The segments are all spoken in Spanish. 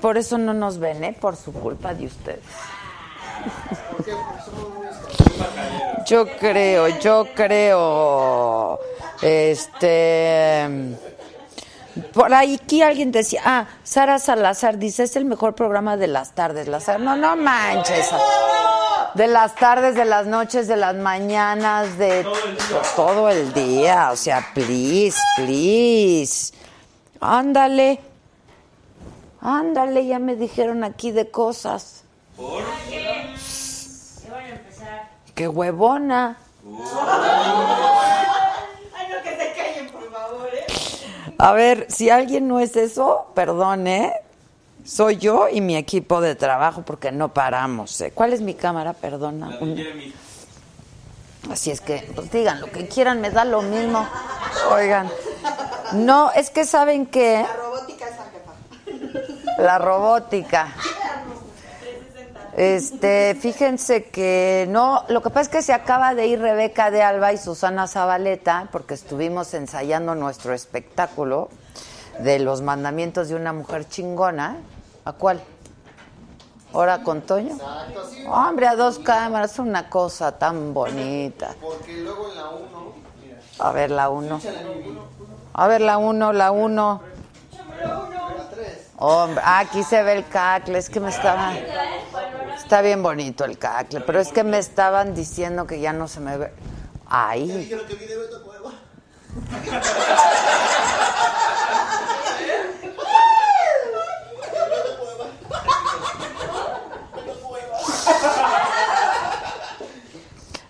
Por eso no nos ven, ¿eh? Por su culpa de ustedes. Yo creo, yo creo. Este. Por ahí aquí alguien decía, ah, Sara Salazar dice, es el mejor programa de las tardes. Las, no, no manches. De las tardes, de las noches, de las mañanas, de todo el día. O sea, please, please. Ándale. Ándale, ya me dijeron aquí de cosas. ¡Qué huevona! A ver, si alguien no es eso, perdón, ¿eh? Soy yo y mi equipo de trabajo porque no paramos. ¿eh? ¿Cuál es mi cámara? Perdona. Un- Así es que, pues digan lo que quieran, me da lo mismo. Oigan. No, es que saben que... La robótica. Este, fíjense que no, lo que pasa es que se acaba de ir Rebeca de Alba y Susana Zabaleta, porque estuvimos ensayando nuestro espectáculo de los mandamientos de una mujer chingona. ¿A cuál? ¿Ahora con Toño? Hombre, a dos cámaras, una cosa tan bonita. Porque luego en la 1, A ver, la uno. A ver, la uno, la uno. Hombre, ah, aquí se ve el cacle, es que me estaba... Está bien bonito el cacle, pero es que me estaban diciendo que ya no se me ve... Ahí. dijeron que video de Cueva.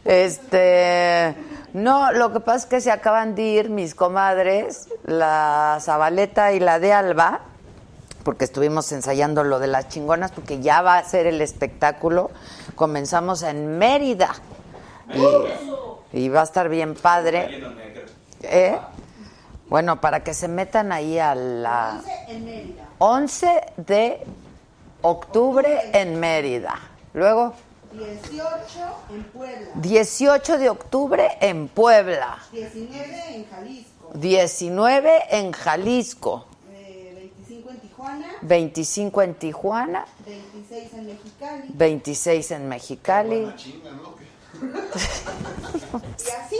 Este, no, lo que pasa es que se acaban de ir mis comadres, la Zabaleta y la de Alba, porque estuvimos ensayando lo de las chingonas, porque ya va a ser el espectáculo. Comenzamos en Mérida y, y va a estar bien padre. ¿Eh? Bueno, para que se metan ahí a la 11 de octubre en Mérida. Luego 18 en Puebla, 18 de octubre en Puebla, 19 en Jalisco, 19 en Jalisco, 25 en Tijuana, 25 en Tijuana, 26 en Mexicali. 26 en Mexicali. Y así,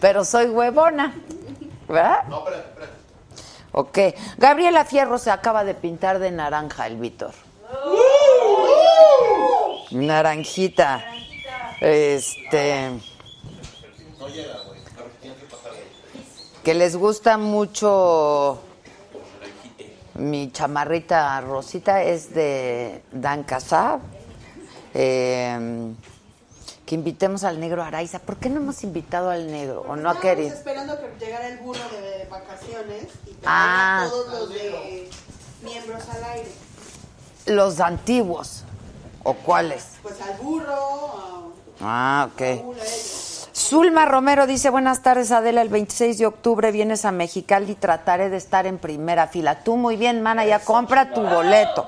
Pero soy huevona, ¿verdad? No, espérate, espérate. Ok. Gabriela Fierro se acaba de pintar de naranja el Víctor. Naranjita. Este. Que les gusta mucho mi chamarrita rosita es de Dan Casab. Eh, que invitemos al negro Araiza. ¿Por qué no hemos invitado al negro? ¿O no ha querido? esperando que llegara el burro de vacaciones y Ah. a todos los de miembros al aire. Los antiguos. ¿O cuáles? Pues al burro, Ah, ok. a. Zulma Romero dice, buenas tardes Adela, el 26 de octubre vienes a Mexicali y trataré de estar en primera fila. Tú muy bien, mana, ya compra tu boleto.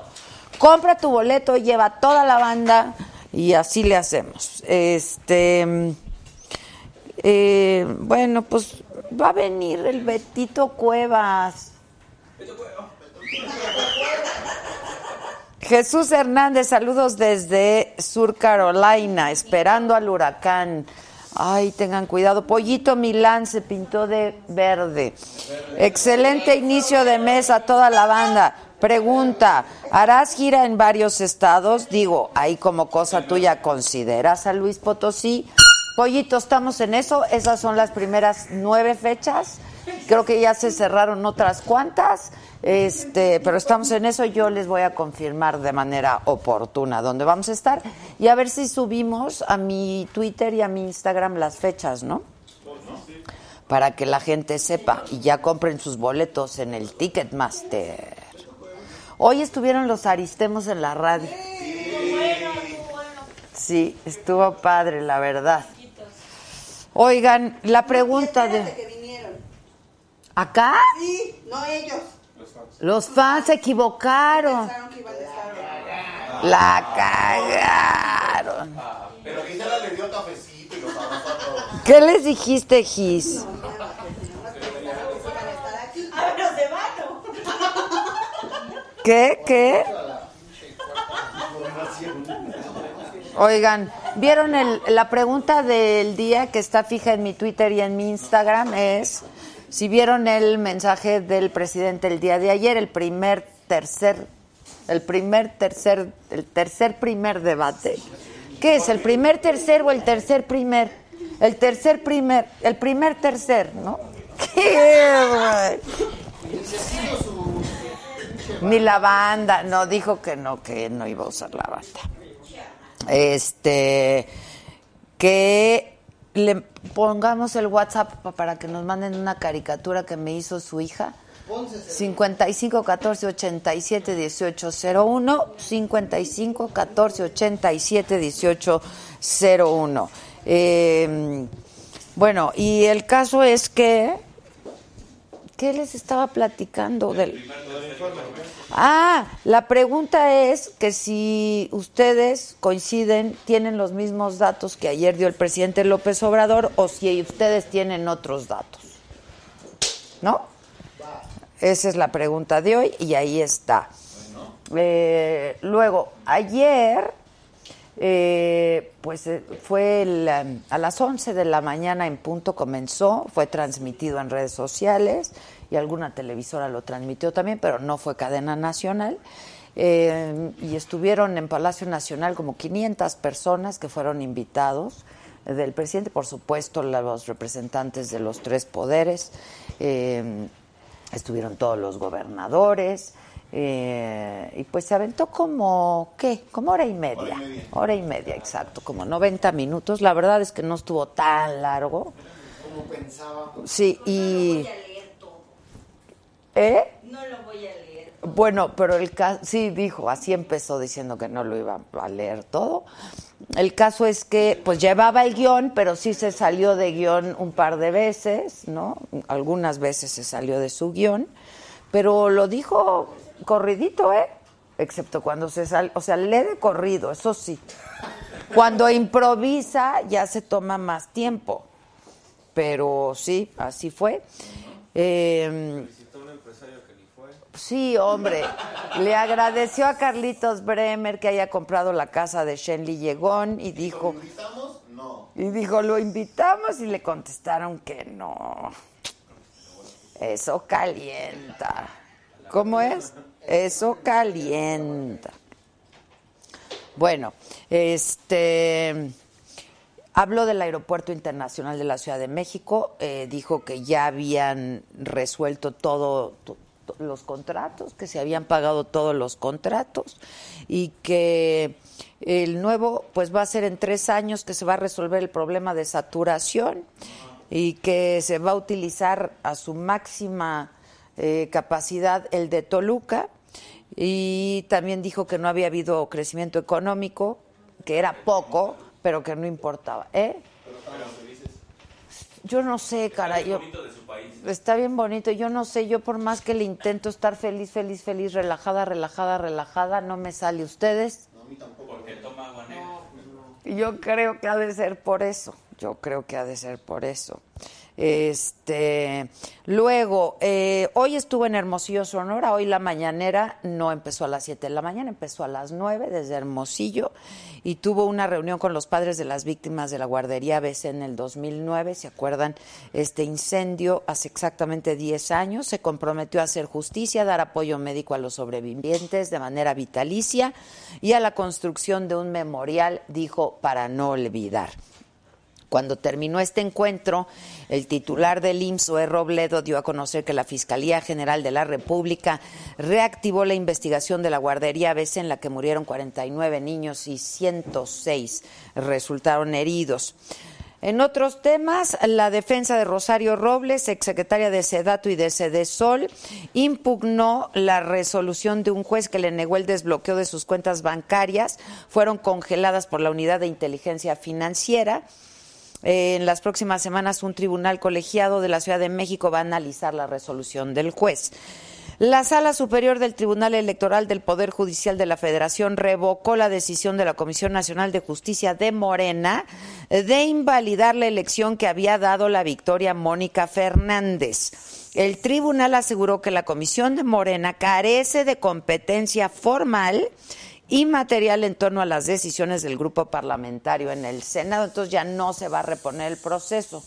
Compra tu boleto, lleva toda la banda y así le hacemos. Este, eh, bueno, pues va a venir el Betito Cuevas. Jesús Hernández, saludos desde Sur Carolina, esperando al huracán. Ay, tengan cuidado. Pollito Milán se pintó de verde. Excelente inicio de mes a toda la banda. Pregunta, ¿harás gira en varios estados? Digo, ahí como cosa tuya, ¿consideras a Luis Potosí? Pollito, estamos en eso. Esas son las primeras nueve fechas. Creo que ya se cerraron otras cuantas. Este, pero estamos en eso, yo les voy a confirmar de manera oportuna dónde vamos a estar y a ver si subimos a mi Twitter y a mi Instagram las fechas, ¿no? para que la gente sepa y ya compren sus boletos en el Ticketmaster. Hoy estuvieron los Aristemos en la radio. Sí, estuvo padre, la verdad. Oigan, la pregunta de... ¿Acá? Sí, no ellos. Los fans se equivocaron. Pensaron que iban a estar. La cagaron. Pero Gisela le dio cafecito y los. ¿Qué les dijiste, Gis? ¿Qué? ¿Qué? Oigan, ¿vieron el- la pregunta del día que está fija en mi Twitter y en mi Instagram? Es si vieron el mensaje del presidente el día de ayer, el primer, tercer, el primer, tercer, el tercer, primer debate. ¿Qué es? ¿El primer, tercer o el tercer, primer? El tercer, primer, el primer, tercer, ¿no? ¿Qué? Ni la banda, no, dijo que no, que no iba a usar la banda. Este, que le pongamos el WhatsApp pa- para que nos manden una caricatura que me hizo su hija. 55 14 87 18 01 55 14 87 18 01 Eh, bueno y el caso es que ¿qué les estaba platicando del Ah, la pregunta es que si ustedes coinciden, tienen los mismos datos que ayer dio el presidente López Obrador o si ustedes tienen otros datos. ¿No? Esa es la pregunta de hoy y ahí está. Eh, luego, ayer, eh, pues eh, fue el, um, a las 11 de la mañana en punto comenzó, fue transmitido en redes sociales y alguna televisora lo transmitió también, pero no fue cadena nacional. Eh, y estuvieron en Palacio Nacional como 500 personas que fueron invitados del presidente, por supuesto, los representantes de los tres poderes. eh, estuvieron todos los gobernadores eh, y pues se aventó como qué como hora y media hora y media exacto como 90 minutos la verdad es que no estuvo tan largo Como pensaba. sí y ¿Eh? No lo voy a leer. Bueno, pero el caso, sí dijo, así empezó diciendo que no lo iba a leer todo. El caso es que, pues llevaba el guion, pero sí se salió de guion un par de veces, ¿no? Algunas veces se salió de su guion, pero lo dijo corridito, ¿eh? Excepto cuando se sale, o sea, lee de corrido, eso sí. Cuando improvisa ya se toma más tiempo, pero sí, así fue. Eh, Sí, hombre. Le agradeció a Carlitos Bremer que haya comprado la casa de Shenley Llegón y dijo, ¿Invitamos? No. y dijo, lo invitamos y le contestaron que no. Eso calienta. ¿Cómo es? Eso calienta. Bueno, este habló del Aeropuerto Internacional de la Ciudad de México, eh, dijo que ya habían resuelto todo to- to- los contratos, que se habían pagado todos los contratos y que el nuevo pues va a ser en tres años que se va a resolver el problema de saturación y que se va a utilizar a su máxima eh, capacidad el de Toluca y también dijo que no había habido crecimiento económico, que era poco, pero que no importaba. ¿Eh? Yo no sé, cara. Yo, está bien bonito. Yo no sé, yo por más que le intento estar feliz, feliz, feliz, relajada, relajada, relajada, no me sale. ¿Ustedes? Yo creo que ha de ser por eso. Yo creo que ha de ser por eso. Este, luego, eh, hoy estuvo en Hermosillo, Sonora. Hoy la mañanera no empezó a las 7 de la mañana, empezó a las 9 desde Hermosillo y tuvo una reunión con los padres de las víctimas de la guardería ABC en el 2009. ¿Se acuerdan? Este incendio hace exactamente 10 años. Se comprometió a hacer justicia, dar apoyo médico a los sobrevivientes de manera vitalicia y a la construcción de un memorial, dijo, para no olvidar. Cuando terminó este encuentro, el titular del IMSS, Zoé Robledo, dio a conocer que la Fiscalía General de la República reactivó la investigación de la guardería ABC en la que murieron 49 niños y 106 resultaron heridos. En otros temas, la defensa de Rosario Robles, exsecretaria de Sedato y de Sedesol, impugnó la resolución de un juez que le negó el desbloqueo de sus cuentas bancarias. Fueron congeladas por la Unidad de Inteligencia Financiera. En las próximas semanas, un tribunal colegiado de la Ciudad de México va a analizar la resolución del juez. La Sala Superior del Tribunal Electoral del Poder Judicial de la Federación revocó la decisión de la Comisión Nacional de Justicia de Morena de invalidar la elección que había dado la victoria Mónica Fernández. El tribunal aseguró que la Comisión de Morena carece de competencia formal y material en torno a las decisiones del grupo parlamentario en el Senado, entonces ya no se va a reponer el proceso.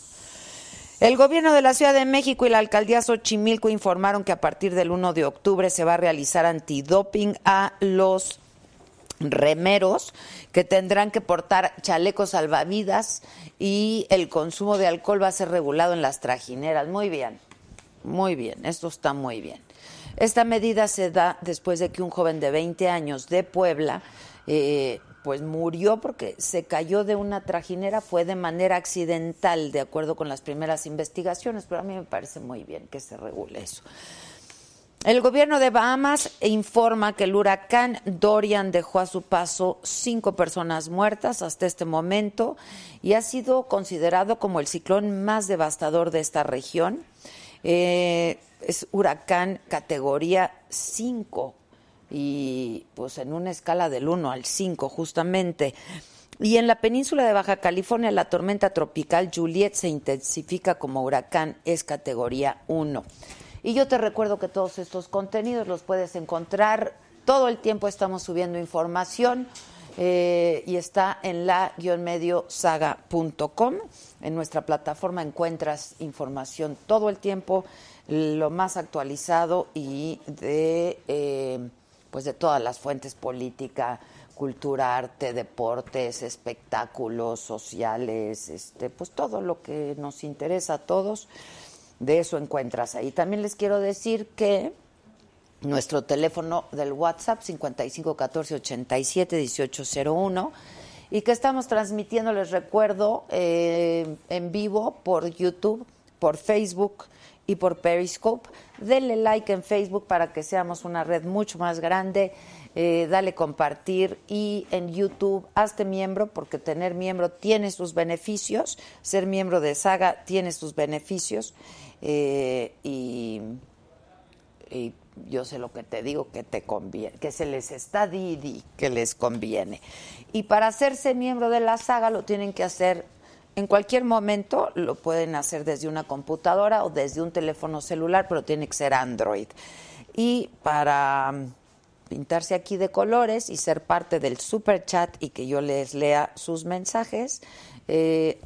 El gobierno de la Ciudad de México y la alcaldía Xochimilco informaron que a partir del 1 de octubre se va a realizar antidoping a los remeros que tendrán que portar chalecos salvavidas y el consumo de alcohol va a ser regulado en las trajineras. Muy bien, muy bien, esto está muy bien. Esta medida se da después de que un joven de 20 años de Puebla eh, pues murió porque se cayó de una trajinera, fue de manera accidental, de acuerdo con las primeras investigaciones, pero a mí me parece muy bien que se regule eso. El gobierno de Bahamas informa que el huracán Dorian dejó a su paso cinco personas muertas hasta este momento y ha sido considerado como el ciclón más devastador de esta región. Eh, es huracán categoría 5 y pues en una escala del 1 al 5 justamente. Y en la península de Baja California la tormenta tropical Juliet se intensifica como huracán, es categoría 1. Y yo te recuerdo que todos estos contenidos los puedes encontrar, todo el tiempo estamos subiendo información eh, y está en la-mediosaga.com. En nuestra plataforma encuentras información todo el tiempo, lo más actualizado y de... Eh, pues de todas las fuentes política, cultura, arte, deportes, espectáculos sociales, este, pues todo lo que nos interesa a todos, de eso encuentras ahí. También les quiero decir que nuestro teléfono del WhatsApp 5514 87 1801 y que estamos transmitiendo, les recuerdo, eh, en vivo por YouTube, por Facebook, y por Periscope. Denle like en Facebook para que seamos una red mucho más grande. Eh, dale compartir y en YouTube hazte miembro porque tener miembro tiene sus beneficios. Ser miembro de Saga tiene sus beneficios. Eh, y, y, yo sé lo que te digo que te conviene, que se les está Didi, que les conviene. Y para hacerse miembro de la saga lo tienen que hacer en cualquier momento lo pueden hacer desde una computadora o desde un teléfono celular, pero tiene que ser Android. Y para mm, pintarse aquí de colores y ser parte del super chat y que yo les lea sus mensajes, eh,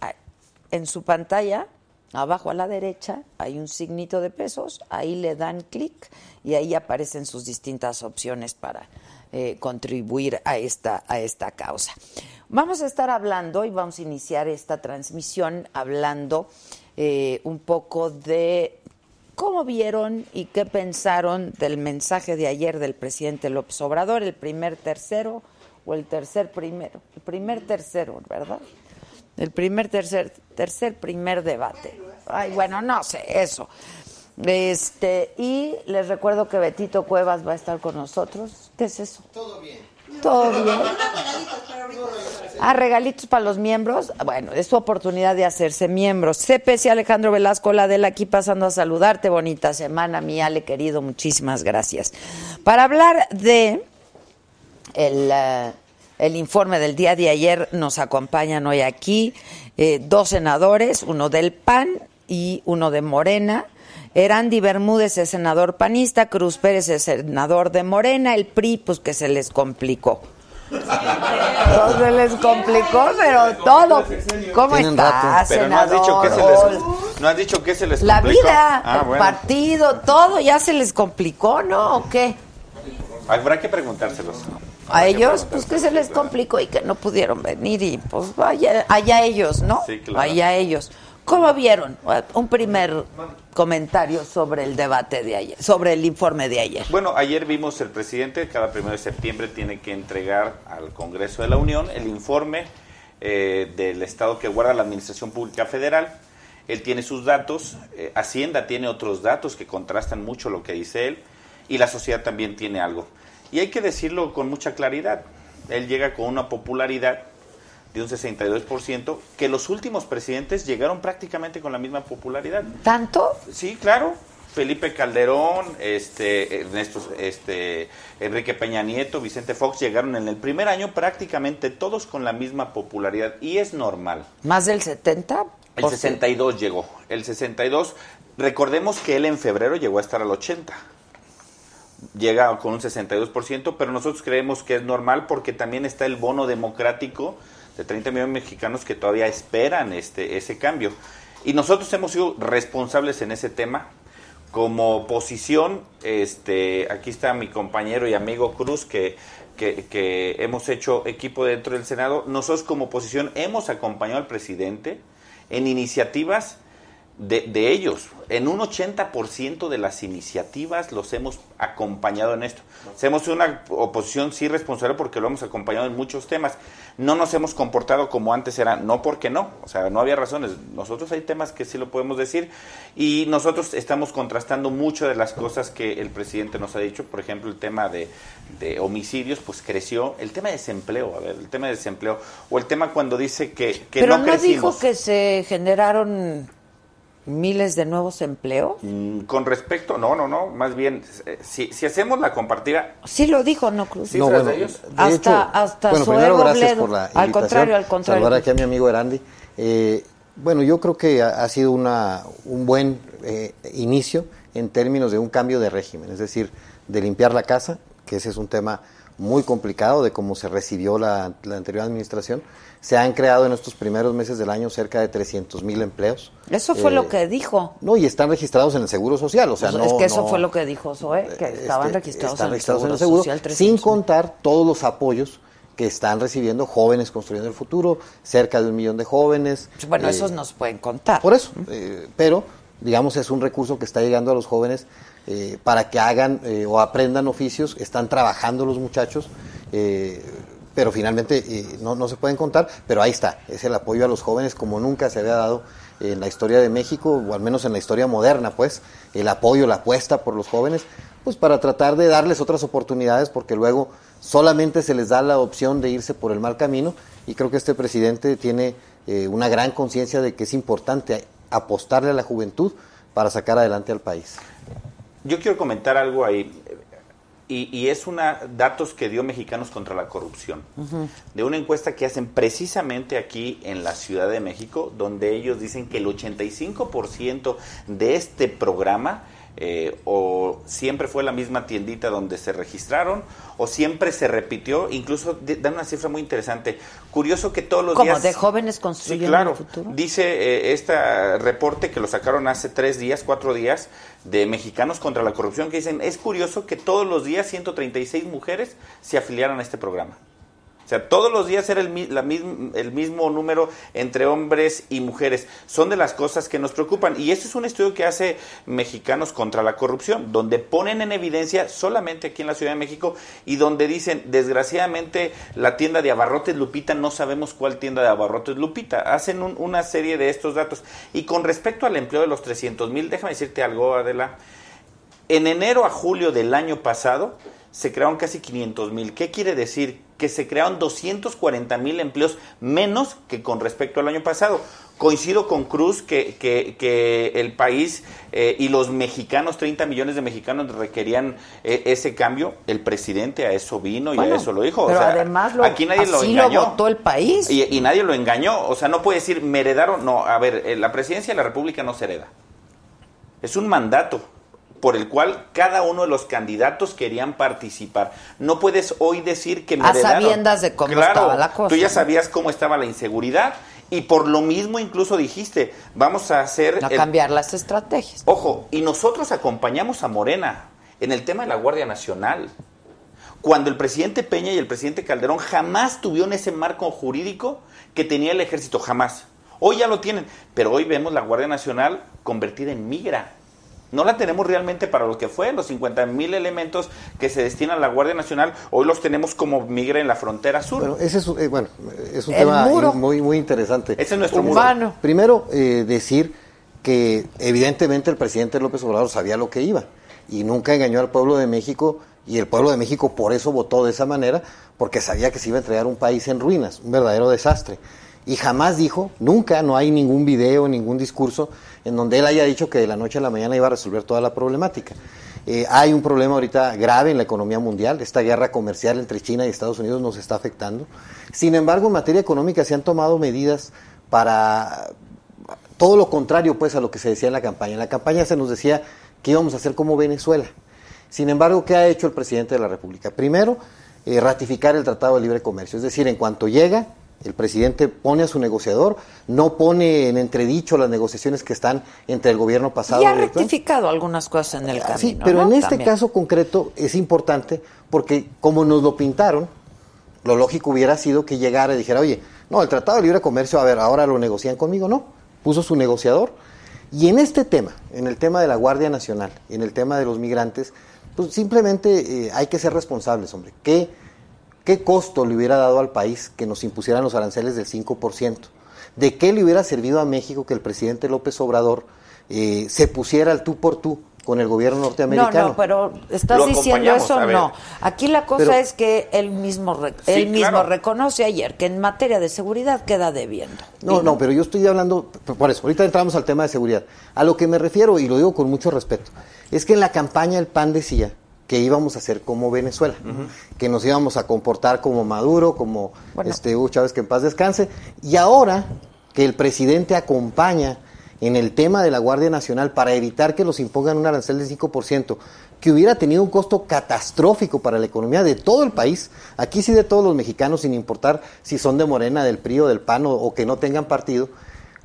en su pantalla, abajo a la derecha, hay un signito de pesos, ahí le dan clic y ahí aparecen sus distintas opciones para eh, contribuir a esta, a esta causa. Vamos a estar hablando y vamos a iniciar esta transmisión hablando eh, un poco de cómo vieron y qué pensaron del mensaje de ayer del presidente López Obrador, el primer tercero o el tercer primero, el primer tercero, ¿verdad? El primer tercer, tercer primer debate. Ay, bueno, no sé, eso. Este, y les recuerdo que Betito Cuevas va a estar con nosotros. ¿Qué es eso? Todo bien. Todo bien. Ah, regalitos para los miembros. Bueno, es su oportunidad de hacerse miembros. CPC Alejandro Velasco Ladela aquí pasando a saludarte. Bonita semana, mi Ale querido. Muchísimas gracias. Para hablar de el, eh, el informe del día de ayer, nos acompañan hoy aquí eh, dos senadores, uno del PAN y uno de Morena. Erandi Bermúdez es senador panista, Cruz Pérez es senador de Morena, el PRI, pues que se les complicó. No se les complicó, pero todo. ¿Cómo Tienen está, rato. Pero no has senador? dicho que se les, no has dicho que se les La complicó. vida, Ah, el bueno. partido, todo ya se les complicó, ¿no? ¿O qué? Habrá que preguntárselos. A ellos, pues que se les complicó y que no pudieron venir y pues vaya, allá ellos, ¿no? Sí, claro. Allá ellos. ¿Cómo vieron? Un primer comentario sobre el debate de ayer, sobre el informe de ayer. Bueno, ayer vimos el presidente, cada primero de septiembre tiene que entregar al Congreso de la Unión el informe eh, del Estado que guarda la Administración Pública Federal. Él tiene sus datos, eh, Hacienda tiene otros datos que contrastan mucho lo que dice él, y la sociedad también tiene algo. Y hay que decirlo con mucha claridad. Él llega con una popularidad de un 62%, que los últimos presidentes llegaron prácticamente con la misma popularidad. ¿Tanto? Sí, claro. Felipe Calderón, este, Ernesto, este, Enrique Peña Nieto, Vicente Fox llegaron en el primer año prácticamente todos con la misma popularidad y es normal. ¿Más del 70? El ¿O sí? 62 llegó. El 62, recordemos que él en febrero llegó a estar al 80. Llega con un 62%, pero nosotros creemos que es normal porque también está el bono democrático de 30 millones de mexicanos que todavía esperan este ese cambio. Y nosotros hemos sido responsables en ese tema. Como oposición, este, aquí está mi compañero y amigo Cruz, que, que, que hemos hecho equipo dentro del Senado. Nosotros como oposición hemos acompañado al presidente en iniciativas de, de ellos. En un 80% de las iniciativas los hemos acompañado en esto. Sido una oposición sí responsable porque lo hemos acompañado en muchos temas. No nos hemos comportado como antes era, no porque no, o sea, no había razones. Nosotros hay temas que sí lo podemos decir y nosotros estamos contrastando mucho de las cosas que el presidente nos ha dicho. Por ejemplo, el tema de, de homicidios, pues creció. El tema de desempleo, a ver, el tema de desempleo. O el tema cuando dice que, que Pero no, no, crecimos. dijo que se generaron miles de nuevos empleos. Mm, Con respecto, no, no, no, más bien, eh, si, si hacemos la comparativa, Sí lo dijo, ¿no, Cruz? Sí, cifras de ellos. Hasta- hecho, hasta bueno, primero gracias por la Al invitación. contrario, al contrario. Saludar aquí a mi amigo Erandi. Eh, bueno, yo creo que ha, ha sido una, un buen eh, inicio en términos de un cambio de régimen, es decir, de limpiar la casa, que ese es un tema muy complicado de cómo se recibió la, la anterior administración. Se han creado en estos primeros meses del año cerca de 300 mil empleos. Eso fue Eh, lo que dijo. No, y están registrados en el Seguro Social, o sea, sea, no... es que eso no- fue lo que dijo Zoe, que estaban este, registrados, están en, el registrados Seguro en el seguro, Social, sin 300,000. contar todos los apoyos que están recibiendo jóvenes construyendo el futuro, cerca de un millón de jóvenes. Bueno, eh, esos nos pueden contar. Por eso, eh, pero digamos es un recurso que está llegando a los jóvenes eh, para que hagan eh, o aprendan oficios, están trabajando los muchachos, eh, pero finalmente eh, no, no se pueden contar, pero ahí está, es el apoyo a los jóvenes como nunca se había dado en la historia de México, o al menos en la historia moderna, pues, el apoyo, la apuesta por los jóvenes, pues para tratar de darles otras oportunidades, porque luego solamente se les da la opción de irse por el mal camino, y creo que este presidente tiene eh, una gran conciencia de que es importante apostarle a la juventud para sacar adelante al país. yo quiero comentar algo ahí. Y, y es una datos que dio Mexicanos contra la Corrupción, de una encuesta que hacen precisamente aquí en la Ciudad de México, donde ellos dicen que el 85% de este programa eh, o siempre fue la misma tiendita donde se registraron o siempre se repitió, incluso de- dan una cifra muy interesante. Curioso que todos los Como días... de jóvenes Sí, construyendo claro. el futuro. Dice eh, este reporte que lo sacaron hace tres días, cuatro días, de Mexicanos contra la Corrupción, que dicen, es curioso que todos los días 136 mujeres se afiliaran a este programa. O sea, todos los días era el, la el mismo número entre hombres y mujeres. Son de las cosas que nos preocupan. Y este es un estudio que hace Mexicanos contra la Corrupción, donde ponen en evidencia solamente aquí en la Ciudad de México y donde dicen, desgraciadamente, la tienda de abarrotes Lupita, no sabemos cuál tienda de abarrotes Lupita. Hacen un- una serie de estos datos. Y con respecto al empleo de los 300 mil, déjame decirte algo, Adela. En enero a julio del año pasado se crearon casi 500 mil. ¿Qué quiere decir? Que se crearon 240 mil empleos menos que con respecto al año pasado. Coincido con Cruz que, que- que el país eh, y los mexicanos, 30 millones de mexicanos requerían eh, ese cambio. El presidente a eso vino y Bueno, a eso lo dijo. O Pero sea, además lo, aquí nadie lo así lo engañó. votó el país. Y, y nadie lo engañó. O sea, no puede decir, me heredaron. No, a ver, eh, la presidencia de la República no se hereda. Es un mandato por el cual cada uno de los candidatos querían participar. No puedes hoy decir que me A heredaron. sabiendas de cómo Claro, estaba la cosa, Tú ya sabías cómo estaba la inseguridad y por lo mismo incluso dijiste, vamos a hacer... a el- cambiar las estrategias. Ojo, y nosotros acompañamos a Morena en el tema de la Guardia Nacional. Cuando el presidente Peña y el presidente Calderón jamás tuvieron ese marco jurídico que tenía el ejército, jamás. Hoy ya lo tienen, pero hoy vemos la Guardia Nacional convertida en migra. No la tenemos realmente para lo que fue, los 50 mil elementos que se destinan a la Guardia Nacional, hoy los tenemos como migra en la frontera sur. Bueno, ese es, un- eh, bueno, es un El tema muro. muy, muy interesante. Ese es nuestro muro. Urbano. Primero, eh, decir que evidentemente el presidente López Obrador sabía lo que iba y nunca engañó al pueblo de México y el pueblo de México por eso votó de esa manera, porque sabía que se iba a entregar un país en ruinas, un verdadero desastre. Y jamás dijo, nunca, no hay ningún video, ningún discurso en donde él haya dicho que de la noche a la mañana iba a resolver toda la problemática. Eh, hay un problema ahorita grave en la economía mundial. Esta guerra comercial entre China y Estados Unidos nos está afectando. Sin embargo, en materia económica se han tomado medidas para todo lo contrario pues a lo que se decía en la campaña. En la campaña se nos decía que íbamos a hacer como Venezuela. Sin embargo, ¿qué ha hecho el presidente de la República? Primero, eh, ratificar el Tratado de Libre Comercio. Es decir, en cuanto llega, el presidente pone a su negociador, no pone en entredicho las negociaciones que están entre el gobierno pasado Y ha rectificado algunas cosas en el camino. Ah, Sí, pero ¿no? en este También. caso concreto es importante porque como nos lo pintaron, lo lógico hubiera sido que llegara y dijera, oye, no, el Tratado de Libre Comercio, a ver, ahora lo negocian conmigo, no, puso su negociador. Y en este tema, en el tema de la Guardia Nacional, en el tema de los migrantes, pues simplemente eh, hay que ser responsables, hombre. ¿Qué, ¿Qué costo le hubiera dado al país que nos impusieran los aranceles del 5%? ¿De qué le hubiera servido a México que el presidente López Obrador eh, se pusiera al tú por tú con el gobierno norteamericano? No, no, pero ¿estás diciendo eso? No. Aquí la cosa Pero- es que él mismo, re- Sí, él mismo claro. reconoce ayer que en materia de seguridad queda debiendo. No, no, pero yo estoy hablando, por eso, ahorita entramos al tema de seguridad. A lo que me refiero, y lo digo con mucho respeto, es que en la campaña el PAN decía que íbamos a hacer como Venezuela, que nos íbamos a comportar como Maduro, como Bueno. este Hugo Chávez, que en paz descanse, y ahora que el presidente acompaña en el tema de la Guardia Nacional para evitar que los impongan un arancel del 5%, que hubiera tenido un costo catastrófico para la economía de todo el país, aquí sí de todos los mexicanos, sin importar si son de Morena, del PRI o del PAN o, o que no tengan partido,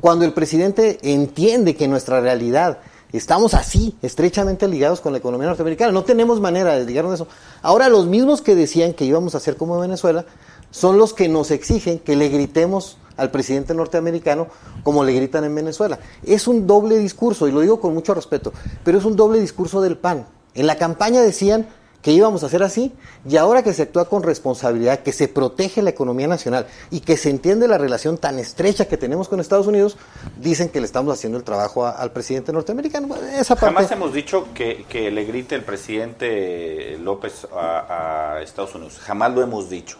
cuando el presidente entiende que nuestra realidad estamos así, estrechamente ligados con la economía norteamericana, no tenemos manera de desligarnos de eso. Ahora los mismos que decían que íbamos a hacer como Venezuela son los que nos exigen que le gritemos al presidente norteamericano como le gritan en Venezuela. Es un doble discurso, y lo digo con mucho respeto, pero es un doble discurso del PAN. En la campaña decían que íbamos a hacer así, y ahora que se actúa con responsabilidad, que se protege la economía nacional y que se entiende la relación tan estrecha que tenemos con Estados Unidos, dicen que le estamos haciendo el trabajo a- al presidente norteamericano. Bueno, Esa parte... Jamás hemos dicho que, que le grite el presidente López a, a Estados Unidos. Jamás lo hemos dicho.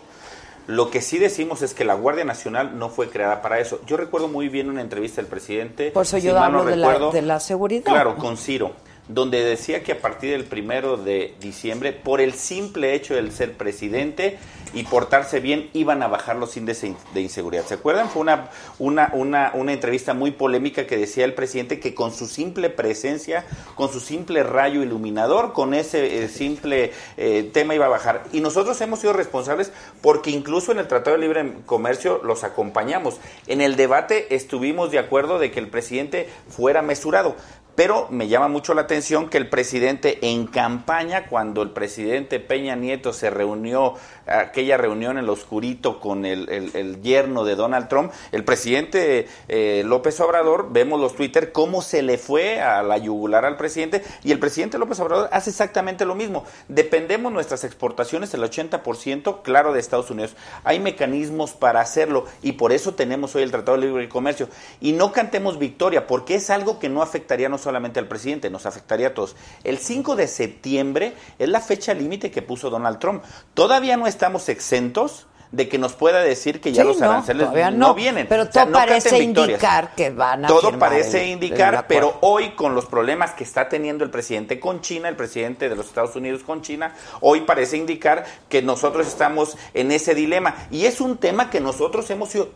Lo que sí decimos es que la Guardia Nacional no fue creada para eso. Yo recuerdo muy bien una entrevista del presidente. Por eso si yo no hablo de la- de la seguridad. Claro, con Ciro, donde decía que a partir del primero de diciembre, por el simple hecho de ser presidente y portarse bien, iban a bajar los índices de inseguridad. ¿Se acuerdan? Fue una, una, una, una entrevista muy polémica que decía el presidente que con su simple presencia, con su simple rayo iluminador, con ese eh, simple eh, tema iba a bajar. Y nosotros hemos sido responsables porque incluso en el Tratado de Libre Comercio los acompañamos. En el debate estuvimos de acuerdo de que el presidente fuera mesurado. Pero me llama mucho la atención que el presidente en campaña, cuando el presidente Peña Nieto se reunió, aquella reunión en lo oscurito con el, el- yerno de Donald Trump, el presidente eh, López Obrador, vemos los Twitter, cómo se le fue a la yugular al presidente, y el presidente López Obrador hace exactamente lo mismo. Dependemos nuestras exportaciones, el 80%, claro, de Estados Unidos. Hay mecanismos para hacerlo, y por eso tenemos hoy el Tratado de Libre Comercio. Y no cantemos victoria, porque es algo que no afectaría no solamente al presidente, nos afectaría a todos. El 5 de septiembre es la fecha límite que puso Donald Trump. Todavía no estamos exentos de que nos pueda decir que ya Sí, los no, aranceles no, no, vienen. pero O sea, todo no parece indicar que van a Todo firmar parece el- indicar, pero hoy con los problemas que está teniendo el presidente con China, el presidente de los Estados Unidos con China, hoy parece indicar que nosotros estamos en ese dilema. Y es un tema que nosotros hemos sido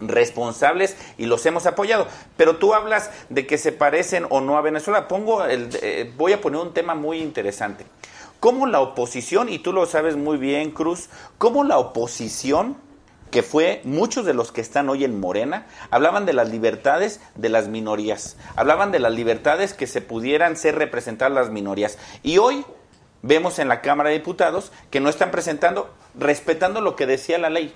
responsables y los hemos apoyado. Pero tú hablas de que se parecen o no a Venezuela. Pongo el, eh, voy a poner un tema muy interesante. Cómo la oposición, y tú lo sabes muy bien, Cruz, cómo la oposición que fue muchos de los que están hoy en Morena, hablaban de las libertades de las minorías, hablaban de las libertades que se pudieran ser representadas las minorías. Y hoy vemos en la Cámara de Diputados que no están presentando, respetando lo que decía la ley.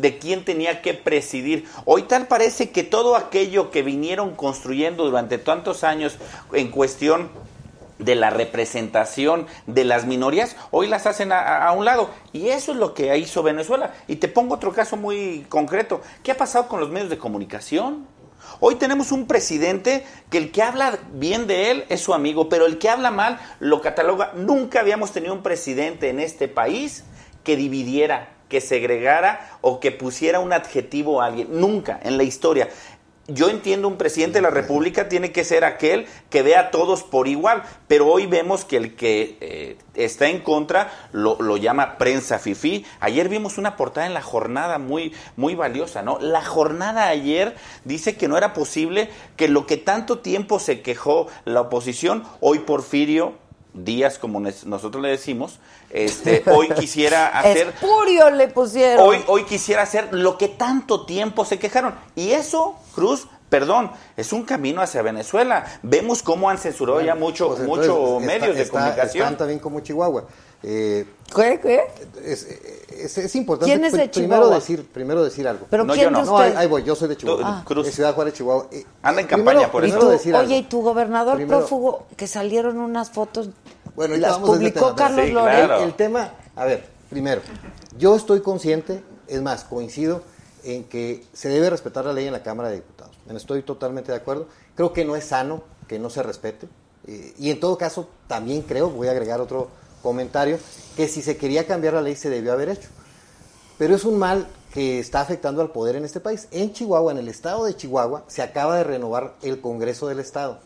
De quién tenía que presidir. Hoy tal parece que todo aquello que vinieron construyendo durante tantos años en cuestión de la representación de las minorías, hoy las hacen a, un lado. Y eso es lo que hizo Venezuela. Y te pongo otro caso muy concreto. ¿Qué ha pasado con los medios de comunicación? Hoy tenemos un presidente que el que habla bien de él es su amigo, pero el que habla mal lo cataloga. Nunca habíamos tenido un presidente en este país que dividiera, que segregara o que pusiera un adjetivo a alguien. Nunca en la historia yo entiendo un presidente de la República tiene que ser aquel que vea a todos por igual, pero hoy vemos que el que eh, está en contra lo, lo, llama prensa fifí. Ayer vimos una portada en la jornada muy, muy valiosa, ¿no? La jornada ayer dice que no era posible que lo que tanto tiempo se quejó la oposición, hoy Porfirio días como nosotros le decimos, este, hoy quisiera hacer... Espurio le pusieron. Hoy, hoy quisiera hacer lo que tanto tiempo se quejaron. Y eso, Cruz, perdón, es un camino hacia Venezuela. Vemos cómo han censurado bueno, ya mucho, pues mucho medios de está, comunicación. Están también como Chihuahua. Eh, ¿Qué? ¿Qué? Es, es, es, importante ¿Quién es de primero Chihuahua? decir primero decir algo. ¿Pero No, quién yo no. de No, ahí, voy, yo soy de Chihuahua. Ah. Cruz. De Ciudad Juárez, Chihuahua. Eh, Anda en primero- campaña por ¿Y eso. primero tú? Oye, y tu gobernador Primero- prófugo, que salieron unas fotos, Bueno, ahorita las vamos publicó Carlos Sí, claro. El tema, a ver, primero, yo estoy consciente, es más, coincido en que se debe respetar la ley en la Cámara de Diputados. Estoy totalmente de acuerdo. Creo que no es sano que no se respete. Eh, y en todo caso, también creo, voy a agregar otro comentario, que si se quería cambiar la ley se debió haber hecho. Pero es un mal que está afectando al poder en este país. En Chihuahua, en el estado de Chihuahua, se acaba de renovar el Congreso del Estado.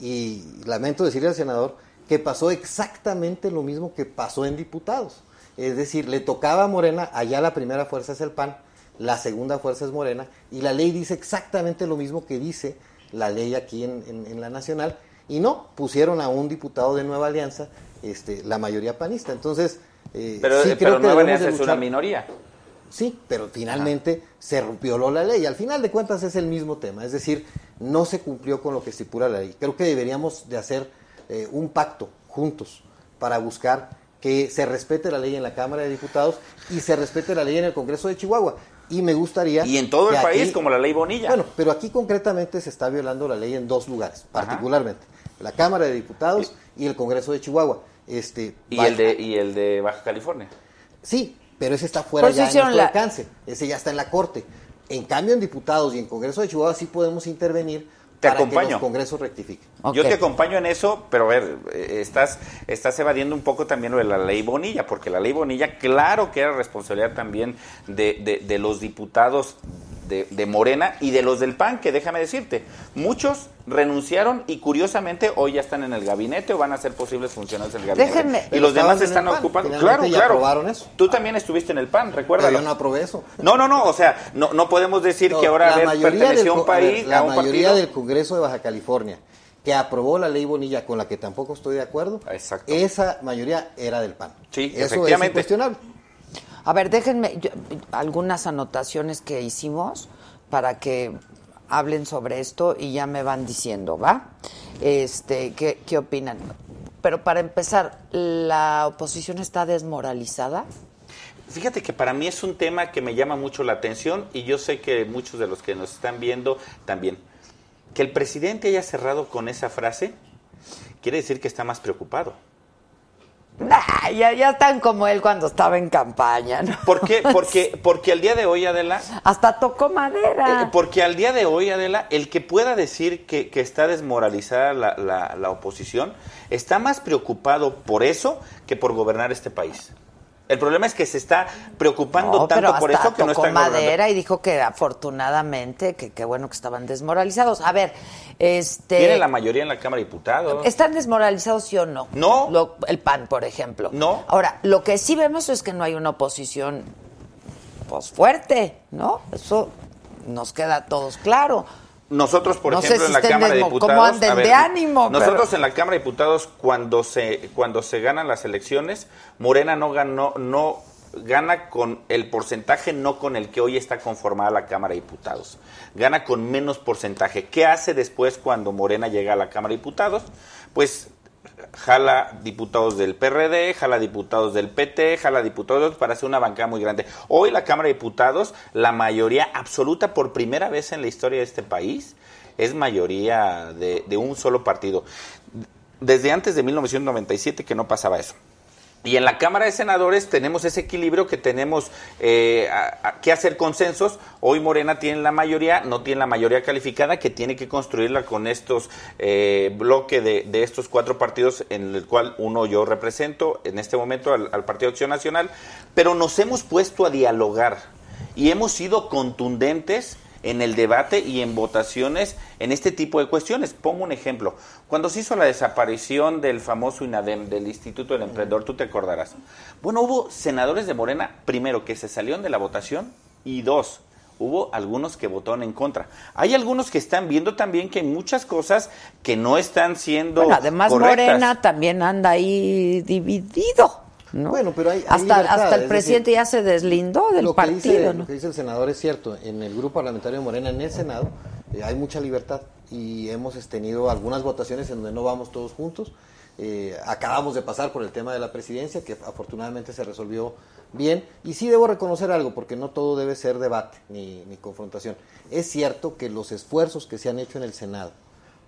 Y lamento decirle al senador que pasó exactamente lo mismo que pasó en diputados. Es decir, le tocaba a Morena, allá la primera fuerza es el PAN, la segunda fuerza es Morena, y la ley dice exactamente lo mismo que dice la ley aquí en, en- en la nacional, y no, pusieron a un diputado de Nueva Alianza, este, la mayoría panista. Entonces, eh, Pero, sí eh, creo pero que Nueva debemos Alianza es una minoría. Sí, pero finalmente se violó la ley. Al final de cuentas es el mismo tema, es decir, no se cumplió con lo que estipula la ley. Creo que deberíamos de hacer eh, un pacto juntos para buscar que se respete la ley en la Cámara de Diputados y se respete la ley en el Congreso de Chihuahua. Y me gustaría... Y en todo el país, aquí- como la ley Bonilla. Bueno, pero aquí concretamente se está violando la ley en dos lugares, Ajá. particularmente. La Cámara de Diputados y el Congreso de Chihuahua. Este, y, el de, y el de Baja California. Sí, pero ese está fuera Por eso ya de hicieron nuestro la- alcance. Ese ya está en la Corte. En cambio, en diputados y en Congreso de Chihuahua sí podemos intervenir Te para que acompaño. los congresos rectifiquen. Ok. Yo te acompaño en eso, pero a ver, eh, estás, estás evadiendo un poco también lo de la ley Bonilla, porque la ley Bonilla, claro que era responsabilidad también de, de- de los diputados de, de Morena y de los del PAN, que déjame decirte, muchos renunciaron y curiosamente hoy ya están en el gabinete o van a ser posibles funcionarios del gabinete. Déjenme- y los demás están PAN, ocupando. Claro, claro. aprobaron eso. Tú también estuviste en el PAN, Pero recuérdalo. yo no aprobé eso. No, no, no, o sea, no, no podemos decir No, que ahora la haber mayoría perteneció a del un co- a ver, país, la a un mayoría partido. del Congreso de Baja California que aprobó la ley Bonilla, con la que tampoco estoy de acuerdo, Exacto. esa mayoría era del PAN. Sí, eso es efectivamente. incuestionable. A ver, déjenme yo- algunas anotaciones que hicimos para que hablen sobre esto y ya me van diciendo, ¿va? Este, ¿qué, qué opinan? Pero para empezar, ¿la oposición está desmoralizada? Fíjate que para mí es un tema que me llama mucho la atención y yo sé que muchos de los que nos están viendo también. Que el presidente haya cerrado con esa frase quiere decir que está más preocupado. Nah, ya, ya están como él cuando estaba en campaña, ¿no? ¿Por qué? Porque, porque al día de hoy, Adela, Hasta tocó madera. eh, porque al día de hoy, Adela, el que pueda decir que, que está desmoralizada la, la- la oposición está más preocupado por eso que por gobernar este país. El problema es que se está preocupando No, tanto por eso que no está madera y dijo que afortunadamente, que qué bueno que estaban desmoralizados. A ver, este... Tiene la mayoría en la Cámara de Diputados. ¿Están desmoralizados sí o no? No. Lo- el PAN, por ejemplo. No. Ahora, lo que sí vemos es que no hay una oposición pues fuerte, ¿no? Eso nos queda a todos claro. Nosotros, por No ejemplo, en la Cámara de Diputados. ver, de ánimo, Nosotros pero- en la Cámara de Diputados, cuando se, cuando se ganan las elecciones, Morena no ganó, no gana con el porcentaje, no con el que hoy está conformada la Cámara de Diputados. Gana con menos porcentaje. ¿Qué hace después cuando Morena llega a la Cámara de Diputados? Pues jala diputados del PRD, jala diputados del PT, jala diputados para hacer una bancada muy grande. Hoy la Cámara de Diputados, la mayoría absoluta por primera vez en la historia de este país, es mayoría de, de un solo partido. Desde antes de 1997 que no pasaba eso. Y en la Cámara de Senadores tenemos ese equilibrio que tenemos eh, a- que hacer consensos. Hoy Morena tiene la mayoría, no tiene la mayoría calificada, que tiene que construirla con estos eh, bloques de, de estos cuatro partidos, en el cual uno yo represento en este momento al, al Partido Acción Nacional. Pero nos hemos puesto a dialogar y hemos sido contundentes en el debate y en votaciones en este tipo de cuestiones. Pongo un ejemplo. Cuando se hizo la desaparición del famoso INADEM, del Instituto del Emprendedor, tú te acordarás. Bueno, hubo senadores de Morena, primero, que se salieron de la votación y dos, hubo algunos que votaron en contra. Hay algunos que están viendo también que hay muchas cosas que no están siendo Bueno, además correctas. Morena también anda ahí dividido. ¿No? Bueno, pero hay- hay hasta, libertad, hasta el es presidente decir, ya se deslindó del lo que partido, dice, ¿no? Lo que dice el senador es cierto. En el grupo parlamentario de Morena, en el Senado, eh, hay mucha libertad y hemos tenido algunas votaciones en donde no vamos todos juntos. Eh, acabamos de pasar por el tema de la presidencia, que afortunadamente se resolvió bien. Y sí debo reconocer algo, porque no todo debe ser debate ni, ni confrontación. Es cierto que los esfuerzos que se han hecho en el Senado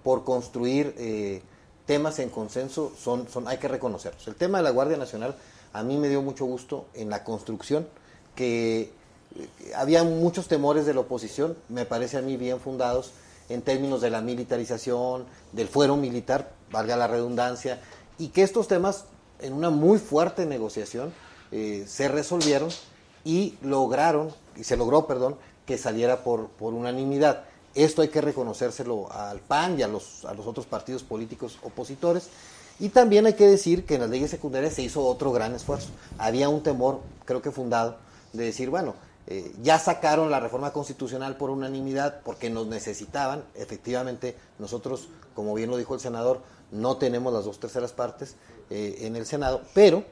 por construir eh, temas en consenso son, son hay que reconocerlos. El tema de la Guardia Nacional a mí me dio mucho gusto en la construcción, que eh, había muchos temores de la oposición, me parece a mí bien fundados en términos de la militarización, del fuero militar, valga la redundancia, y que estos temas en una muy fuerte negociación eh, se resolvieron y lograron, y se logró, perdón, que saliera por, por unanimidad. Esto hay que reconocérselo al PAN y a los, a los otros partidos políticos opositores. Y también hay que decir que en las leyes secundarias se hizo otro gran esfuerzo. Había un temor, creo que fundado, de decir, bueno, eh, ya sacaron la reforma constitucional por unanimidad porque nos necesitaban. Efectivamente, nosotros, como bien lo dijo el senador, no tenemos las dos terceras partes eh, en el Senado, pero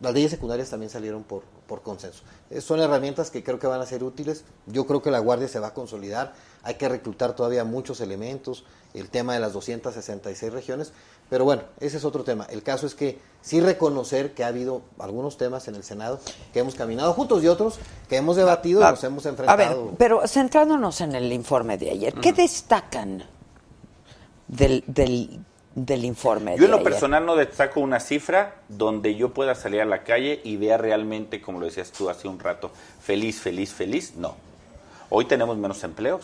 las leyes secundarias también salieron por, por consenso. Eh, son herramientas que creo que van a ser útiles. Yo creo que la Guardia se va a consolidar. Hay que reclutar todavía muchos elementos. El tema de las 266 regiones. Pero bueno, ese es otro tema. El caso es que sí reconocer que ha habido algunos temas en el Senado que hemos caminado juntos y otros que hemos debatido y A- nos hemos A enfrentado. ver, pero centrándonos en el informe de ayer, ¿qué destacan del, del, del informe Yo en lo ayer? personal no destaco una cifra donde yo pueda salir a la calle y vea realmente, como lo decías tú hace un rato, feliz, feliz, feliz. No. Hoy tenemos menos empleos.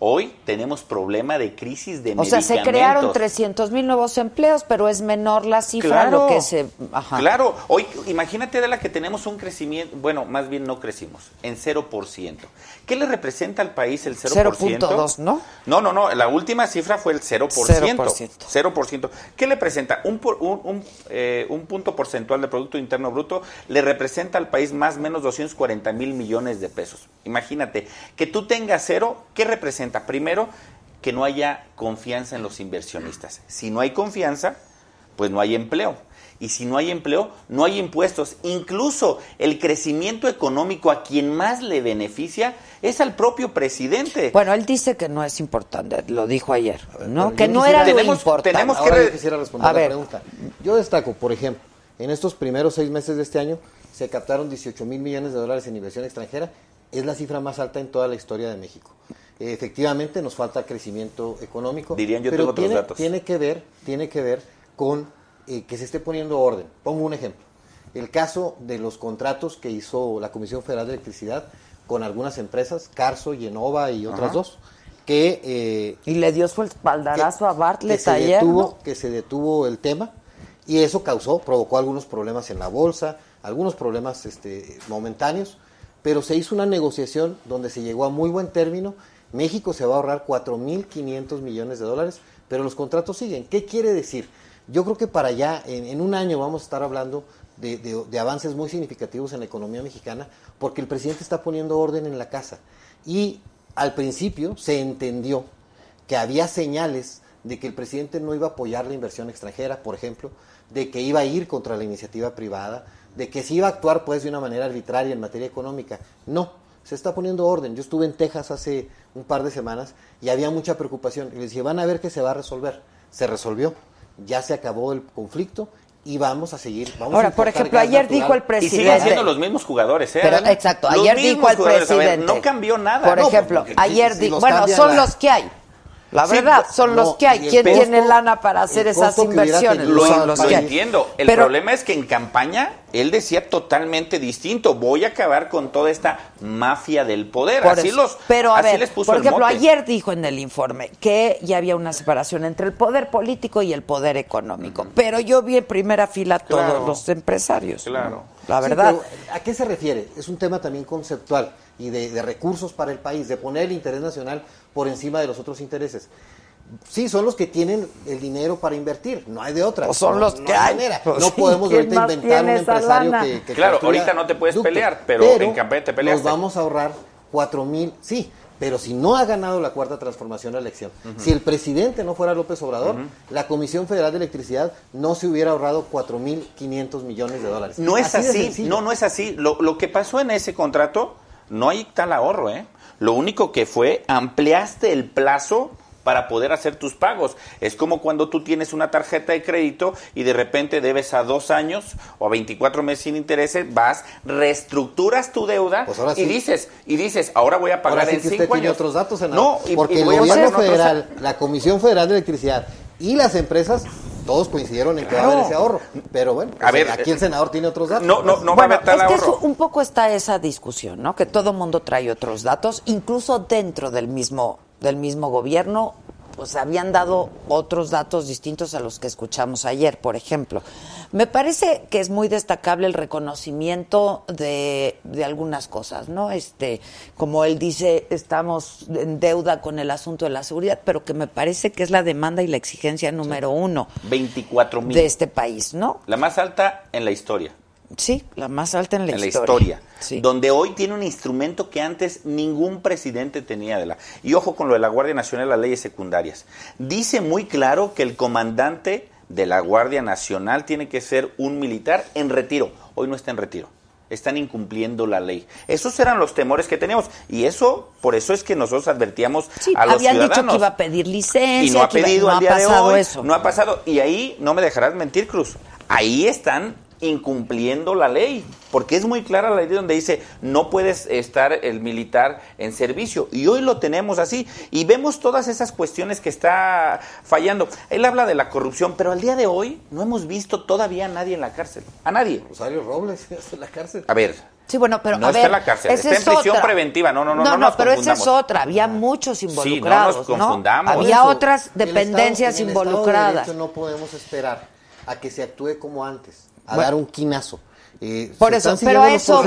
Hoy tenemos problema de crisis de O sea, se crearon 300 mil nuevos empleos, pero es menor la cifra a lo que se... Ajá. Claro, hoy imagínate de la que tenemos un crecimiento, bueno, más bien no crecimos, en 0%. ¿Qué le representa al país el 0%? 0.2, ¿no? No, no, no, la última cifra fue el 0%. 0%. 0%. ¿Qué le presenta? Un, por- un, un, eh, un punto porcentual de Producto Interno Bruto le representa al país más o menos 240 mil millones de pesos. Imagínate, que tú tengas cero, ¿qué representa? Primero, que no haya confianza en los inversionistas. Si no hay confianza, pues no hay empleo. Y si no hay empleo, no hay impuestos. Incluso el crecimiento económico a quien más le beneficia es al propio presidente. Bueno, él dice que no es importante, lo dijo ayer, ¿no? Que no quisiera- era lo Tenemos- importante. tenemos que Ahora yo quisiera responder A la ver. pregunta. Yo destaco, por ejemplo, en estos primeros seis meses de este año se captaron 18 mil millones de dólares en inversión extranjera. Es la cifra más alta en toda la historia de México. Efectivamente, nos falta crecimiento económico. Dirían, yo pero tengo otros datos. Tiene que ver, tiene que ver con eh, que se esté poniendo orden. Pongo un ejemplo. El caso de los contratos que hizo la Comisión Federal de Electricidad con algunas empresas, Carso, Yenova y otras Ajá. dos, que eh, Y le dio su espaldarazo a Bartlett que se ayer, detuvo, ¿no? que se detuvo el tema y eso causó, provocó algunos problemas en la bolsa, algunos problemas este, momentáneos, pero se hizo una negociación donde se llegó a muy buen término. México se va a ahorrar 4.500 millones de dólares, pero los contratos siguen. ¿Qué quiere decir? Yo creo que para allá, en, en un año, vamos a estar hablando de, avances muy significativos en la economía mexicana, porque el presidente está poniendo orden en la casa. Y al principio se entendió que había señales de que el presidente no iba a apoyar la inversión extranjera, por ejemplo, de que iba a ir contra la iniciativa privada, de que se iba a actuar pues de una manera arbitraria en materia económica. No, se está poniendo orden. Yo estuve en Texas hace un par de semanas y había mucha preocupación. Y les dije, van a ver que se va a resolver. Se resolvió. Ya se acabó el conflicto y vamos a seguir. Vamos a Ahora, por importar ejemplo, ayer natural. dijo el Y presidente. siguen siendo los mismos jugadores, ¿eh? Pero, exacto, Los ayer dijo el. A ver, presidente. no cambió nada. Por No, ejemplo, porque ayer dijo, bueno, son la- los que hay. La Sí, verdad, no, son los no, que hay. ¿Quién costo- tiene lana para hacer esas inversiones? Lo, son los lo que hay. entiendo. El Pero- problema es que en campaña él decía totalmente distinto. Voy a acabar con toda esta mafia del poder. Por así eso. los, Pero a así ver, les puso por el ejemplo, mote. ayer dijo en el informe que ya había una separación entre el poder político y el poder económico. Pero yo vi en primera fila a todos Claro. los empresarios. Claro. La Sí, verdad. pero ¿A qué se refiere? Es un tema también conceptual y de, de recursos para el país, de poner el interés nacional por encima de los otros intereses. Sí, son los que tienen el dinero para invertir, no hay de otra. Pues son No- los no que hay hay. manera. Pues no podemos ¿quién ahorita inventar un empresario que, que Claro, ahorita no te puedes pelear, pero en campaña te peleaste. Nos vamos a ahorrar cuatro mil, sí, pero si no ha ganado la cuarta transformación a elección, si el presidente no fuera López Obrador, la Comisión Federal de Electricidad no se hubiera ahorrado cuatro mil quinientos millones de dólares. No es así, sencillo. no, no es así. Lo, lo que pasó en ese contrato, no hay tal ahorro, ¿eh? Lo único que fue, ampliaste el plazo para poder hacer tus pagos. Es como cuando tú tienes una tarjeta de crédito y de repente debes a dos años o a 24 meses sin intereses, vas, reestructuras tu deuda Pues y sí. dices, y dices, ahora voy a pagar Ahora sí en que usted cinco tiene años. otros datos, senador. No, y- porque y el gobierno federal, la Comisión Federal de Electricidad y las empresas, todos coincidieron en que va a Claro. haber ese ahorro. Pero bueno, A pues, ver, aquí el senador tiene otros datos. No, no, no va a es que eso- un poco está esa discusión, ¿no? Que todo mundo trae otros datos, incluso dentro del mismo del mismo gobierno, pues habían dado otros datos distintos a los que escuchamos ayer, por ejemplo. Me parece que es muy destacable el reconocimiento de, de algunas cosas, ¿no? Este, como él dice, estamos en deuda con el asunto de la seguridad, pero que me parece que es la demanda y la exigencia número uno 24 mil. de este país, ¿no? La más alta en la historia. Sí, la más alta en la en la historia. historia, Sí. donde hoy tiene un instrumento que antes ningún presidente tenía de la. Y ojo con lo de la Guardia Nacional, las leyes secundarias. Dice muy claro que el comandante de la Guardia Nacional tiene que ser un militar en retiro. Hoy no está en retiro. Están incumpliendo la ley. Esos eran los temores que teníamos. Y eso, por eso es que nosotros advertíamos Sí, a los habían dicho ciudadanos. que iba a pedir licencia. Y no ha iba- pedido no al ha día de pasado hoy. eso. No ha pasado. Y ahí, no me dejarás mentir, Cruz. Ahí están incumpliendo la ley. Porque es muy clara la ley donde dice no puedes estar el militar en servicio. Y hoy lo tenemos así. Y vemos todas esas cuestiones que está fallando. Él habla de la corrupción, pero al día de hoy no hemos visto todavía a nadie en la cárcel. A nadie. Rosario Robles, está en la cárcel. A ver. Sí, bueno, pero No a está ver, en la cárcel, está en es prisión otra. preventiva. No, no, no, No, no no, nos pero esa es otra. Había muchos Sí, no involucrados, nos confundamos. Había Eso, otras el Estado- dependencias en el de involucradas. No podemos esperar a que se actúe como antes, a Bueno. dar un quinazo. Eh, Por eso, pero eso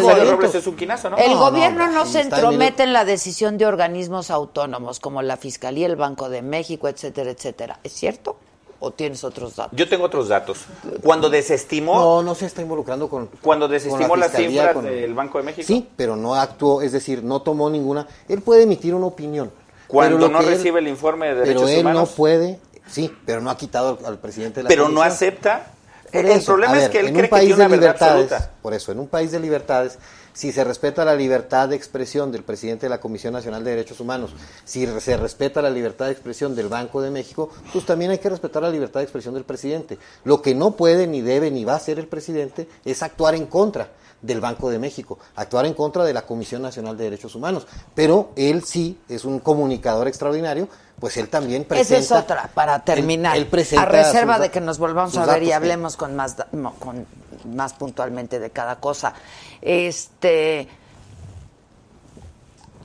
es un quinazo, ¿no? El No, no, gobierno no, se entromete en la decisión de organismos autónomos como la Fiscalía, el Banco de México, etcétera, etcétera. ¿Es cierto? ¿O tienes otros datos? Yo tengo otros datos. Cuando desestimó, No, no se está involucrando con. cuando con desestimó la las Fiscalía, cifras con- del Banco de México. Sí, pero no actuó, es decir, no tomó ninguna. Él puede emitir una opinión. Cuando no él- recibe el informe de derechos Pero él humanos. no puede, sí, pero no ha quitado al, al presidente de la pero no acepta. Por el eso, problema es que él en cree un que país tiene una de verdad libertades, absoluta. por eso, en un país de libertades, si se respeta la libertad de expresión del presidente de la Comisión Nacional de Derechos Humanos, si se respeta la libertad de expresión del Banco de México, pues también hay que respetar la libertad de expresión del presidente. Lo que no puede, ni debe, ni va a hacer el presidente es actuar en contra del Banco de México, actuar en contra de la Comisión Nacional de Derechos Humanos. Pero él sí es un comunicador extraordinario, pues él también presenta... Esa es otra, para terminar. él- él presenta a reserva sus- de que nos volvamos a ver y hablemos con más, con más puntualmente de cada cosa. Este.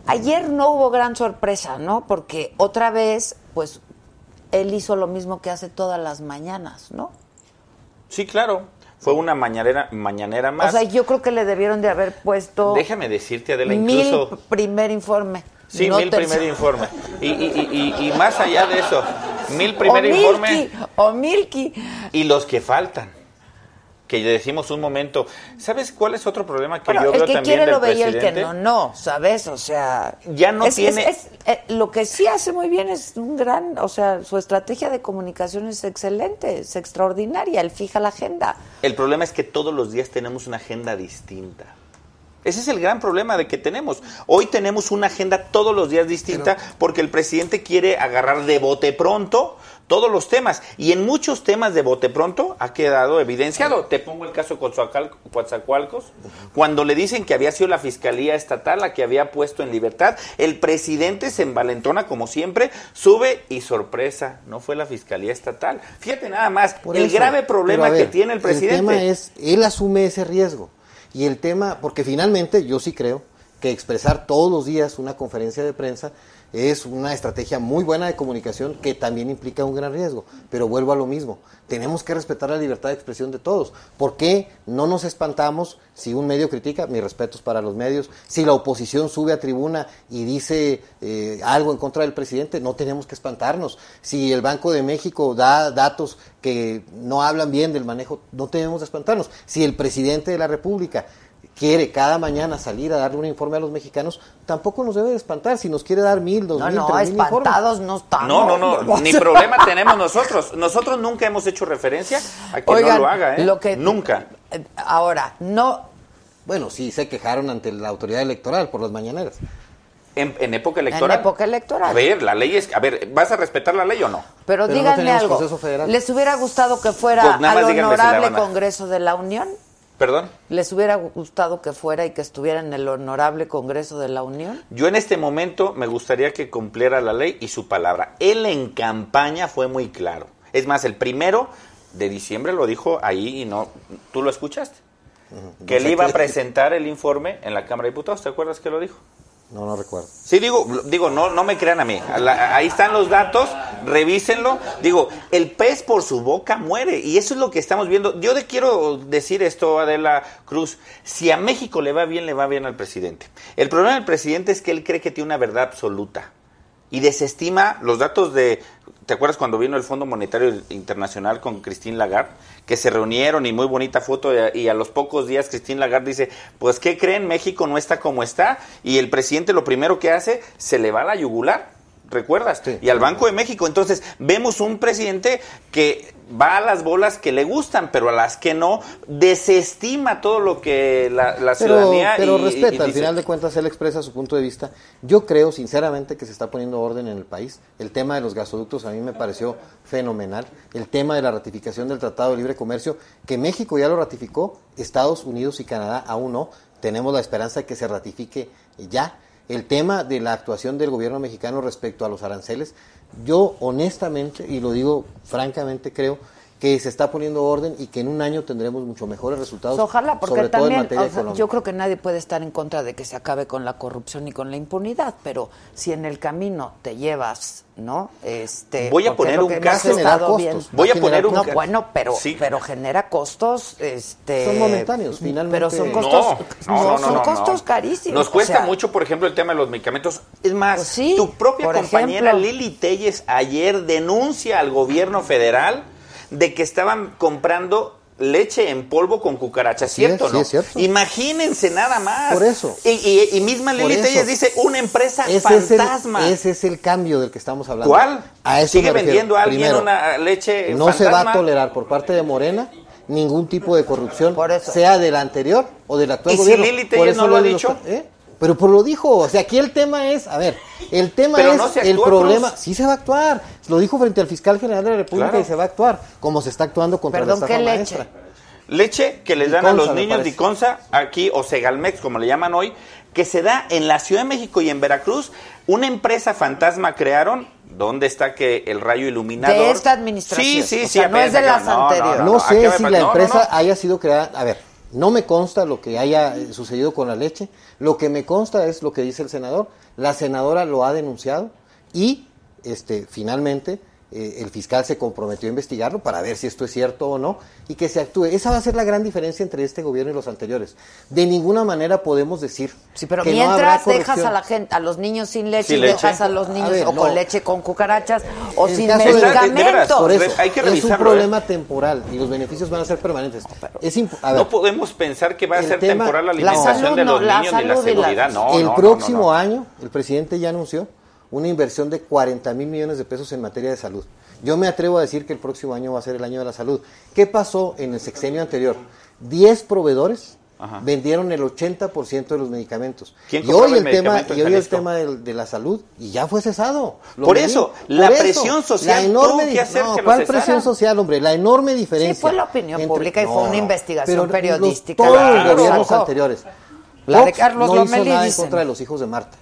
Ayer no hubo gran sorpresa, ¿no? Porque otra vez, pues, él hizo lo mismo que hace todas las mañanas, ¿no? Sí, claro. Fue una mañanera, mañanera más. O sea, yo creo que le debieron de haber puesto Déjame decirte, Adela, mil incluso... primer informe. Sí, no mil primer informe. Y, y, y, y- más allá de eso, mil primer o informe Milky, o Milky. y los que faltan. Que decimos un momento. ¿Sabes cuál es otro problema que Bueno, yo el veo que también quiere del lo veía, el que no, no, ¿sabes? O sea... Ya no es- tiene- es- es, eh, lo que sí hace muy bien es un gran... O sea, su estrategia de comunicación es excelente, es extraordinaria. Él fija la agenda. El problema es que todos los días tenemos una agenda distinta. Ese es el gran problema de que tenemos. Hoy tenemos una agenda todos los días distinta porque el presidente quiere agarrar de bote pronto todos los temas. Y en muchos temas de bote pronto ha quedado evidenciado. Te pongo el caso de Coatzacoal- Coatzacoalcos, cuando le dicen que había sido la Fiscalía Estatal la que había puesto en libertad, el presidente se envalentona como siempre, sube y sorpresa, no fue la Fiscalía Estatal. Fíjate nada más, Por el eso, grave problema ver, que tiene el presidente. El tema es, él asume ese riesgo. Y el tema, porque finalmente yo sí creo que expresar todos los días una conferencia de prensa es una estrategia muy buena de comunicación que también implica un gran riesgo. Pero vuelvo a lo mismo, tenemos que respetar la libertad de expresión de todos. ¿Por qué no nos espantamos si un medio critica? Mis respetos para los medios. Si la oposición sube a tribuna y dice eh, algo en contra del presidente, no tenemos que espantarnos. Si el Banco de México da datos que no hablan bien del manejo, no tenemos que espantarnos. Si el presidente de la República quiere cada mañana salir a darle un informe a los mexicanos, tampoco nos debe de espantar. Si nos quiere dar mil, dos No, mil, no, tres mil informes. espantados no estamos. No, no, no, ni problema tenemos nosotros. Nosotros nunca hemos hecho referencia a que Oigan, no lo haga, ¿eh? lo que- Nunca. eh, Ahora, no, Bueno, sí, se quejaron ante la autoridad electoral por las mañaneras. En, en época electoral. En época electoral. A ver, la ley es. A ver, ¿vas a respetar la ley o no? pero, Pero no díganme tenemos algo. ¿Les hubiera gustado que fuera Pues al si honorable Congreso de la Unión? Perdón. ¿Les hubiera gustado que fuera y que estuviera en el honorable Congreso de la Unión? Yo en este momento me gustaría que cumpliera la ley y su palabra. Él en campaña fue muy claro. Es más, el primero de diciembre lo dijo ahí y no. ¿Tú lo escuchaste? Que él sé iba a presentar el informe en la Cámara de Diputados. ¿Te acuerdas que lo dijo? No, no recuerdo. Sí, digo, digo, no, no me crean a mí. Ahí están los datos, revísenlo. Digo, el pez por su boca muere y eso es lo que estamos viendo. Yo le quiero decir esto, Adela Cruz. Si a México le va bien, le va bien al presidente. El problema del presidente es que él cree que tiene una verdad absoluta y desestima los datos de... ¿Te acuerdas cuando vino el Fondo Monetario Internacional con Christine Lagarde? Que se reunieron y muy bonita foto y a, los pocos días Christine Lagarde dice, pues ¿qué creen? México no está como está y el presidente lo primero que hace, se le va la yugular. ¿Recuerdas? Sí. Y al Banco de México. Entonces, vemos un presidente que va a las bolas que le gustan, pero a las que no, desestima todo lo que la, la Pero, ciudadanía... pero y- y- respeta, y al dice- final de cuentas él expresa su punto de vista. Yo creo sinceramente que se está poniendo orden en el país. El tema de los gasoductos a mí me pareció fenomenal. El tema de la ratificación del Tratado de Libre Comercio, que México ya lo ratificó, Estados Unidos y Canadá aún no. Tenemos la esperanza de que se ratifique ya. El tema de la actuación del gobierno mexicano respecto a los aranceles, yo honestamente, y lo digo francamente, creo que se está poniendo orden y que en un año tendremos mucho mejores resultados. Ojalá, porque sobre todo en también, materia o sea, económica. yo creo que nadie puede estar en contra de que se acabe con la corrupción y con la impunidad, pero si en el camino te llevas, ¿no? Este, Voy a poner un caso- costos. viendo- Voy a poner un No, bueno, pero, Sí. pero genera costos, este... Son momentáneos, finalmente. Pero son No, costos, No, no, no, son no, costos no. carísimos. Nos o cuesta sea, mucho, por ejemplo, el tema de los medicamentos. Es más, Pues sí, tu propia compañera ejemplo. Lili Telles ayer denuncia al gobierno federal de que estaban comprando leche en polvo con cucarachas, es, ¿cierto sí no? es cierto. Imagínense nada más. Por eso. Y, y- y misma Lili. Telles dice, una empresa Ese es, el, fantasma. ese es el cambio del que estamos hablando. ¿Cuál? A eso ¿Sigue vendiendo a alguien Primero, una leche No se va a fantasma? tolerar por parte de Morena ningún tipo de corrupción, Por eso. sea del anterior o del actual ¿Y si gobierno. Lili Por Telles eso no lo ha dicho? ¿eh? Pero por lo dijo, o sea, aquí el tema es, a ver, el tema Pero es no el problema, Cruz. sí se va a actuar, lo dijo frente al fiscal general de la República Claro. y se va a actuar, como se está actuando contra Perdón, la ¿qué estafa leche? maestra. Leche que les dan a los niños. Diconsa, aquí, o Segalmex, como le llaman hoy, que se da en la Ciudad de México y en Veracruz. Una empresa fantasma crearon. ¿Dónde está que el rayo iluminador? De esta administración. Sí, sí, O sí. sea, no es de las no, anteriores. No, sé si no, la no, empresa no. haya sido creada. A ver, no me consta lo que haya sucedido con la leche. Lo que me consta es lo que dice el senador. La senadora lo ha denunciado y, este, finalmente, eh, el fiscal se comprometió a investigarlo para ver si esto es cierto o no y que se actúe. Esa va a ser la gran diferencia entre este gobierno y los anteriores. De ninguna manera podemos decir Sí, pero que no mientras dejas a la gente, a los niños sin leche, Sin y leche. dejas a los niños ver, o no. con leche con cucarachas o En sin medicamentos. Es un revisarlo, problema ¿eh? temporal y los beneficios van a ser permanentes. Es imp- a ver, No podemos pensar que va a El ser tema- temporal la La alimentación salud de los niños ni la salud y la- seguridad. No, el próximo no, no. año, el presidente ya anunció una inversión de 40 mil millones de pesos en materia de salud. Yo me atrevo a decir que el próximo año va a ser el año de la salud. ¿Qué pasó en el sexenio anterior? 10 proveedores Ajá. vendieron el 80% de los medicamentos. ¿Quién y hoy el el tema, y hoy el tema de, la salud y ya fue cesado. Lo Por eso, por la presión social tuvo que di- hacer no, que lo ¿cuál presión social, hombre? La enorme diferencia. Sí, fue la opinión pública y fue una investigación pero los- periodística. todos Claro. los gobiernos anteriores. La de Fox Carlos no Lomelí, hizo nada dicen. en contra de los hijos de Marta.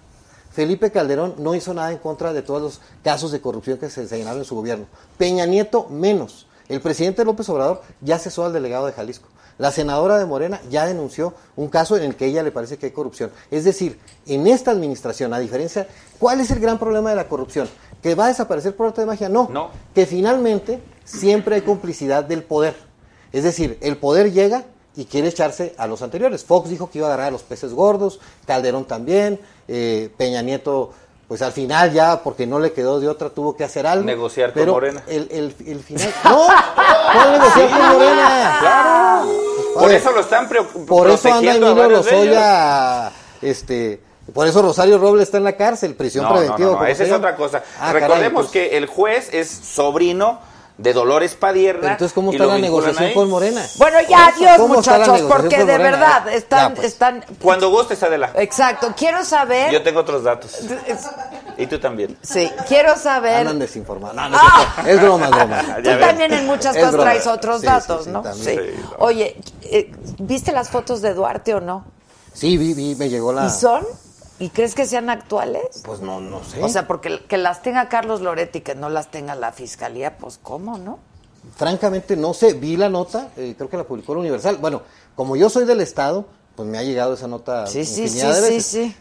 Felipe Calderón no hizo nada en contra de todos los casos de corrupción que se señalaron en su gobierno. Peña Nieto menos. El presidente López Obrador ya cesó al delegado de Jalisco. La senadora de Morena ya denunció un caso en el que ella le parece que hay corrupción. Es decir, en esta administración, a diferencia, ¿cuál es el gran problema de la corrupción? ¿Que va a desaparecer por arte de magia? No. No. Que finalmente siempre hay complicidad del poder. Es decir, el poder llega y quiere echarse a los anteriores. Fox dijo que iba a agarrar a los peces gordos, Calderón también, eh, Peña Nieto, pues al final ya, porque no le quedó de otra, tuvo que hacer algo. Negociar con Morena. El, el, el final... ¡No! ¿Cuál negociar con Morena? Claro. Por eso lo están preo- Por eso anda Emilio. Lozoya, este... Por eso Rosario Robles está en la cárcel, prisión No, preventiva. no, esa es otra cosa. Ah, caray, Recordemos que el juez es sobrino de Dolores Padierna. Pero entonces, ¿cómo está la negociación con Morena? Bueno, ya, adiós, ¿Cómo está la muchachos, porque de Morena? verdad Ya, están, pues. están. Cuando gustes, Adela. Exacto, quiero saber. Yo tengo otros datos. Y tú también. Sí, quiero saber. Andan desinformados. No, no es cierto. Es broma, es broma. Tú ves. también en muchas cosas traes otros Sí, datos, sí, sí, ¿no? Sí, no. Oye, eh, ¿viste las fotos de Duarte o no? Sí, vi, vi, me llegó la... ¿Y son? ¿Y crees que sean actuales? Pues no, no sé. O sea, porque que las tenga Carlos Loretti, que no las tenga la fiscalía, pues ¿cómo, no? Francamente no sé, vi la nota, eh, creo que la publicó el Universal. Bueno, como yo soy del Estado, pues me ha llegado esa nota Sí, sí, sí, de sí, veces. sí.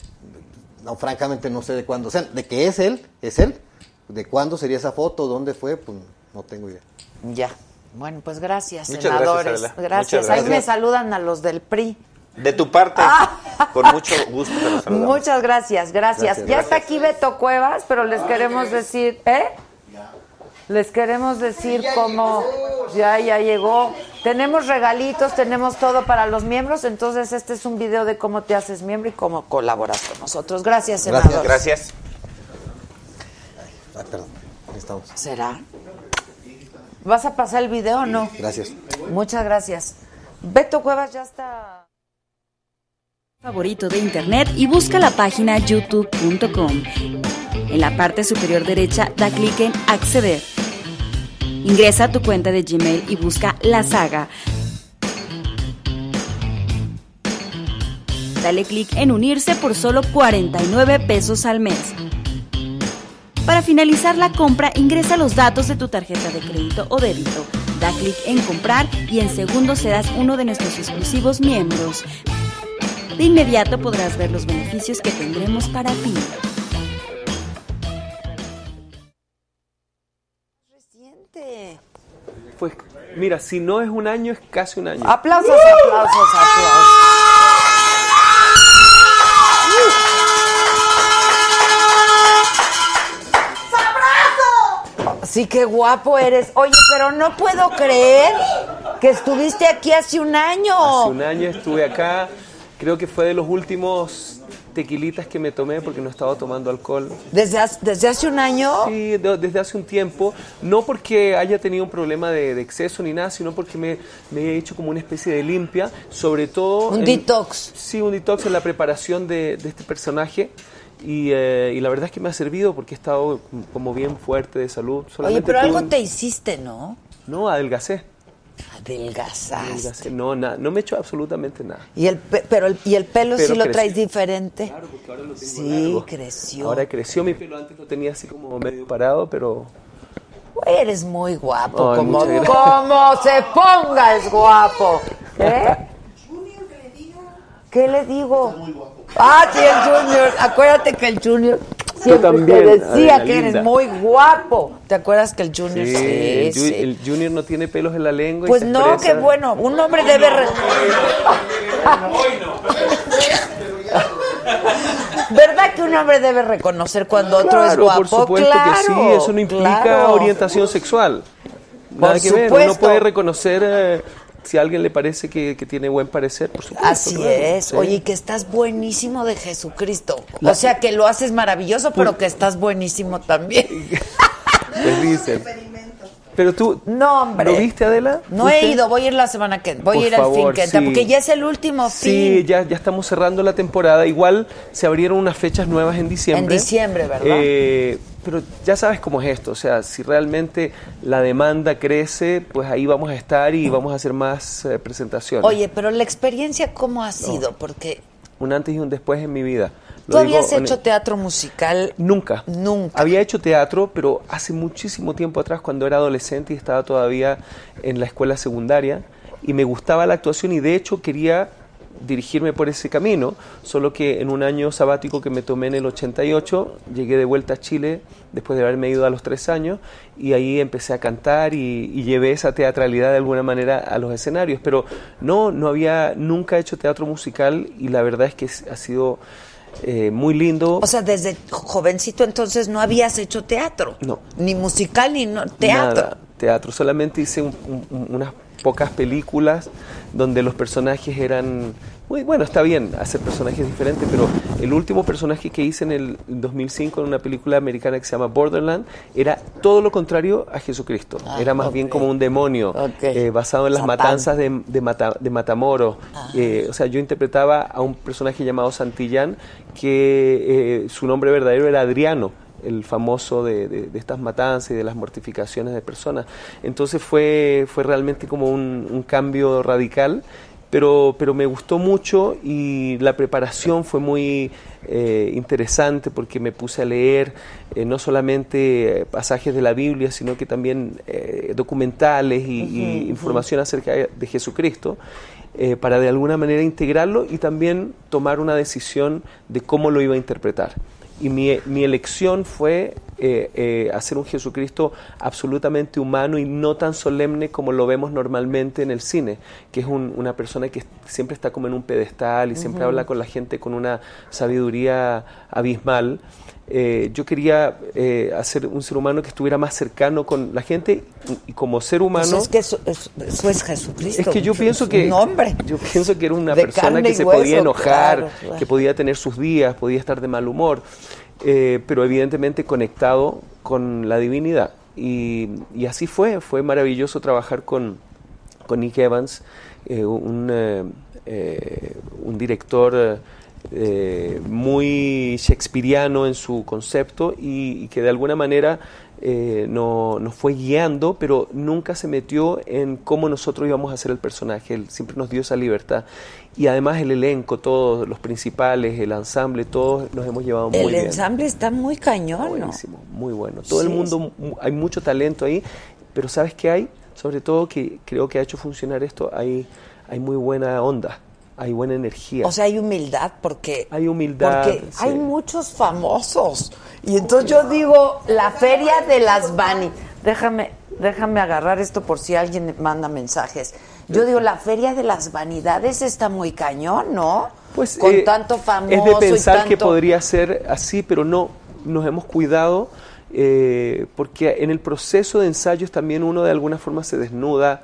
No, francamente no sé de cuándo. O sea, de que es él, es él. De cuándo sería esa foto, dónde fue, pues no tengo idea. Ya. Bueno, pues gracias, Muchas gracias, senadores. Adela. Gracias. Muchas Ahí gracias. me saludan a los del PRI. De tu parte, con mucho gusto te los saludamos. Muchas gracias, gracias. Gracias, ya está aquí Beto Cuevas, pero les queremos decir, ¿eh? Les queremos decir cómo ya ya llegó. Tenemos regalitos, tenemos todo para los miembros, entonces este es un video de cómo te haces miembro y cómo colaboras con nosotros. Gracias, Gracias. senador. Gracias. Ah, perdón, ahí estamos. ¿Será? ¿Vas a pasar el video o no? Gracias. Muchas gracias. Beto Cuevas ya está. Favorito de internet y busca la página youtube.com. En la parte superior derecha da clic en acceder. Ingresa a tu cuenta de Gmail y busca la saga. Dale clic en unirse por solo 49 pesos al mes. Para finalizar la compra, ingresa los datos de tu tarjeta de crédito o débito. Da clic en comprar y en segundos serás uno de nuestros exclusivos miembros. De inmediato podrás ver los beneficios que tendremos para ti. Reciente. Pues mira, si no es un año, es casi un año. Aplausos, aplausos, aplausos. Sí, qué guapo eres. Oye, pero no puedo creer que estuviste aquí hace un año. Hace un año estuve acá, creo que fue de los últimos tequilitas que me tomé porque no estaba tomando alcohol. Desde hace, desde hace un año. Sí, de- desde hace un tiempo, no porque haya tenido un problema de, de exceso ni nada, sino porque me, me he hecho como una especie de limpia, sobre todo... Un en- detox. Sí, un detox en la preparación de, de este personaje. Y, eh, y la verdad es que me ha servido porque he estado como bien fuerte de salud. Oye, Solamente pero tuve algo un- te hiciste, ¿no? No, adelgacé. Adelgazaste. No, na- no me he hecho absolutamente nada. Y el, pe- pero el, y el pelo Pero sí lo creció. traes diferente. Claro, porque ahora lo tengo Sí, largo. creció. Ahora creció mi pelo, antes lo tenía así como medio parado, pero Güey, Eres muy guapo. Ay, como, como se ponga es guapo. ¿Eh? ¿Qué le digo? Ah, sí, el Junior. Acuérdate que el Junior siempre también, te decía Adela, que eres linda. muy guapo. ¿Te acuerdas que el Junior sí, el, ju- sí. el Junior no tiene pelos en la lengua. y Pues se no, expresa. qué bueno. Un hombre debe. re- ¿Verdad que un hombre debe reconocer cuando otro es Claro, guapo? por supuesto claro, que sí, eso no implica claro. orientación sexual. Nada Por que ver, supuesto. uno puede reconocer eh, si a alguien le parece que, que tiene buen parecer, por supuesto. Así claro, es. sí. Oye, y que estás buenísimo de Jesucristo. O sea, que lo haces maravilloso, pero que estás buenísimo también. Pues dicen. Pero tú, No, hombre. ¿lo viste, Adela? No he ido, voy a ir la semana que voy Por a ir al fin favor, que sí. porque ya es el último Sí, fin. ya, ya estamos cerrando la temporada. Igual se abrieron unas fechas nuevas en diciembre. En diciembre, ¿verdad? Eh, pero ya sabes cómo es esto. O sea, si realmente la demanda crece, pues ahí vamos a estar y vamos a hacer más eh, presentaciones. Oye, pero la experiencia cómo ha sido, porque Un antes y un después en mi vida. tú Lo habías hecho teatro musical Nunca. Nunca. Había hecho teatro, pero hace muchísimo tiempo atrás, cuando era adolescente y estaba todavía en la escuela secundaria, y me gustaba la actuación y de hecho quería dirigirme por ese camino, solo que en un año sabático que me tomé en el 88, llegué de vuelta a Chile después de haberme ido a los tres años y ahí empecé a cantar y, y llevé esa teatralidad de alguna manera a los escenarios, pero no, no había nunca hecho teatro musical y la verdad es que ha sido eh, muy lindo. O sea, desde jovencito entonces no habías hecho teatro. No. Ni musical ni no, teatro. Nada, teatro. Solamente hice un- un- unas pocas películas donde los personajes eran... Muy, bueno, está bien hacer personajes diferentes, pero el último personaje que hice en el 2005 en una película americana que se llama Borderland era todo lo contrario a Jesucristo. Ah, era más bien como un demonio, eh, basado en las Satán. matanzas de, de, Mata- de Matamoros. Ah. Eh, o sea, yo interpretaba a un personaje llamado Santillán que eh, su nombre verdadero era Adriano el famoso de, de- de estas matanzas y de las mortificaciones de personas. Entonces fue, fue realmente como un, un cambio radical, pero, pero me gustó mucho y la preparación fue muy eh, interesante porque me puse a leer eh, no solamente eh, pasajes de la Biblia, sino que también eh, documentales y, y información acerca de Jesucristo. para de alguna manera integrarlo y también tomar una decisión de cómo lo iba a interpretar. Y mi, mi elección fue eh, eh, hacer un Jesucristo absolutamente humano y no tan solemne como lo vemos normalmente en el cine, que es un- una persona que siempre está como en un pedestal y siempre habla con la gente con una sabiduría abismal. Eh, yo quería eh, hacer un ser humano que estuviera más cercano con la gente y, como ser humano... Pues es que eso, eso- eso es Jesucristo. Es que yo pienso que un hombre. yo pienso que era una persona que se hueso, podía enojar, claro, claro. que podía tener sus días, podía estar de mal humor, eh, pero evidentemente conectado con la divinidad. Y, y así fue, fue maravilloso trabajar con, con Nick Evans, un, un director eh, muy shakespeariano en su concepto y, y que de alguna manera eh, no- nos fue guiando, pero nunca se metió en cómo nosotros íbamos a hacer el personaje. Él siempre nos dio esa libertad. Y además el elenco, todos los principales, el ensamble, todos nos hemos llevado muy El bien. ensamble está muy cañón, ¿no? Buenísimo, muy bueno. Todo el mundo, mu- hay mucho talento ahí, pero ¿sabes qué hay? Sobre todo que creo que ha hecho funcionar esto, hay, hay muy buena onda, hay buena energía. O sea, hay humildad porque Hay humildad, porque sí. hay muchos famosos. Y entonces yo digo, la feria de las Bani. Déjame, déjame agarrar esto por si alguien manda mensajes. Yo digo, la feria de las vanidades está muy cañón, ¿no? Pues, con eh, tanto famoso Es de pensar y que podría ser así, pero no, nos hemos cuidado eh, porque en el proceso de ensayos también uno de alguna forma se desnuda,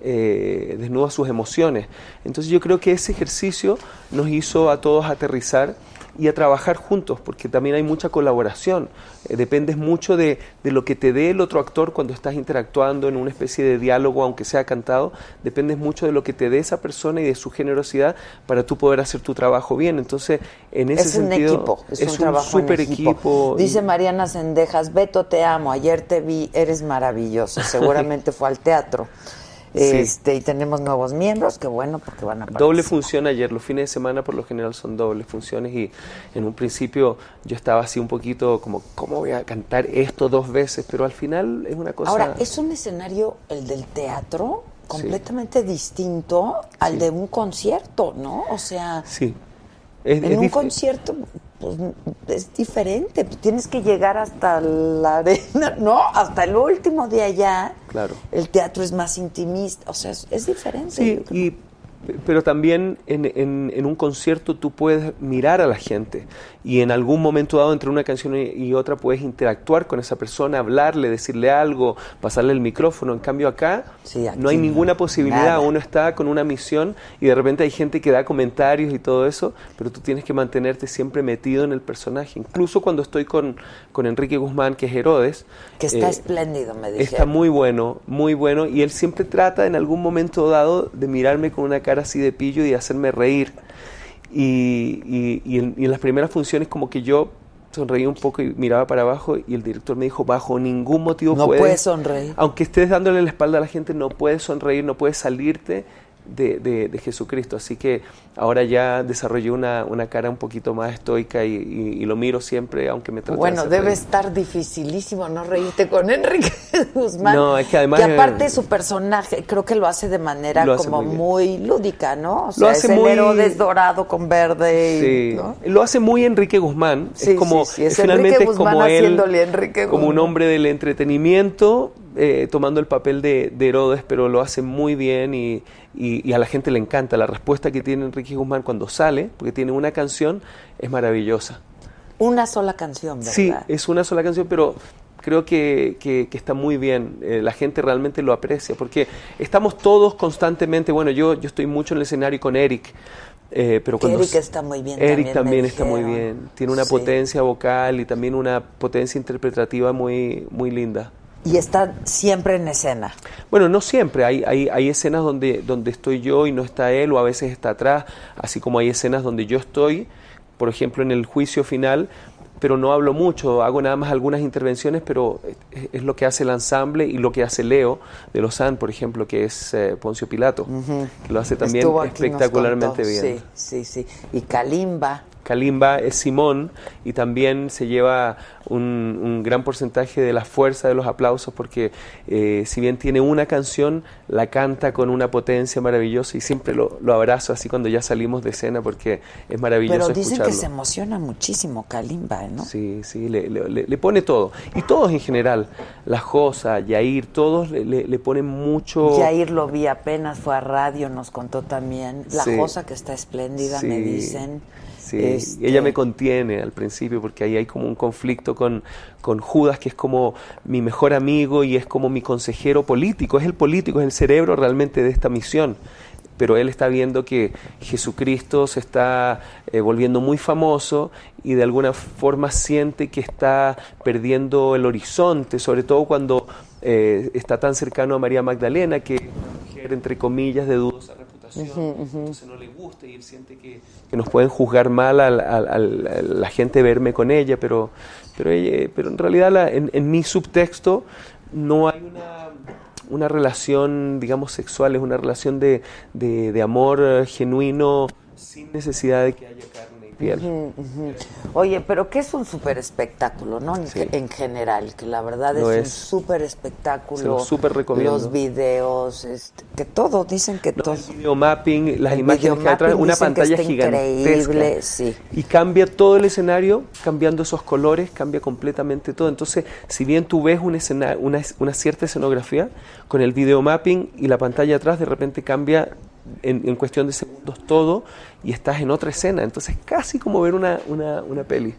eh, desnuda sus emociones. Entonces yo creo que ese ejercicio nos hizo a todos aterrizar y a trabajar juntos, porque también hay mucha colaboración. Eh, dependes mucho de, de lo que te dé el otro actor cuando estás interactuando en una especie de diálogo, aunque sea cantado, dependes mucho de lo que te dé esa persona y de su generosidad para tú poder hacer tu trabajo bien. Entonces, en ese es un sentido, equipo, es, un, trabajo super equipo. equipo. Dice Mariana Sendejas, Beto, te amo, ayer te vi, eres maravilloso. Seguramente fue al teatro. Sí. Este, y tenemos nuevos miembros, qué bueno, porque van a Doble participar. función ayer, los fines de semana por lo general son dobles funciones y en un principio yo estaba así un poquito como, ¿cómo voy a cantar esto dos veces? Pero al final es una cosa... Ahora, es un escenario, el del teatro, completamente distinto al Sí. de un concierto, ¿no? O sea, Sí. Es, en es un concierto pues, es diferente, pues, tienes que llegar hasta la arena, ¿no? Hasta el último de allá. Claro. El teatro es más intimista, o sea, es, es diferente. Sí, y pero también en, en- en un concierto tú puedes mirar a la gente y en algún momento dado entre una canción y, otra puedes interactuar con esa persona, hablarle, decirle algo, pasarle el micrófono. En cambio acá Sí, no hay ninguna posibilidad, nada. uno está con una misión y de repente hay gente que da comentarios y todo eso, pero tú tienes que mantenerte siempre metido en el personaje. Incluso cuando estoy con, con Enrique Guzmán, que es Herodes, Que está eh, espléndido, me Está dijeron. muy bueno, muy bueno. Y él siempre trata en algún momento dado de mirarme con una cara así de pillo y hacerme reír. Y, y- y en, y en las primeras funciones como que yo sonreía un poco y miraba para abajo y el director me dijo, bajo ningún motivo No puedes, puedes sonreír. Aunque estés dándole la espalda a la gente, no puedes sonreír, no puedes salirte de, de- de Jesucristo. Así que ahora ya desarrollé una, una cara un poquito más estoica y, y- y lo miro siempre, aunque me trate Bueno, debe reír. estar dificilísimo no reírte con Enrique Guzmán. No, es que además, Que aparte eh, su personaje, creo que lo hace de manera Lo hace como muy lúdica, ¿no? O sea, hace es el muy- Herodes dorado con verde. y- Sí, ¿no? lo hace muy Enrique Guzmán. Sí, es como, sí, es finalmente Enrique es como Guzmán él, Enrique como un Guzmán. hombre del entretenimiento, eh, tomando el papel de, de Herodes, pero lo hace muy bien y, y- y a la gente le encanta. La respuesta que tiene Enrique Guzmán cuando sale, porque tiene una canción, es maravillosa. Una sola canción, ¿verdad? Sí, es una sola canción, pero creo que, que- que está muy bien. Eh, la gente realmente lo aprecia, porque estamos todos constantemente, bueno, yo, yo estoy mucho en el escenario con Eric. eh, pero cuando Eric está muy bien Eric también, está muy bien. Tiene una Sí. potencia vocal y también una potencia interpretativa muy, muy linda. Y está siempre en escena. Bueno, no siempre. Hay, hay, hay escenas donde, donde estoy yo y no está él, o a veces está atrás, así como hay escenas donde yo estoy, por ejemplo, en el juicio final, pero no hablo mucho, hago nada más algunas intervenciones, pero es, es lo que hace el ensamble y lo que hace Leo de Lausanne, por ejemplo, que es eh, Poncio Pilato, que lo hace también Estuvo espectacularmente contó. bien. Sí, sí, sí. Y Kalimba. Kalimba es Simón y también se lleva un, un gran porcentaje de la fuerza de los aplausos porque eh, si bien tiene una canción, la canta con una potencia maravillosa y siempre lo, lo abrazo así cuando ya salimos de escena porque es maravilloso Pero dicen escucharlo. que se emociona muchísimo Kalimba, ¿no? Sí, sí, le, le- le- pone todo. Y todos en general, la Josa, Yair, todos le, le- le ponen mucho... Jair lo vi apenas, fue a radio, nos contó también. La Sí. Josa que está espléndida, me dicen. Sí, Este, ella me contiene al principio porque ahí hay como un conflicto con, con Judas, que es como mi mejor amigo y es como mi consejero político, es el político, es el cerebro realmente de esta misión. Pero él está viendo que Jesucristo se está eh, volviendo muy famoso y de alguna forma siente que está perdiendo el horizonte, sobre todo cuando eh, está tan cercano a María Magdalena, que es una mujer, entre comillas, de dudosa entonces no le gusta y él siente que, que nos pueden juzgar mal al- al- al- a la gente verme con ella, pero, pero, ella- pero en realidad la- en, en mi subtexto no hay una, una relación, digamos, sexual, es una relación de, de- de amor eh, genuino sin necesidad de que haya carne piel. Oye, pero que es un súper espectáculo, ¿no? En, Sí. en general, que la verdad es, un súper espectáculo. Se lo súper recomiendo. Los videos, este, que todo, dicen que todo. El video mapping, las El imágenes que videomapping una pantalla gigantesca. increíble, sí. Y cambia todo el escenario, cambiando esos colores, cambia completamente todo. Entonces, si bien tú ves un escena- una, una cierta escenografía, con el video mapping y la pantalla atrás, de repente cambia en, en cuestión de segundos todo y estás en otra escena. Entonces, casi como ver una, una, una peli.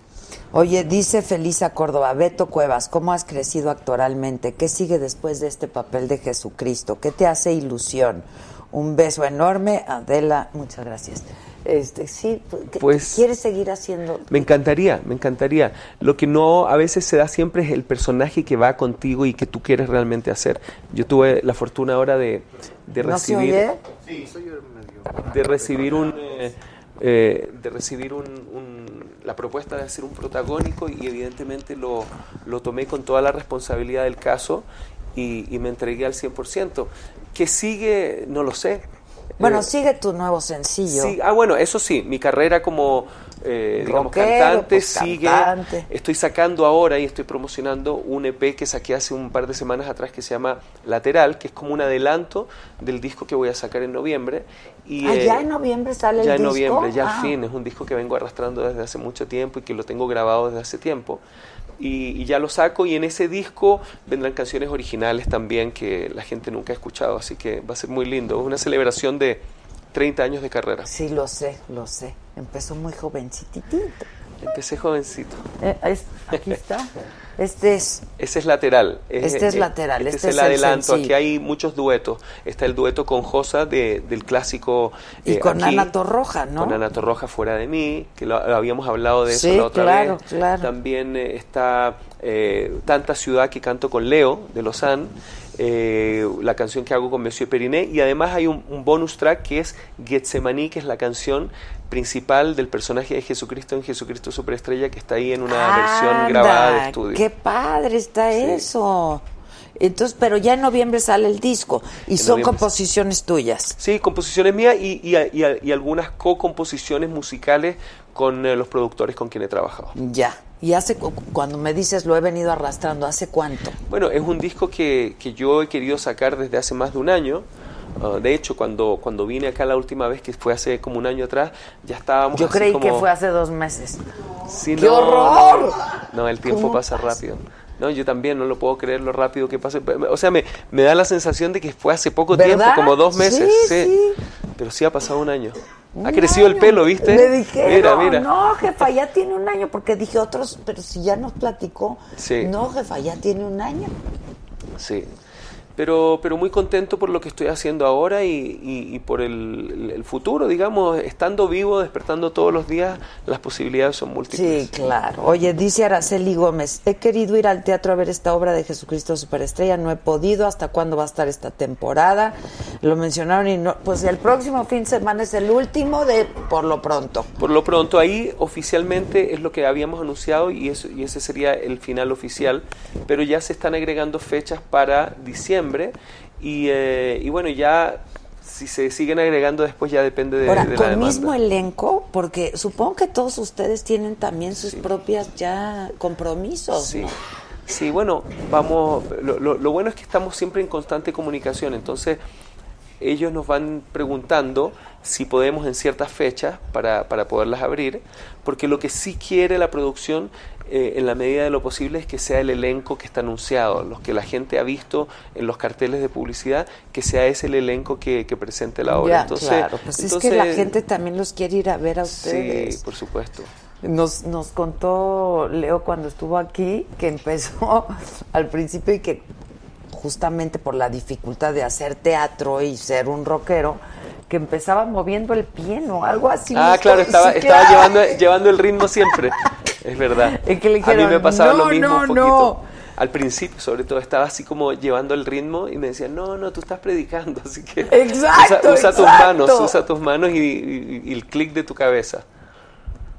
Oye, dice Felisa Córdoba, Beto Cuevas, ¿cómo has crecido actoralmente? ¿Qué sigue después de este papel de Jesucristo? ¿Qué te hace ilusión? Un beso enorme, Adela, muchas gracias. Este, sí, ¿qué- Pues- ¿quieres seguir haciendo? Me encantaría, me encantaría. Lo que no a veces se da siempre es el personaje que va contigo y que tú quieres realmente hacer. Yo tuve la fortuna ahora de, de ¿No se recibir oye? De recibir un eh, eh, de recibir un, un- la propuesta de hacer un protagónico y evidentemente lo, lo tomé con toda la responsabilidad del caso y, y me entregué al 100%. ¿Qué sigue? No lo sé. Bueno, Eh, sigue tu nuevo sencillo. Sí, ah, bueno, eso sí, mi carrera como eh, digamos, Rockero, cantante pues, sigue. cantante. Estoy sacando ahora y estoy promocionando un EP que saqué hace un par de semanas atrás que se llama Lateral, que es como un adelanto del disco que voy a sacar en noviembre. Y, Ah, eh, ya en noviembre sale ya el en disco. noviembre, ya Ah. fin, es un disco que vengo arrastrando desde hace mucho tiempo y que lo tengo grabado desde hace tiempo. Y, y ya lo saco y en ese disco vendrán canciones originales también que la gente nunca ha escuchado, así que va a ser muy lindo. Es una celebración de, 30 años de carrera. Sí, lo sé, lo sé. Empezó muy jovencititito. Empecé jovencito. Eh, es- aquí está. Este es. Ese es lateral. Este es lateral, Este, este es el el adelanto. Aquí hay muchos duetos. Está el dueto con Josa de- del clásico. Y eh, con aquí, Ana Torroja, ¿no? Con Ana Torroja fuera de mí, que lo, habíamos hablado de eso la otra claro, vez. claro. También eh, está eh, Tanta Ciudad que canto con Leo de Lausanne. Eh, la canción que hago con Monsieur Periné y además hay un, un bonus track que es Getsemaní que es la canción principal del personaje de Jesucristo en Jesucristo Superestrella que está ahí en una versión grabada de estudio. Qué padre está Sí. eso. Entonces, pero ya en noviembre sale el disco y En son noviembre. composiciones tuyas. Sí, composiciones mías y, y, y- y algunas co-composiciones musicales con eh, los productores con quienes he trabajado. Ya. Y hace cu- cuando me dices lo he venido arrastrando, ¿hace cuánto? Bueno, es un disco que, que yo he querido sacar desde hace más de un año. Ah, de hecho, cuando, cuando vine acá la última vez, que fue hace como un año atrás, ya estábamos Yo así creí como- que fue hace dos meses. Sí, ¡Qué horror! No, el tiempo ¿Cómo pasa pasa? rápido. No, yo también no lo puedo creer lo rápido que pasa. O sea, me, me da la sensación de que fue hace poco ¿Verdad? tiempo, como dos meses. Sí, sí. Pero sí ha pasado un año. Ha crecido el pelo, ¿viste? Me dijeron, mira, mira. no, jefa, ya tiene un año, porque dije otros, pero si ya nos platicó. Sí. No, jefa, ya tiene un año. Sí. Pero, pero muy contento por lo que estoy haciendo ahora y, y- y por el, el futuro, digamos, estando vivo, despertando todos los días, las posibilidades son múltiples. Sí, claro. Oye, dice Araceli Gómez, he querido ir al teatro a ver esta obra de Jesucristo Superestrella, no he podido, ¿hasta cuándo va a estar esta temporada? Lo mencionaron y no, pues el próximo fin de semana es el último de por lo pronto. Por lo pronto, ahí oficialmente es lo que habíamos anunciado y, eso, y ese sería el final oficial, pero ya se están agregando fechas para diciembre y, eh, y bueno, ya si se siguen agregando después ya depende de, Ahora, de la con demanda. mismo elenco, porque supongo que todos ustedes tienen también sus propias ya compromisos. Sí, ¿no? sí, bueno, vamos, lo, lo- lo bueno es que estamos siempre en constante comunicación, entonces ellos nos van preguntando si podemos en ciertas fechas para, para poderlas abrir, porque lo que sí quiere la producción eh, en la medida de lo posible es que sea el elenco que está anunciado, los que la gente ha visto en los carteles de publicidad, que sea ese el elenco que, que presente la obra. Ya, entonces, claro, pues es que la gente también los quiere ir a ver a Sí, ustedes. por supuesto. Nos, nos contó Leo cuando estuvo aquí que empezó al principio y que justamente por la dificultad de hacer teatro y ser un rockero, que empezaba moviendo el pie, ¿no? Algo así. Ah, claro, estaba, estaba llevando, llevando el ritmo siempre. Es verdad. Y que le a mí me pasaba lo "No, mismo no, un poquito. no". Al principio, sobre todo, estaba así como llevando el ritmo y me decían, no, no, tú estás predicando, así que Exacto, usa, usa tus manos, usa tus manos y, y- y el clic de tu cabeza.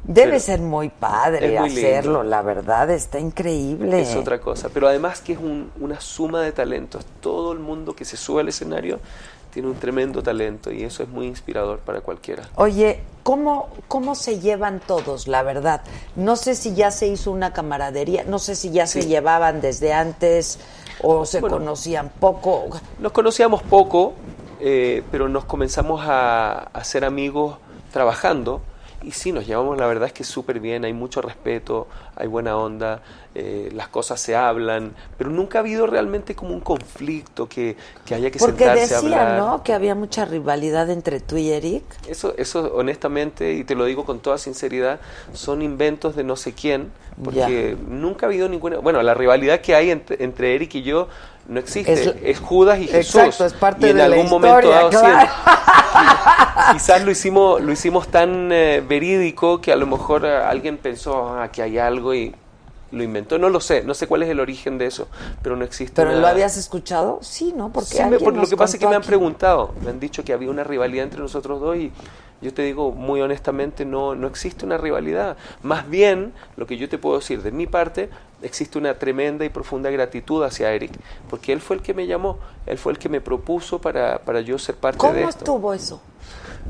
Debe Pero ser muy padre lindo. hacerlo, la verdad, está increíble. Es otra cosa. Pero además que es un- una suma de talentos. Todo el mundo que se sube al escenario tiene un tremendo talento y eso es muy inspirador para cualquiera. Oye, ¿cómo, ¿cómo se llevan todos, la verdad? No sé si ya se hizo una camaradería, no sé si ya se llevaban desde antes o se Bueno. conocían poco. Nos conocíamos poco, eh, pero nos comenzamos a, a ser amigos trabajando. Y sí, nos llevamos, la verdad es que súper bien, hay mucho respeto, hay buena onda, eh, las cosas se hablan, pero nunca ha habido realmente como un conflicto que, que haya que Porque sentarse a hablar. ¿no? Que había mucha rivalidad entre tú y Eric. Eso, eso honestamente, y te lo digo con toda sinceridad, son inventos de no sé quién, porque nunca ha habido ninguna... Bueno, la rivalidad que hay entre, entre Eric y yo no existe, Es es, la- Judas y Jesús. Exacto, es parte y en de la algún momento historia, dado claro. sí. Quizás lo hicimos, lo hicimos tan eh, verídico que a lo mejor eh, alguien pensó ah, que hay algo y lo inventó. No lo sé, no sé cuál es el origen de eso, pero no existe ¿Pero lo habías escuchado? Sí, ¿no? Porque Sí, me- lo que pasa es que me han aquí. preguntado, me han dicho que había una rivalidad entre nosotros dos y yo te digo muy honestamente, no, no existe una rivalidad. Más bien, lo que yo te puedo decir de mi parte, existe una tremenda y profunda gratitud hacia Eric, porque él fue el que me llamó, él fue el que me propuso para, para yo ser parte de ¿Cómo esto. estuvo eso?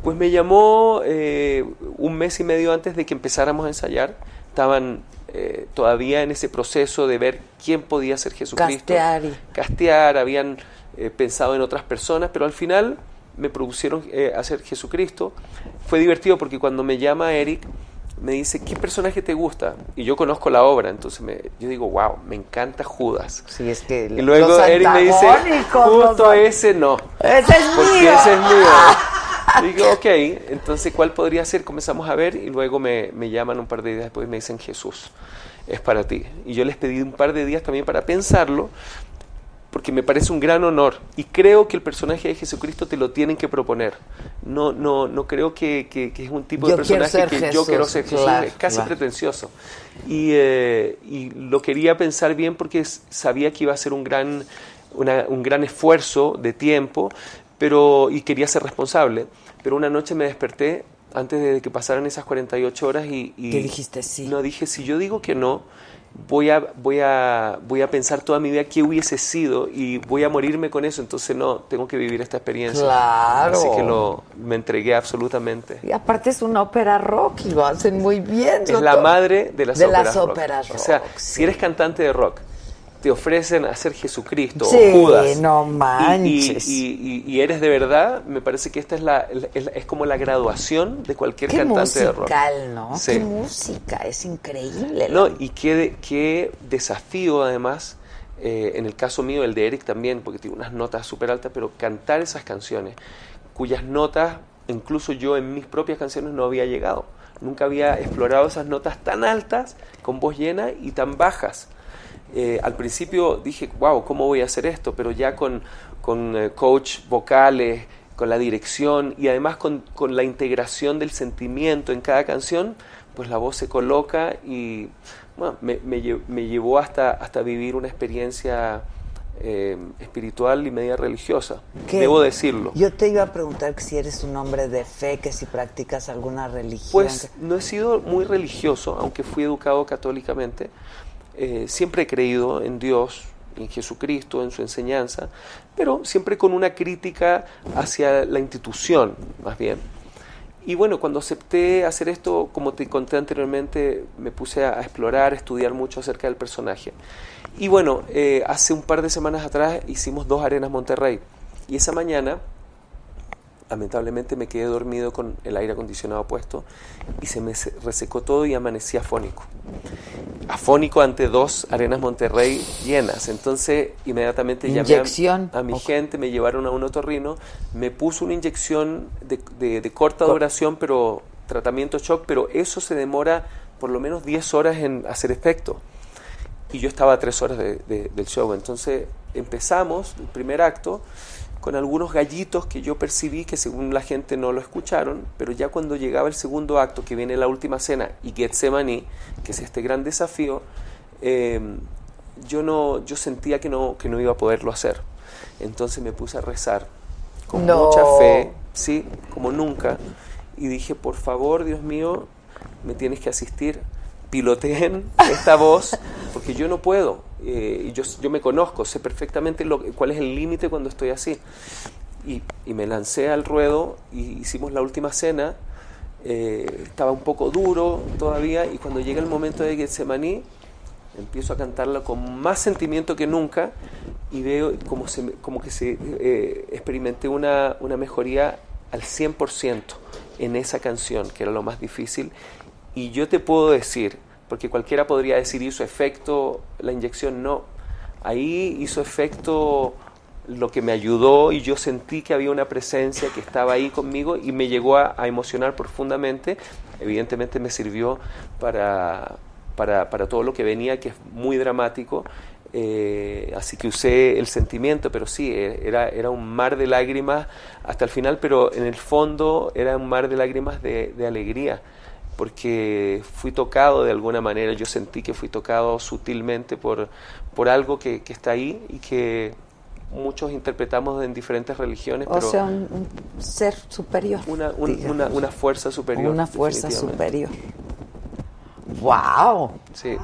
Pues me llamó eh, un mes y medio antes de que empezáramos a ensayar. Estaban eh, todavía en ese proceso de ver quién podía ser Jesucristo. Castear Castear, habían eh, pensado en otras personas, pero al final me propusieron eh, hacer Jesucristo. Fue divertido porque cuando me llama Eric, me dice, ¿qué personaje te gusta? Y yo conozco la obra, entonces me, yo digo, wow, me encanta Judas. Sí, es que Y luego Eric me dice, justo los- ese no. Ese es Porque mío. ese es mío. Digo, ok, entonces ¿cuál podría ser? Comenzamos a ver y luego me, me llaman un par de días después y me dicen Jesús, es para ti. Y yo les pedí un par de días también para pensarlo, porque me parece un gran honor y creo que el personaje de Jesucristo te lo tienen que proponer. No, no, no creo que, que- que es un tipo Yo de personaje que yo quiero ser Jesús, claro, es casi claro. pretencioso. Y, eh, y lo quería pensar bien porque sabía que iba a ser un gran, una- un gran esfuerzo de tiempo pero, y quería ser responsable. Pero una noche me desperté antes de que pasaran esas 48 horas y... y ¿Qué dijiste? Sí. No, dije, si yo digo que no, voy a, voy, a, voy a pensar toda mi vida qué hubiese sido y voy a morirme con eso, entonces no, tengo que vivir esta experiencia. Claro. Así que lo, me entregué absolutamente. Y aparte es una ópera rock y lo hacen muy bien. Es la madre de las de óperas las rock. óperas O sea, rock, si eres cantante de rock, te ofrecen hacer Jesucristo Sí, o Judas. no y- manches. Y, y- y eres de verdad, me parece que esta es la es, es como la graduación de cualquier Qué cantante de rock. musical, ¿no? Sí. Qué música, es increíble. No, la- y qué, qué desafío además, eh, en el caso mío, el de Eric también, porque tiene unas notas súper altas, pero cantar esas canciones, cuyas notas, incluso yo en mis propias canciones no había llegado. Nunca había explorado esas notas tan altas, con voz llena y tan bajas. Eh, al principio dije, wow, ¿cómo voy a hacer esto? Pero ya con, con eh, coach vocales, con la dirección y además con, con la integración del sentimiento en cada canción, pues la voz se coloca y bueno, me, me lle- me llevó hasta, hasta vivir una experiencia eh, espiritual y media religiosa. ¿Qué? Debo decirlo. Yo te iba a preguntar si eres un hombre de fe, que si practicas alguna religión. Pues no he sido muy religioso, aunque fui educado católicamente. Eh, siempre he creído en Dios, en Jesucristo, en su enseñanza, pero siempre con una crítica hacia la institución, más bien. Y bueno, cuando acepté hacer esto, como te conté anteriormente, me puse a, explorar, a estudiar mucho acerca del personaje. Y bueno, eh, hace un par de semanas atrás hicimos dos arenas Monterrey. Y esa mañana lamentablemente me quedé dormido con el aire acondicionado puesto y se me se- resecó todo y amanecí afónico. Afónico ante dos arenas Monterrey llenas. Entonces, inmediatamente llamé a, a mi gente, me llevaron a un otorrino, me puso una inyección de, de- de corta Co- duración, pero tratamiento shock, pero eso se demora por lo menos 10 horas en hacer efecto. Y yo estaba a tres horas de- de- del show. Entonces empezamos el primer acto con algunos gallitos que yo percibí que según la gente no lo escucharon, pero ya cuando llegaba el segundo acto, que viene la última cena, y Getsemaní, que es este gran desafío, eh, yo, no, yo sentía que no, que no iba a poderlo hacer. Entonces me puse a rezar con No. mucha fe, sí, como nunca, y dije, por favor, Dios mío, me tienes que asistir, piloteen esta voz, porque yo no puedo, eh, y yo, me conozco, sé perfectamente cuál es el límite cuando estoy así. Y, me lancé al ruedo y hicimos la última cena, eh, estaba un poco duro todavía, y cuando llega el momento de Getsemaní, empiezo a cantarla con más sentimiento que nunca y veo como, se, como que se, eh, experimenté una, una mejoría al 100% en esa canción, que era lo más difícil. Y yo te puedo decir, porque cualquiera podría decir hizo efecto la inyección, no. Ahí hizo efecto lo que me ayudó y yo sentí que había una presencia que estaba ahí conmigo y me llegó a, emocionar profundamente. Evidentemente me sirvió para, para, para todo lo que venía, que es muy dramático. eh, así que usé el sentimiento, pero sí, eh, era, era un mar de lágrimas hasta el final, pero en el fondo era un mar de lágrimas de alegría, porque fui tocado de alguna manera, yo sentí que fui tocado sutilmente por, por algo que, que está ahí y que muchos interpretamos en diferentes religiones, O pero sea, un, un ser superior. una, un- una, una fuerza superior. Una fuerza superior. ¡Wow! Sí.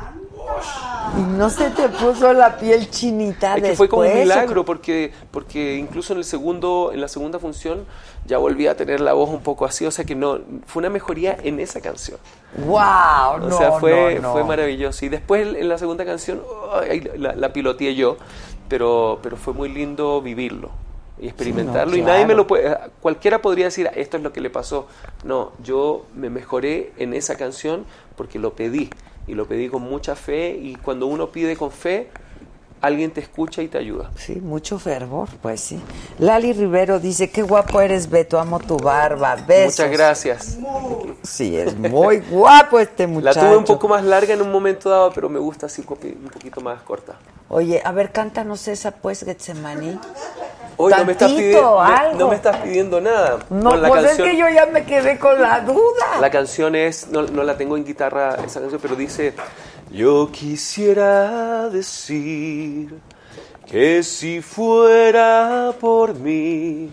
Y no se te puso la piel chinita Es que fue como un después, ¿o milagro porque porque incluso en el segundo en la segunda función ya volví a tener la voz un poco así, o sea que no fue una mejoría en esa canción. ¡Wow! O sea, fue no, no. fue maravilloso y después en la segunda canción la, la piloteé yo, pero pero fue muy lindo vivirlo y experimentarlo y nadie me lo puede cualquiera podría decir esto es lo que le pasó. No, yo me mejoré en esa canción porque lo pedí y lo pedí con mucha fe y cuando uno pide con fe alguien te escucha y te ayuda. Sí, mucho fervor, pues sí. Lali Rivero dice, qué guapo eres, Beto, amo tu barba. Besos. Muchas gracias. Sí, es muy guapo este La muchacho. tuve un poco más larga en un momento dado, pero me gusta así un poqui- un poquito más corta. Oye, a ver, cántanos esa, pues, Getsemaní. Hoy no me estás pidiendo, no, algo. no me estás pidiendo nada. No, Bueno, la pues canción- es que yo ya me quedé con la duda. La canción es, no, no la tengo en guitarra esa canción, pero dice, yo quisiera decir que si fuera por mí,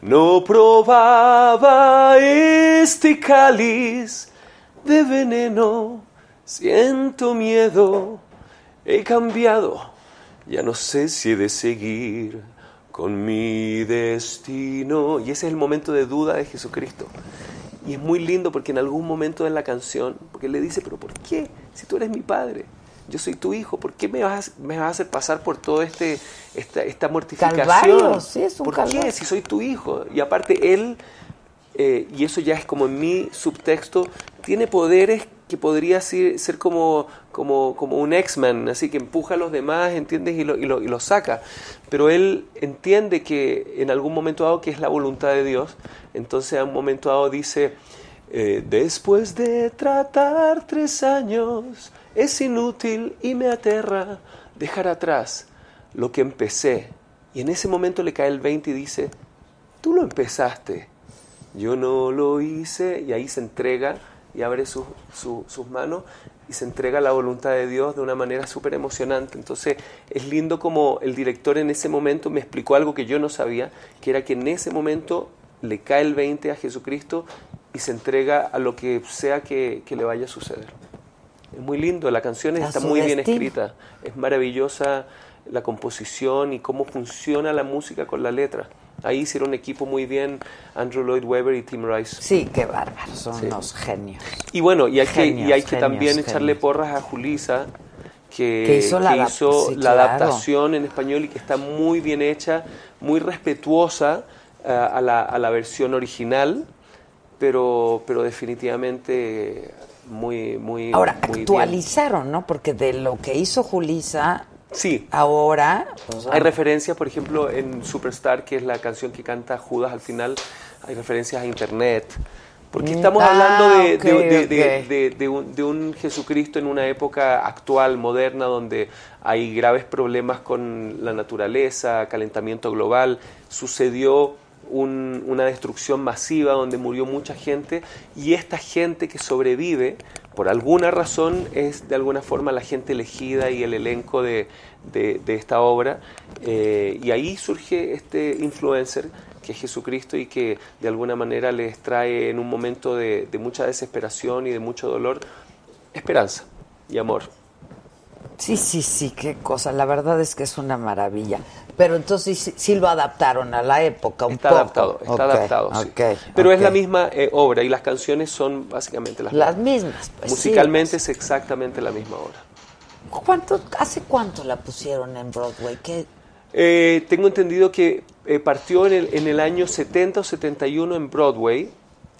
no probaba este cáliz de veneno, siento miedo, he cambiado, ya no sé si he de seguir con mi destino. Y ese es el momento de duda de Jesucristo. Y es muy lindo porque en algún momento en la canción, porque le dice, pero ¿por qué? Si tú eres mi padre, yo soy tu hijo, ¿por qué me vas, me vas a hacer pasar por todo este esta, esta mortificación? Calvario, sí, es un ¿Por calvario. qué? Si soy tu hijo. Y aparte él, eh, y eso ya es como en mi subtexto, tiene poderes que podría ser, ser como, como, como un X-Men, así que empuja a los demás, ¿entiendes? Y lo, y, lo, y lo saca. Pero él entiende que en algún momento dado que es la voluntad de Dios, entonces a un momento dado dice, eh, después de tratar tres años, es inútil y me aterra dejar atrás lo que empecé. Y en ese momento le cae el 20 y dice, tú lo empezaste, yo no lo hice, y ahí se entrega y abre su- su- sus manos y se entrega la voluntad de Dios de una manera súper emocionante. Entonces es lindo como el director en ese momento me explicó algo que yo no sabía, que era que en ese momento le cae el 20 a Jesucristo y se entrega a lo que sea que, que le vaya a suceder. Es muy lindo, la canción está muy bien escrita, es maravillosa la composición y cómo funciona la música con la letra. Ahí hicieron equipo muy bien Andrew Lloyd Webber y Tim Rice. Sí, qué bárbaros, son Sí. unos genios. Y bueno, y hay que, Genios, y hay que genios, también echarle genios. porras a Julisa, que, Que hizo la adap- hizo sí, la claro. adaptación en español y que está muy bien hecha, muy respetuosa eh, a, la, a la versión original, pero, pero definitivamente muy, muy, Ahora, muy bien. actualizaron, ¿no? Porque de lo que hizo Julisa, Sí, ahora... pues, Hay referencias, por ejemplo, en Superstar, que es la canción que canta Judas al final, hay referencias a Internet. Porque Mm, estamos ah, hablando de- de un, de un Jesucristo en una época actual, moderna, donde hay graves problemas con la naturaleza, calentamiento global. Sucedió un- una destrucción masiva donde murió mucha gente y esta gente que sobrevive, por alguna razón, es de alguna forma la gente elegida y el elenco de, de- esta obra. Eh, y ahí surge este influencer que es Jesucristo y que de alguna manera les trae en un momento de mucha desesperación y de mucho dolor esperanza y amor. Sí, sí, sí, qué cosa. La verdad es que es una maravilla. Pero entonces sí, sí lo adaptaron a la época un Está poco. adaptado, está adaptado, sí. Pero es la misma eh, obra y las canciones son básicamente las, Las mismas. mismas, pues sí. Musicalmente es exactamente la misma obra. ¿Cuánto, ¿Hace cuánto la pusieron en Broadway? ¿Qué? Eh, tengo entendido que eh, partió en el, en el año 70 o 71 en Broadway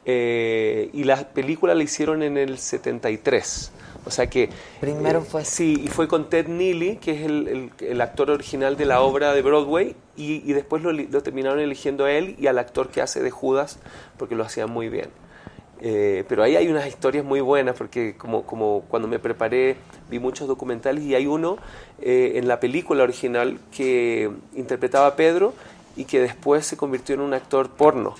eh, y la película la hicieron en el 73. O sea que... Primero eh, fue- Sí, y fue con Ted Neely, que es el, el- el actor original de la obra de Broadway, y, y después lo, lo terminaron eligiendo a él y al actor que hace de Judas, porque lo hacían muy bien. Eh, pero ahí hay unas historias muy buenas, porque como, como cuando me preparé vi muchos documentales y hay uno eh, en la película original que interpretaba a Pedro y que después se convirtió en un actor porno.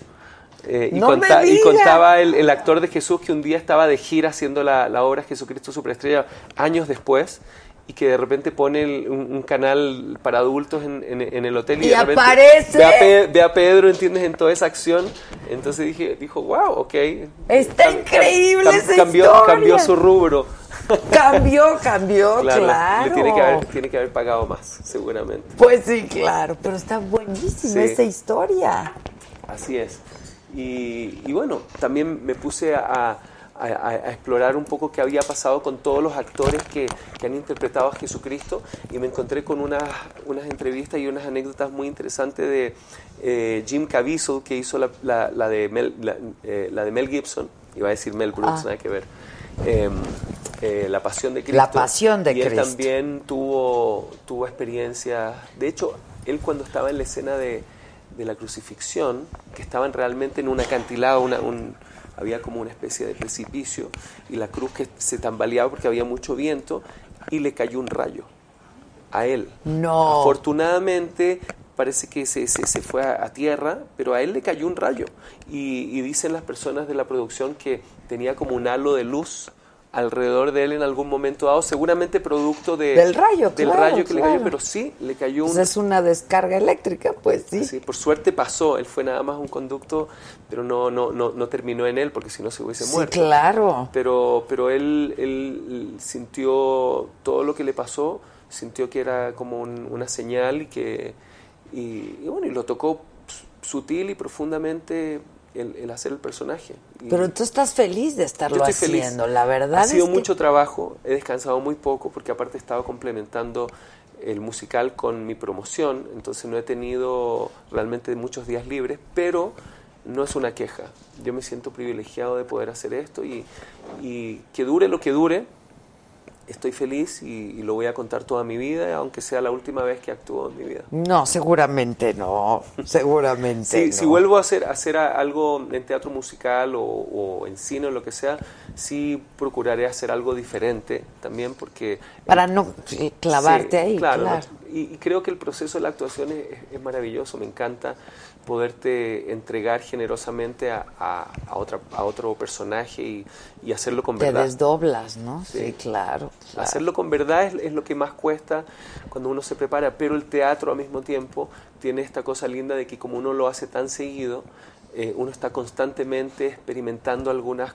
Eh, y, ¡No me conta- y digas! contaba el, el actor de Jesús que un día estaba de gira haciendo la, la obra Jesucristo Superestrella años después y que de repente pone el- un, un canal para adultos en, en- en el hotel y, Y de aparece. Ve a, Pe- ve a Pedro, ¿entiendes? En toda esa acción. Entonces dije, dijo, wow, ok. Está increíble esa cambió, historia. cambió su rubro. Cambió, cambió, claro. Claro, le tiene que, haber, tiene que haber pagado más, seguramente. Pues sí, claro, pero está buenísima Sí. esa historia. Así es. Y, y bueno, también me puse a, a- a- explorar un poco qué había pasado con todos los actores que, que han interpretado a Jesucristo y me encontré con unas, unas entrevistas y unas anécdotas muy interesantes de eh, Jim Caviezel, que hizo la, la- la de Mel, la, eh, la de Mel Gibson, iba a decir Mel Brooks, Ah. nada que ver. Eh, eh, La Pasión de Cristo. La Pasión de y él Cristo. también tuvo, tuvo experiencias. De hecho, él cuando estaba en la escena de, de la crucifixión, que estaban realmente en un acantilado, una, un, había como una especie de precipicio, y la cruz que se tambaleaba porque había mucho viento, y le cayó un rayo a él. No. Afortunadamente parece que se, se, se fue a, a tierra, pero a él le cayó un rayo. Y, y dicen las personas de la producción que tenía como un halo de luz alrededor de él en algún momento dado, seguramente producto de, Del rayo, del claro, rayo que le cayó, pero sí, le cayó un... Pues es una descarga eléctrica, pues sí. Sí, por suerte pasó, él fue nada más un conducto, pero no, no, no, no terminó en él porque si no se hubiese Sí, muerto. claro. Pero, pero él, él sintió todo lo que le pasó, sintió que era como un- una señal y que, y, y bueno, y lo tocó sutil y profundamente el, el hacer el personaje. Pero tú estás feliz de yo estarlo feliz. haciendo, la verdad Ha sido es que- mucho trabajo, he descansado muy poco porque aparte he estado complementando el musical con mi promoción, entonces no he tenido realmente muchos días libres, pero no es una queja. Yo me siento privilegiado de poder hacer esto y, y que dure lo que dure, estoy feliz y, y lo voy a contar toda mi vida, aunque sea la última vez que actúo en mi vida. No, seguramente no, seguramente Sí, no. Si vuelvo a hacer, hacer algo en teatro musical o, o en cine o lo que sea, sí procuraré hacer algo diferente también porque... Para no eh, clavarte Sí, ahí, claro. Y, y creo que el proceso de la actuación es, es maravilloso, me encanta poderte entregar generosamente a, a- a otra, a otro personaje y, y hacerlo con Te verdad. desdoblas, ¿no? Sí, Sí. claro. claro. Hacerlo con verdad es, es lo que más cuesta cuando uno se prepara, pero el teatro al mismo tiempo tiene esta cosa linda de que como uno lo hace tan seguido, eh, uno está constantemente experimentando algunas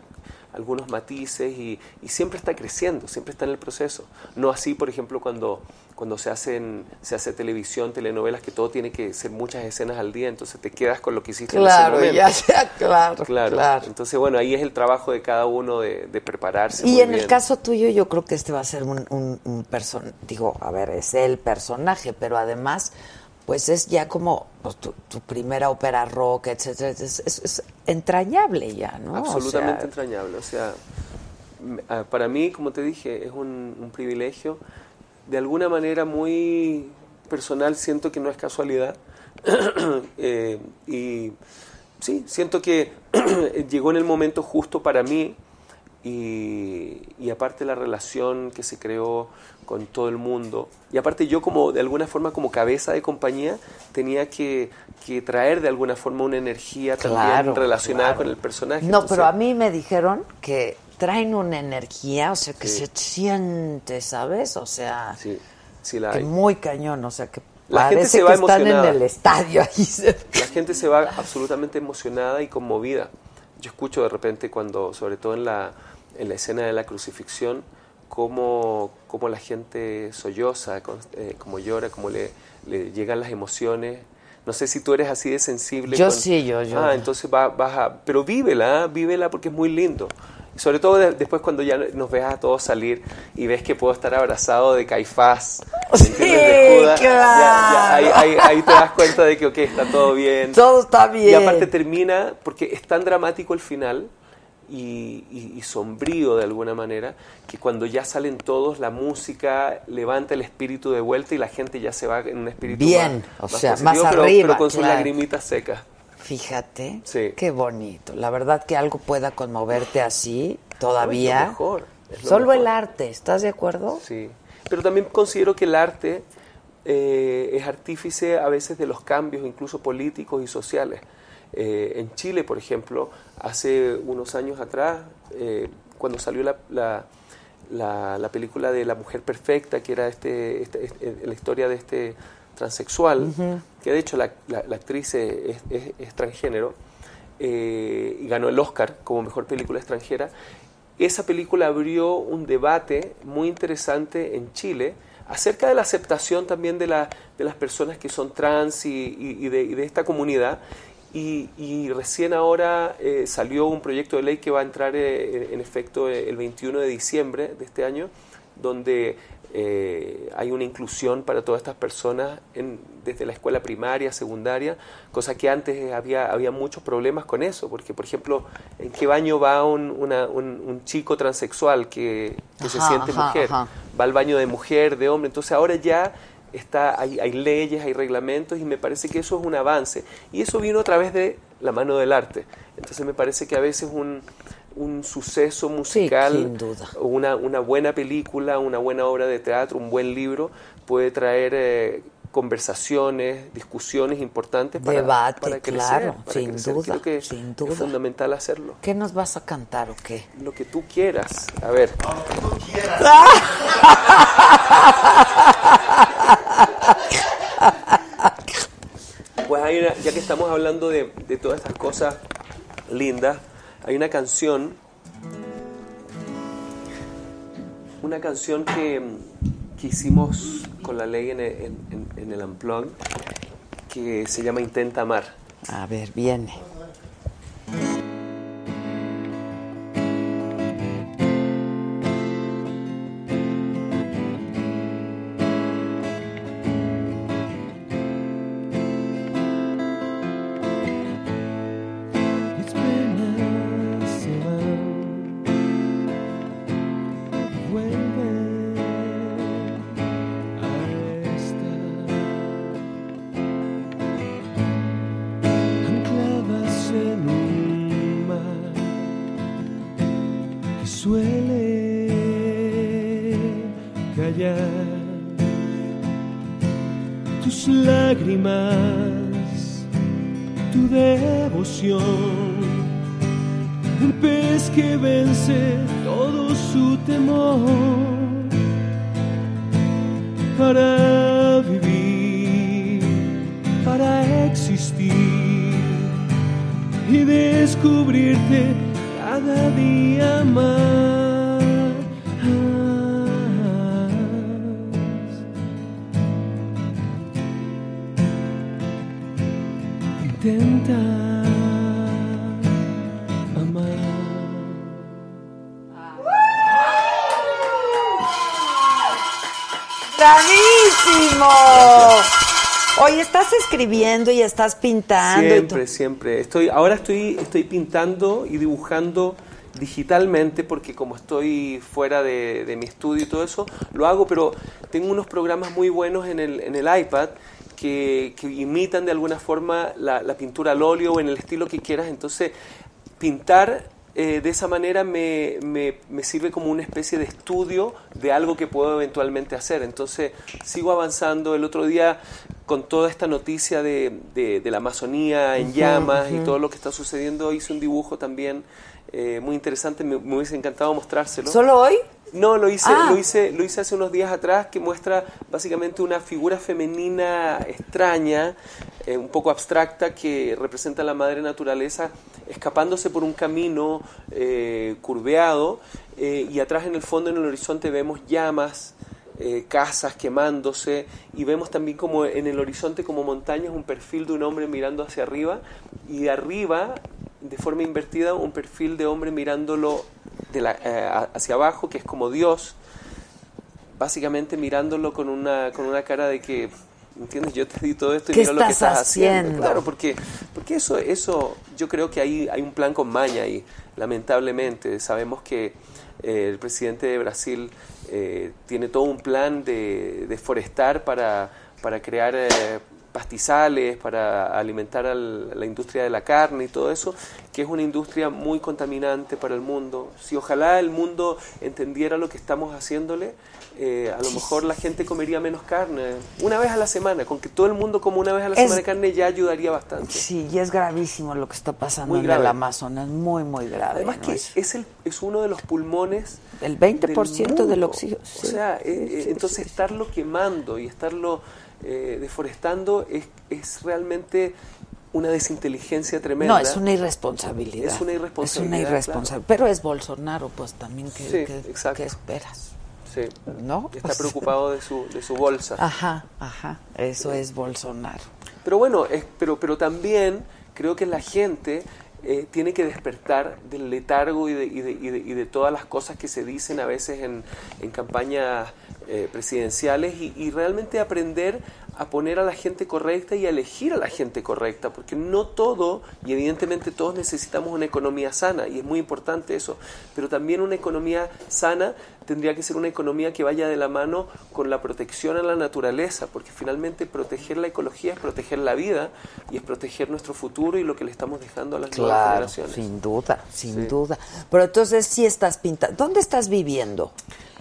algunos matices y, y siempre está creciendo, siempre está en el proceso. No así, por ejemplo, cuando, cuando se, hacen, se hace televisión, telenovelas, que todo tiene que ser muchas escenas al día, entonces te quedas con lo que hiciste Claro, en ese momento. ya sea, claro, Claro. claro. Entonces, bueno, ahí es el trabajo de cada uno de, de prepararse. Y muy en el caso tuyo, yo creo que este va a ser un, un, un person- digo, a ver, es el personaje, pero además, pues es ya como pues, tu, primera ópera rock, etcétera, es, entrañable ya, ¿no? Absolutamente entrañable. O sea, ah, para mí, como te dije, es un, un privilegio. De alguna manera muy personal, siento que no es casualidad. Eh, y sí, siento que llegó en el momento justo para mí. Y, y aparte la relación que se creó con todo el mundo. Y aparte yo como, de alguna forma, como cabeza de compañía, tenía que, que traer de alguna forma una energía también relacionada claro. con el personaje. No, Entonces, pero a mí me dijeron que traen una energía, o sea, que Sí. se siente, ¿sabes? O sea, Sí, sí la que hay. muy cañón, o sea, que La gente se va que están en emocionada. el estadio ahí. La gente se va absolutamente emocionada y conmovida. Yo escucho de repente cuando, sobre todo en la, en la escena de la crucifixión, cómo, cómo la gente solloza, con- eh, cómo llora, cómo le, le llegan las emociones. No sé si tú eres así de sensible. Yo sí, yo- yo- Ah, entonces va, vas a... Pero vívela, ¿eh? vívela porque es muy lindo. Sobre todo de- después cuando ya nos ves a todos salir y ves que puedo estar abrazado de Caifás, ¿me Sí, de Judas, ya- ya ahí, claro. ahí- ahí te das cuenta de que, ok, está todo bien. Todo está bien. Y aparte termina, porque es tan dramático el final y, y- y sombrío de alguna manera, que cuando ya salen todos, la música levanta el espíritu de vuelta y la gente ya se va en un espíritu Bien, más, o sea, positivo, más pero, arriba, pero con sus claro. lagrimitas secas. Fíjate, Sí. qué bonito. La verdad que algo pueda conmoverte así No, todavía. es lo mejor, es lo Solo mejor. el arte, ¿estás de acuerdo? Sí, pero también considero que el arte eh, es artífice a veces de los cambios, incluso políticos y sociales. Eh, en Chile, por ejemplo, hace unos años atrás, eh, cuando salió la, la, la- la película de La Mujer Perfecta, que era este, este- este- la historia de este transexual, que de hecho la, la- la actriz es, es- es transgénero, eh, y ganó el Oscar como mejor película extranjera. Esa película abrió un debate muy interesante en Chile acerca de la aceptación también de, la- de las personas que son trans y, y- y de, y de esta comunidad. Y, recién ahora eh, salió un proyecto de ley que va a entrar eh, en efecto el 21 de diciembre de este año, donde eh, hay una inclusión para todas estas personas en- desde la escuela primaria, secundaria, cosa que antes había, había muchos problemas con eso, porque por ejemplo, ¿en qué baño va un, una- un- un chico transexual que, que se siente ajá, mujer? ajá. Va al baño de mujer, de hombre, entonces ahora ya está, hay, hay leyes, hay reglamentos y me parece que eso es un avance. Y eso vino a través de la mano del arte. Entonces me parece que a veces un, un suceso musical, una, una buena película, una buena obra de teatro, un buen libro, puede traer eh, conversaciones, discusiones importantes para, Debate, para crecer. claro, para sin crecer. duda, Creo que sin Es fundamental hacerlo. ¿Qué nos vas a cantar o qué? Lo que tú quieras. A ver. Pues hay una- ya que estamos hablando de, de todas estas cosas lindas, hay una canción, una canción que, que hicimos con la ley en el, en- el Unplugged, que se llama Intenta Amar. A ver, viene. Escribiendo y estás pintando. Siempre, siempre. Estoy, ahora estoy, estoy pintando y dibujando digitalmente porque como estoy fuera de, mi estudio y todo eso, lo hago, pero tengo unos programas muy buenos en el, en el iPad que, imitan de alguna forma la, la pintura al óleo o en el estilo que quieras. Entonces, pintar eh, de esa manera me, me- me sirve como una especie de estudio de algo que puedo eventualmente hacer. Entonces sigo avanzando. El otro día, con toda esta noticia de, de- de la Amazonía en llamas y todo lo que está sucediendo, hice un dibujo también eh, muy interesante. Me, me hubiese encantado mostrárselo. ¿Solo hoy? No, lo hice, Ah. lo hice, lo hice hace unos días atrás que muestra básicamente una figura femenina extraña, eh, un poco abstracta, que representa a la madre naturaleza escapándose por un camino eh, curveado eh, y atrás en el fondo, en el horizonte, vemos llamas, eh, casas quemándose y vemos también como en el horizonte como montañas un perfil de un hombre mirando hacia arriba y de arriba de forma invertida un perfil de hombre mirándolo de la- eh, hacia abajo que es como Dios básicamente mirándolo con una con una cara de que entiendes yo te di todo esto y ¿Qué mira lo que estás estás haciendo. haciendo? claro porque porque eso eso yo creo que ahí hay un plan con maña ahí lamentablemente. Sabemos que eh, el presidente de Brasil eh, tiene todo un plan de, de forestar para, para crear eh, pastizales, para alimentar al- a la industria de la carne y todo eso, que es una industria muy contaminante para el mundo. Si ojalá el mundo entendiera lo que estamos haciéndole, eh, a lo mejor la gente comería menos carne, una vez a la semana, con que todo el mundo coma una vez a la Es- semana carne ya ayudaría bastante. Sí, y es gravísimo lo que está pasando Muy en grave. el Amazonas, muy, muy grave. Además ¿no? que Es- es, el, es uno de los pulmones El 20% del mundo. oxígeno, O sea, eh, Sí, eh, sí, entonces estarlo quemando y estarlo eh, deforestando es, es realmente una desinteligencia tremenda. No, es una irresponsabilidad. Es una irresponsabilidad, Es una irresponsabilidad. Pero es Bolsonaro, pues también, ¿qué, Sí, qué- exacto. qué esperas? ¿No? Está preocupado de su, de su bolsa. Ajá, ajá, eso es Bolsonaro. Pero bueno, es, pero, pero también creo que la gente eh, tiene que despertar del letargo y de, y de- y de- y de todas las cosas que se dicen a veces en, en campañas eh, presidenciales y, y realmente aprender a poner a la gente correcta y a elegir a la gente correcta, porque no todo, y evidentemente todos necesitamos una economía sana, y es muy importante eso, pero también una economía sana tendría que ser una economía que vaya de la mano con la protección a la naturaleza, porque finalmente proteger la ecología es proteger la vida y es proteger nuestro futuro y lo que le estamos dejando a las nuevas generaciones. sin duda, sin Sí. duda. Pero entonces sí estás pintando. ¿Dónde estás viviendo?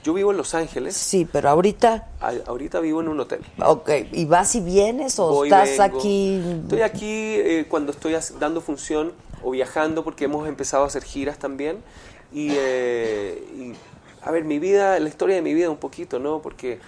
Yo vivo en Los Ángeles, Sí, pero ahorita, a- ahorita vivo en un hotel. ok, ¿y vas y vienes o Voy, estás vengo. aquí? Estoy aquí eh, cuando estoy dando función o viajando porque hemos empezado a hacer giras también. Y, eh, y, a ver, mi vida, la historia de mi vida un poquito, ¿no? Porque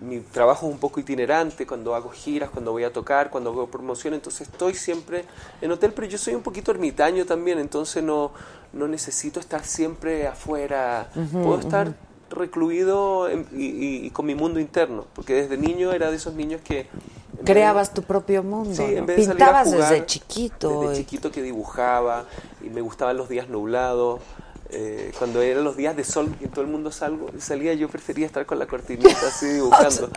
mi trabajo es un poco itinerante cuando hago giras, cuando voy a tocar, cuando hago promoción, entonces estoy siempre en hotel, pero yo soy un poquito ermitaño también, entonces no, no necesito estar siempre afuera, puedo estar recluido en- y, con mi mundo interno, porque desde niño era de esos niños que... Creabas tu propio mundo. Sí, Pintabas jugar, desde chiquito. Desde y- chiquito que dibujaba y me gustaban los días nublados. eh, cuando eran los días de sol y todo el mundo salgo, salía, yo prefería estar con la cortinita así dibujando.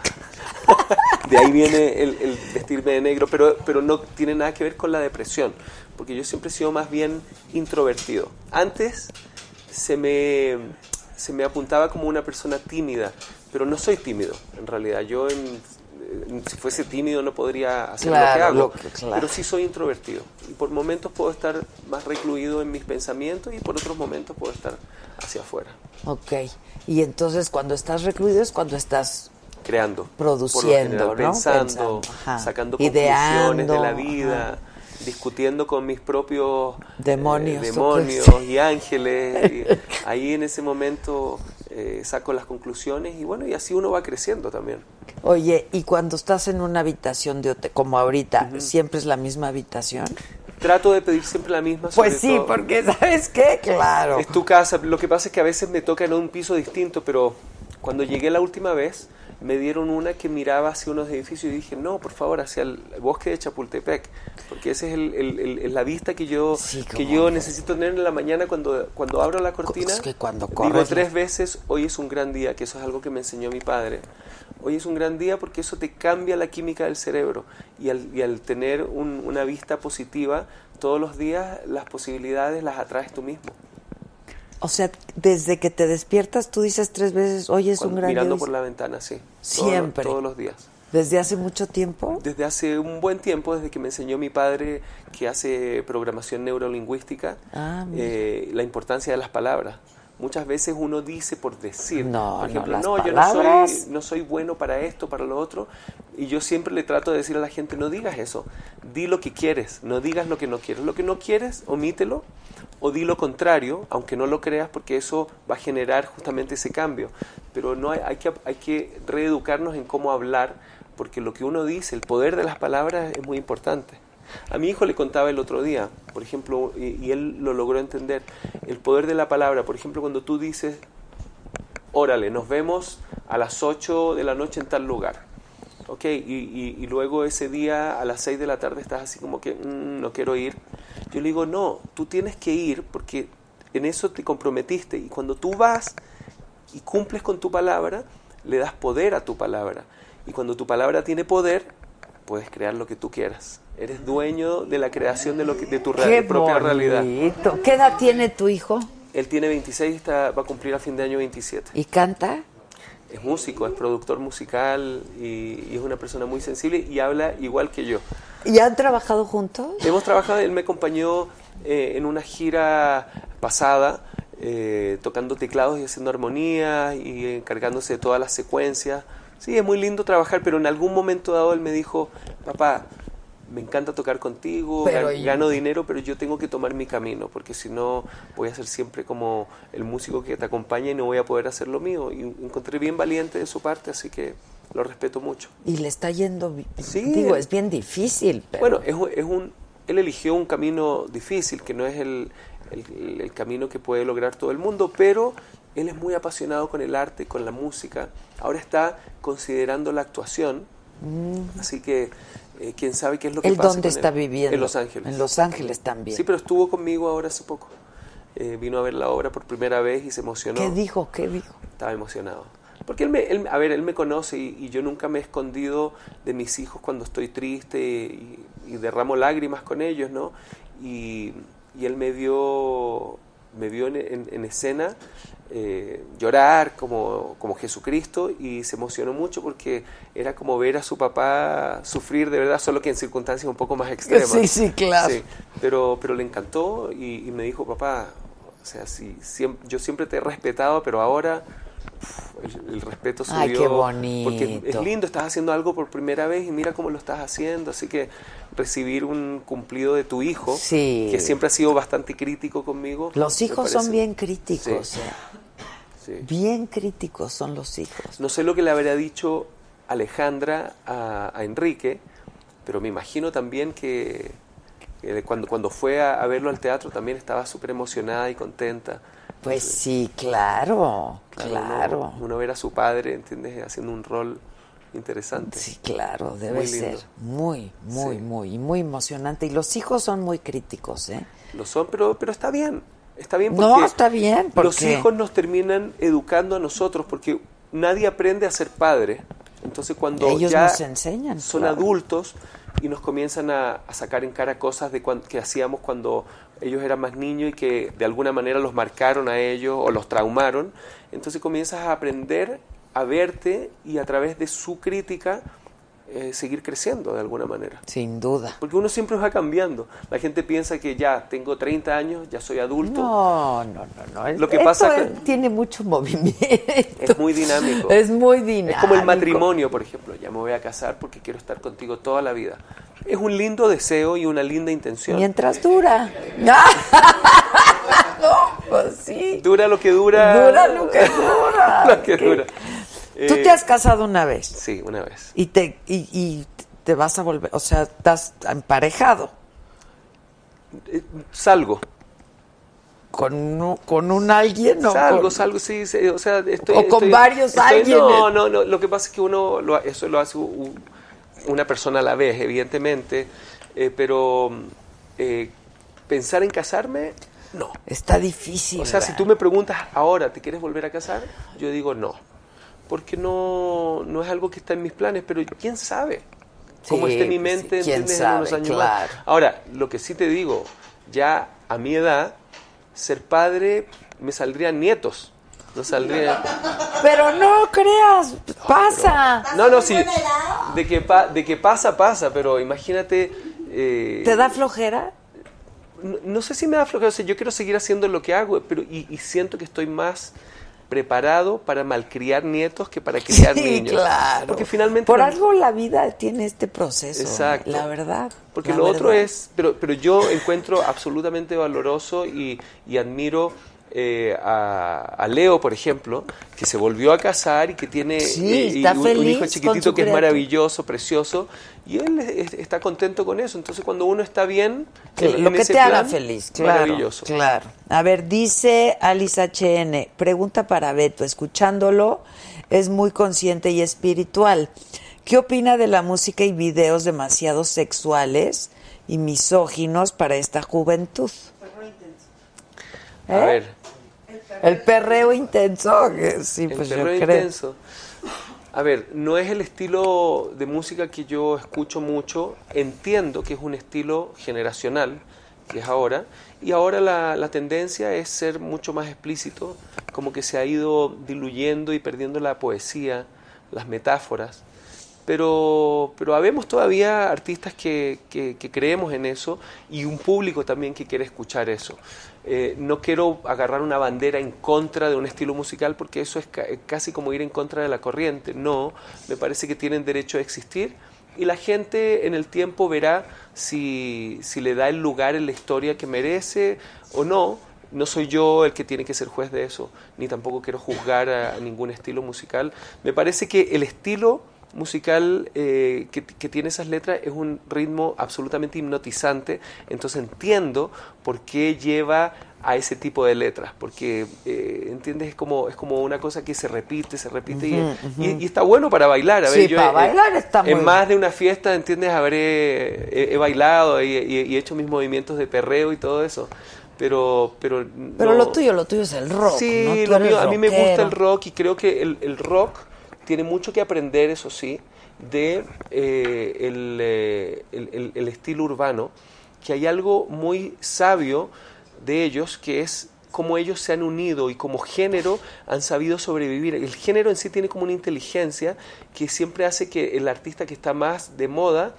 de ahí viene el, el vestirme de negro, pero, pero no tiene nada que ver con la depresión, porque yo siempre he sido más bien introvertido. Antes se me, se me apuntaba como una persona tímida, pero no soy tímido, en realidad. Yo, en- si fuese tímido, no podría hacer lo que Claro, hago, lo que- claro. pero sí soy introvertido. Y por momentos puedo estar más recluido en mis pensamientos y por otros momentos puedo estar hacia afuera, Ok. Y entonces cuando estás recluido es cuando estás creando. Produciendo. Pensando, sacando Ideando, conclusiones de la vida, ajá. Discutiendo con mis propios eh, Demonios, y ángeles. y ahí en ese momento eh, saco las conclusiones y bueno, y así uno va creciendo también. Oye, y cuando estás en una habitación de hotel, como ahorita, ¿siempre es la misma habitación? Trato de pedir siempre la misma. Pues sí, todo. porque ¿sabes qué? Claro. Es tu casa. Lo que pasa es que a veces me toca en un piso distinto, pero cuando llegué la última vez me dieron una que miraba hacia unos edificios y dije, no, por favor, hacia el bosque de Chapultepec, porque esa es el- el- la vista que yo, Sí, que yo necesito tener en la mañana cuando, cuando abro la cortina. Es que cuando digo corres, tres veces, hoy es un gran día, que eso es algo que me enseñó mi padre. Hoy es un gran día porque eso te cambia la química del cerebro y al, y al tener un- una vista positiva, todos los días las posibilidades las atraes tú mismo. O sea, desde que te despiertas tú dices tres veces, hoy es un gran día. mirando por es-". la ventana, sí. Siempre. Todos, los días. ¿Desde hace mucho tiempo? Desde hace un buen tiempo, desde que me enseñó mi padre que hace programación neurolingüística, Ah, eh, la importancia de las palabras. Muchas veces uno dice por decir, No, por no, ejemplo, no, yo no soy, no soy bueno para esto, para lo otro, y yo siempre le trato de decir a la gente, no digas eso, di lo que quieres, no digas lo que no quieres. Lo que no quieres, omítelo, o di lo contrario, aunque no lo creas, porque eso va a generar justamente ese cambio. Pero no hay, hay que, hay que reeducarnos en cómo hablar, porque lo que uno dice, el poder de las palabras es muy importante. A mi hijo le contaba el otro día, por ejemplo, y, y él lo logró entender, el poder de la palabra. Por ejemplo, cuando tú dices, órale, nos vemos a las 8 de la noche en tal lugar. Ok, y, y- y luego ese día a las 6 de la tarde estás así como que "Mm, no quiero ir. Yo le digo, no, tú tienes que ir porque en eso te comprometiste y cuando tú vas y cumples con tu palabra, le das poder a tu palabra. Y cuando tu palabra tiene poder, puedes crear lo que tú quieras. Eres dueño de la creación de, lo que, de tu real- propia realidad. ¿Qué edad tiene tu hijo? Él tiene 26 y está, va a cumplir a fin de año 27. ¿Y canta? Es músico, es productor musical y, y es una persona muy sensible y habla igual que yo. ¿Y han trabajado juntos? Hemos trabajado, él me acompañó eh, en una gira pasada, eh, tocando teclados y haciendo armonías y encargándose de todas las secuencias. Sí, es muy lindo trabajar, pero en algún momento dado él me dijo, papá, me encanta tocar contigo, Pero gan- y- gano dinero, pero yo tengo que tomar mi camino, porque si no voy a ser siempre como el músico que te acompaña y no voy a poder hacer lo mío. Y encontré bien valiente de su parte, así que lo respeto mucho. Y le está yendo. Sí. Digo, es bien difícil. Pero... Bueno, es, es un, él eligió un camino difícil, que no es el, el- el camino que puede lograr todo el mundo, pero él es muy apasionado con el arte, con la música. Ahora está considerando la actuación, así que Eh, ¿Quién sabe qué es lo que ¿Él pasa dónde está él? viviendo? En Los Ángeles. En Los Ángeles también. Sí, pero estuvo conmigo ahora hace poco. Eh, vino a ver la obra por primera vez y se emocionó. ¿Qué dijo? ¿Qué dijo? Estaba emocionado. Porque él me, él- a ver, él me conoce y, y yo nunca me he escondido de mis hijos cuando estoy triste y, y derramo lágrimas con ellos, ¿no? Y, y él me vio, me vio en, en- en escena eh, llorar como, como Jesucristo y se emocionó mucho porque era como ver a su papá sufrir de verdad, solo que en circunstancias un poco más extremas. Sí, sí, claro. pero, pero le encantó y, y me dijo, papá, o sea, sí, siem- yo siempre te he respetado, pero ahora el, el respeto subió. Ay, qué bonito. Porque es lindo, estás haciendo algo por primera vez y mira cómo lo estás haciendo. Así que recibir un cumplido de tu hijo, Sí. que siempre ha sido bastante crítico conmigo. Los hijos son bien críticos. Sí. eh. Sí. Bien críticos son los hijos. No sé lo que le habría dicho Alejandra a, a Enrique, pero me imagino también que, que cuando, cuando fue a, a verlo al teatro también estaba súper emocionada y contenta. Pues sí, claro, claro. Uno, uno ver a su padre, ¿entiendes? Haciendo un rol interesante. Sí, claro, debe Muy ser muy, muy, Sí. muy, muy emocionante. Y los hijos son muy críticos, ¿eh? Lo son, pero, pero está bien. Está bien No, porque está bien, los hijos nos terminan educando a nosotros porque nadie aprende a ser padre. Entonces cuando Ellos ya nos enseñan, son claro. adultos y nos comienzan a, a sacar en cara cosas de cuan- que hacíamos cuando ellos eran más niños y que de alguna manera los marcaron a ellos o los traumaron, entonces comienzas a aprender a verte y a través de su crítica eh, seguir creciendo de alguna manera. Sin duda. Porque uno siempre va cambiando. La gente piensa que ya tengo 30 años, ya soy adulto. No, no, no, no. Lo que Esto pasa es- que- tiene mucho movimiento. Es muy dinámico. Es muy dinámico. Es como el matrimonio, por ejemplo. Ya me voy a casar porque quiero estar contigo toda la vida. Es un lindo deseo y una linda intención. Mientras dura. no, pues sí. Dura lo que dura. Dura lo que dura. lo que dura. Tú Eh, te has casado una vez Sí, una vez. y te y, y te vas a volver, o sea, estás emparejado Eh, Salgo. con un, con un alguien o salgo, con- salgo, sí, sí, o sea, estoy... O con estoy- varios estoy- alguienes. No, no, no, lo que pasa es que uno, lo, eso lo hace u- una persona a la vez, evidentemente, eh, pero eh, pensar en casarme, no. Está difícil. O sea, si tú me preguntas ahora, ¿te quieres volver a casar? Yo digo no, porque no, no es algo que está en mis planes, pero quién sabe cómo Sí, esté mi pues sí, mente quién ¿entiendes? en unos sabe, años más. claro. Ahora, lo que sí te digo, ya a mi edad, ser padre me saldrían nietos, no saldría... Pero no creas, pasa. No, no, sí, de que, pa- de que pasa, pasa, pero imagínate... eh, ¿Te da flojera? no, no sé si me da flojera, o sea, yo quiero seguir haciendo lo que hago, pero y, y siento que estoy más preparado para malcriar nietos que para criar sí, niños. claro. Porque finalmente Por algo la vida tiene este proceso. Exacto. La verdad. Porque la lo otro es, pero, pero yo encuentro absolutamente valoroso y, y admiro eh, a, a Leo, por ejemplo, que se volvió a casar y que tiene Sí, eh, y está un, un feliz hijo chiquitito que es maravilloso, precioso, y él es- está contento con eso. Entonces cuando uno está bien, en- lo en que ese te haga plan, feliz, claro. Maravilloso. Claro. A ver, dice Alice HN, pregunta para Beto, escuchándolo es muy consciente y espiritual. ¿Qué opina de la música y videos demasiado sexuales y misóginos para esta juventud? A ¿Eh? ver, El perreo intenso, que sí, el pues yo perreo creo. intenso. A ver, no es el estilo de música que yo escucho mucho. Entiendo que es un estilo generacional, que es ahora. Y ahora la, la tendencia es ser mucho más explícito, como que se ha ido diluyendo y perdiendo la poesía, las metáforas. Pero, pero habemos todavía artistas que, que- que creemos en eso y un público también que quiere escuchar eso. Eh, no quiero agarrar una bandera en contra de un estilo musical porque eso es ca- casi como ir en contra de la corriente. No, me parece que tienen derecho a existir y la gente en el tiempo verá si, si le da el lugar en la historia que merece o no. No soy yo el que tiene que ser juez de eso, ni tampoco quiero juzgar a, a ningún estilo musical. Me parece que el estilo musical eh, que, que tiene esas letras es un ritmo absolutamente hipnotizante, entonces entiendo por qué lleva a ese tipo de letras, porque, eh, ¿entiendes? Es como, es como una cosa que se repite, se repite y- y, está bueno para bailar. A ver, Sí, yo para he- bailar está En muy más de una fiesta, ¿entiendes? Habré, he, he bailado y, he hecho mis movimientos de perreo y todo eso, pero... Pero, Pero no- lo tuyo, lo tuyo es el rock, Sí, lo mío- a mí me gusta el rock y creo que el, el rock tiene mucho que aprender, eso sí, de eh, el, eh, el- el estilo urbano, que hay algo muy sabio de ellos, que es cómo ellos se han unido y como género han sabido sobrevivir. El género en sí tiene como una inteligencia que siempre hace que el artista que está más de moda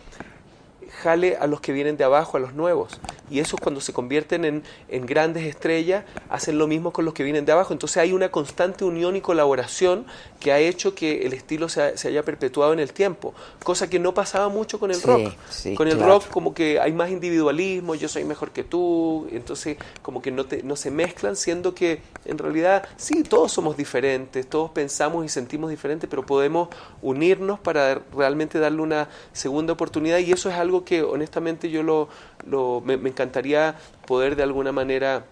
jale a los que vienen de abajo, a los nuevos. Y esos cuando se convierten en, en grandes estrellas, hacen lo mismo con los que vienen de abajo. Entonces hay una constante unión y colaboración que ha hecho que el estilo se, se haya perpetuado en el tiempo, cosa que no pasaba mucho con el Sí, rock. sí, con el claro. rock como que hay más individualismo, yo soy mejor que tú, entonces como que no, te, no se mezclan, siendo que en realidad sí, todos somos diferentes, todos pensamos y sentimos diferente, pero podemos unirnos para realmente darle una segunda oportunidad y eso es algo que honestamente yo lo, lo- me, me encantaría poder de alguna manera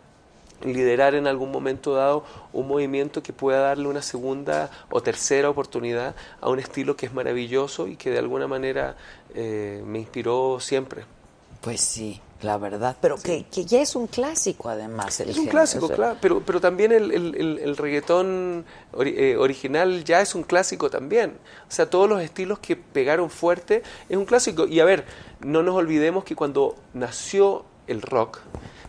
liderar en algún momento dado un movimiento que pueda darle una segunda o tercera oportunidad a un estilo que es maravilloso y que de alguna manera eh, me inspiró siempre. Pues sí, la verdad. Pero que, que ya es un clásico, además. El Es un género, clásico, o sea, claro, pero, pero también el, el- el- el reggaetón ori- eh, original ya es un clásico también. O sea, todos los estilos que pegaron fuerte es un clásico. Y a ver, no nos olvidemos que cuando nació el rock,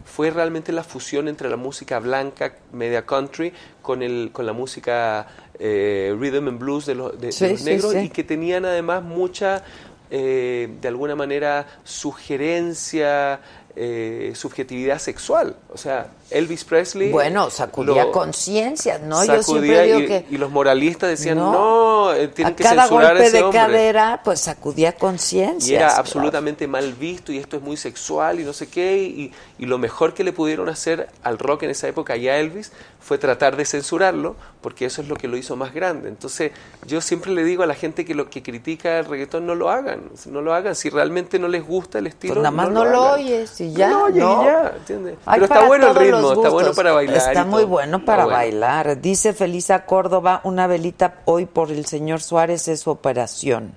fue realmente la fusión entre la música blanca, media country, con, el, con la música eh, rhythm and blues de los, de- los sí, negros sí. y que tenían además mucha, eh, de alguna manera, sugerencia, eh, subjetividad sexual. O sea, Elvis Presley... Bueno, sacudía conciencias, ¿no? Yo sacudía siempre digo y, que... y los moralistas decían, No. no, eh, tienen a que cada censurar a golpe ese de hombre. cadera, pues sacudía conciencias. Y era claro. absolutamente mal visto y esto es muy sexual y no sé qué. Y, y lo mejor que le pudieron hacer al rock en esa época y a Elvis fue tratar de censurarlo porque eso es lo que lo hizo más grande. Entonces yo siempre le digo a la gente que lo que critica el reggaetón no lo hagan, no lo hagan. Si realmente no les gusta el estilo, Pues nada más no, lo oyes y ya. No y ¿no? ya, ¿entiendes? Hay Pero está bueno el ritmo, está bueno para bailar. Está muy bueno para bueno. bailar. Dice Felisa Córdoba, una velita hoy por el señor Suárez es su operación.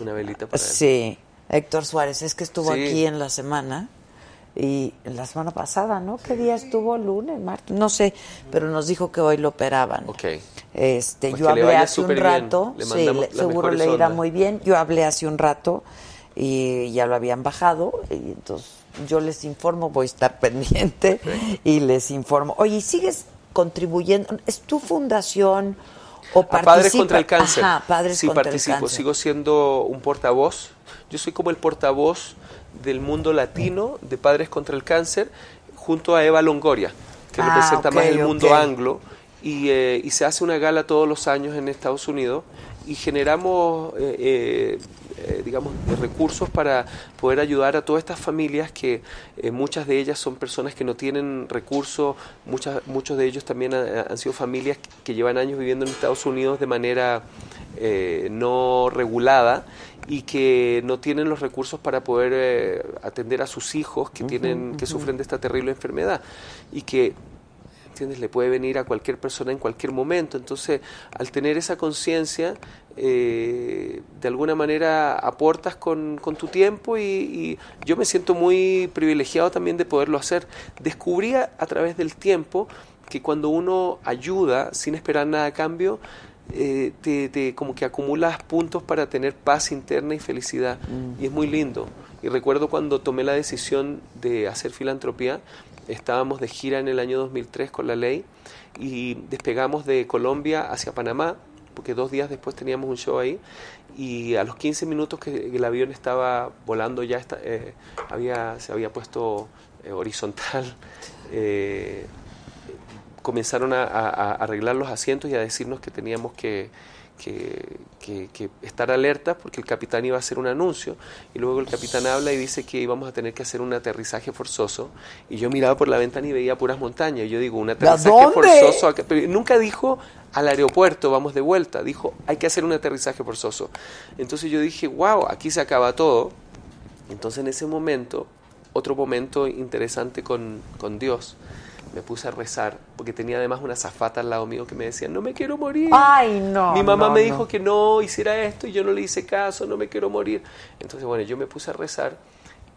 Una velita para él. Sí, Héctor Suárez, es que estuvo Sí. aquí en la semana y la semana pasada, ¿no? ¿Qué día estuvo? ¿Lunes? ¿Martes? No sé, pero nos dijo que hoy lo operaban. Ok. Este, Pues yo hablé hace un rato, Le sí, mandamos le- las seguro le irá muy bien. Yo hablé hace un rato y ya lo habían bajado y entonces yo les informo, voy a estar pendiente y les informo. Oye, ¿y ¿sigues contribuyendo? ¿Es tu fundación o A Padres participa- contra el Cáncer. Ajá, Padres sí, contra participo. el Cáncer. Sigo siendo un portavoz. Yo soy como el portavoz del mundo latino de Padres contra el Cáncer junto a Eva Longoria, que Ah, representa más el mundo anglo. Y, eh, y se hace una gala todos los años en Estados Unidos y generamos, eh, eh, eh, digamos, recursos para poder ayudar a todas estas familias que eh, muchas de ellas son personas que no tienen recursos, muchas, muchos de ellos también ha- han sido familias que llevan años viviendo en Estados Unidos de manera eh, no regulada y que no tienen los recursos para poder eh, atender a sus hijos que tienen que sufren de esta terrible enfermedad y que. Le puede venir a cualquier persona en cualquier momento. Entonces, al tener esa conciencia, eh, de alguna manera aportas con, con tu tiempo y, y yo me siento muy privilegiado también de poderlo hacer. Descubrí a, a través del tiempo que cuando uno ayuda sin esperar nada a cambio, eh, te, te- como que acumulas puntos para tener paz interna y felicidad. Y es muy lindo. Y recuerdo cuando tomé la decisión de hacer filantropía, estábamos de gira en el año 2003 con la ley y despegamos de Colombia hacia Panamá, porque dos días después teníamos un show ahí, y a los 15 minutos que el avión estaba volando ya está- eh, había, se había puesto eh, horizontal, eh, comenzaron a, arreglar los asientos y a decirnos que teníamos que, que, que- que estar alerta porque el capitán iba a hacer un anuncio y luego el capitán habla y dice que íbamos a tener que hacer un aterrizaje forzoso y yo miraba por la ventana y veía puras montañas y yo digo, un aterrizaje forzoso, acá?". pero nunca dijo al aeropuerto, vamos de vuelta, dijo, hay que hacer un aterrizaje forzoso. Entonces yo dije, wow, aquí se acaba todo. Entonces en ese momento, otro momento interesante con, con Dios, me puse a rezar, porque tenía además una zafata al lado mío que me decía, no me quiero morir. Ay, no. Mi mamá no, me no. dijo que no hiciera esto y yo no le hice caso, no me quiero morir. Entonces, bueno, yo me puse a rezar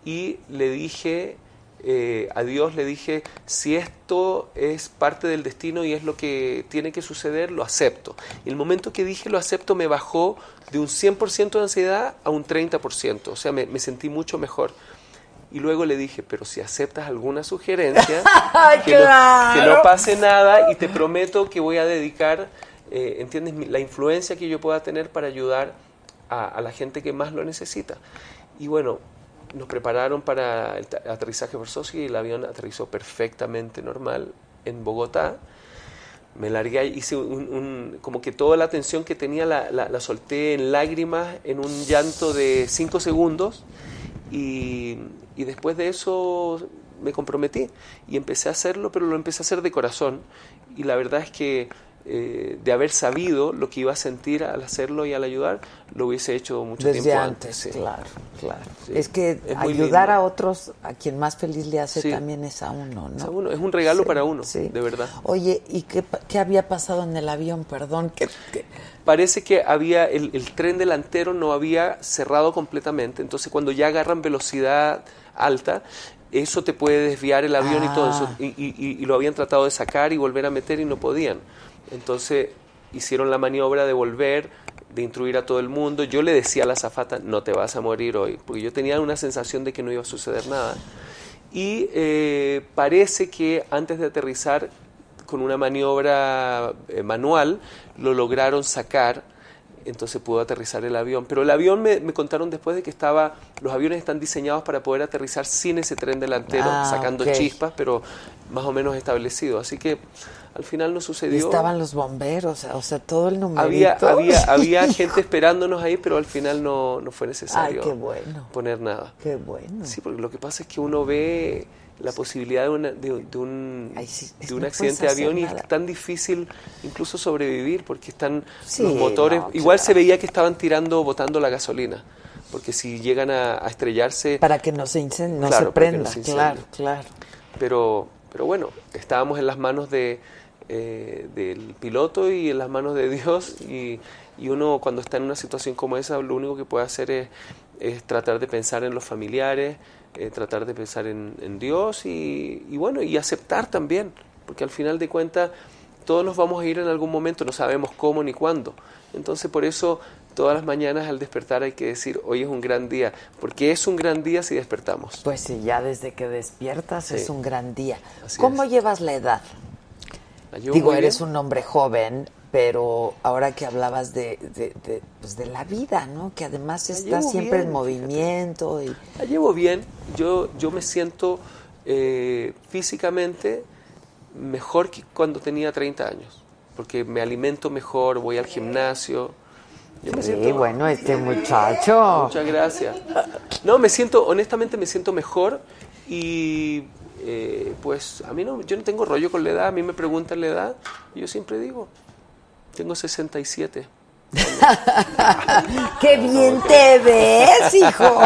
y le dije eh, a Dios, le dije, si esto es parte del destino y es lo que tiene que suceder, lo acepto. Y el momento que dije lo acepto me bajó de un 100% de ansiedad a un 30%, o sea, me, me sentí mucho mejor. Y luego le dije, pero si aceptas alguna sugerencia, que, no, que claro. no pase nada y te prometo que voy a dedicar, eh, ¿entiendes?, la influencia que yo pueda tener para ayudar a, a la gente que más lo necesita. Y bueno, nos prepararon para el aterrizaje forzoso y el avión aterrizó perfectamente normal en Bogotá. Me largué, hice un, un- como que toda la tensión que tenía la, la- la solté en lágrimas, en un llanto de cinco segundos y, y después de eso me comprometí y empecé a hacerlo, pero lo empecé a hacer de corazón. Y la verdad es que eh, de haber sabido lo que iba a sentir al hacerlo y al ayudar, lo hubiese hecho mucho Desde tiempo antes, sí. claro, claro. Sí. Es que Es ayudar a otros, a quien más feliz le hace Sí. también es a uno, ¿no? Es a uno, es un regalo para uno, sí. de verdad. Oye, ¿y qué, qué había pasado en el avión? Perdón, que- parece que había el, el tren delantero no había cerrado completamente, entonces cuando ya agarran velocidad alta, eso te puede desviar el avión y todo eso, Ah. y- y- y lo habían tratado de sacar y volver a meter y no podían. Entonces hicieron la maniobra de volver, de instruir a todo el mundo. Yo le decía a la zafata, no te vas a morir hoy, porque yo tenía una sensación de que no iba a suceder nada. Y eh, parece que antes de aterrizar, con una maniobra eh, manual, lo lograron sacar, entonces pudo aterrizar el avión. Pero el avión me, me contaron después de que estaba, los aviones están diseñados para poder aterrizar sin ese tren delantero, Ah, sacando chispas, pero más o menos establecido. Así que al final no y sucedió. estaban los bomberos, o sea, todo el numerito. había, había, había gente esperándonos ahí, pero al final no, no fue necesario Ay, qué bueno. poner nada. Qué bueno. Sí, porque lo que pasa es que uno ve la posibilidad de, una- de- de un, Ay, sí, es- de un no accidente de avión y es tan difícil incluso sobrevivir porque están Sí, los motores. no, igual claro. se veía que estaban tirando, botando la gasolina. Porque si llegan a, a estrellarse. Para que no se incendie, no Claro, se prenda, se claro, claro. Pero, pero bueno, estábamos en las manos de, eh, del piloto y en las manos de Dios. Y, y uno, cuando está en una situación como esa, lo único que puede hacer es, es tratar de pensar en los familiares, eh, tratar de pensar en, en Dios y, y bueno, y aceptar también. Porque al final de cuentas, todos nos vamos a ir en algún momento, no sabemos cómo ni cuándo. Entonces, por eso, todas las mañanas al despertar hay que decir, hoy es un gran día, porque es un gran día si despertamos. Pues sí, ya desde que despiertas Sí. es un gran día. Así ¿Cómo es. llevas la edad? Digo, eres bien. un hombre joven, pero ahora que hablabas de, de, de, pues de la vida, ¿no? Que además La está siempre en movimiento y La llevo bien. Yo, yo me siento eh, físicamente mejor que cuando tenía 30 años. Porque me alimento mejor, voy al gimnasio. Yo me Sí, bueno, este muchacho. Muchas gracias. No, me siento, honestamente me siento mejor y eh, pues a mí no, yo no tengo rollo con la edad, a mí me preguntan la edad y yo siempre digo, tengo 67. ¡Qué bien te ves, hijo!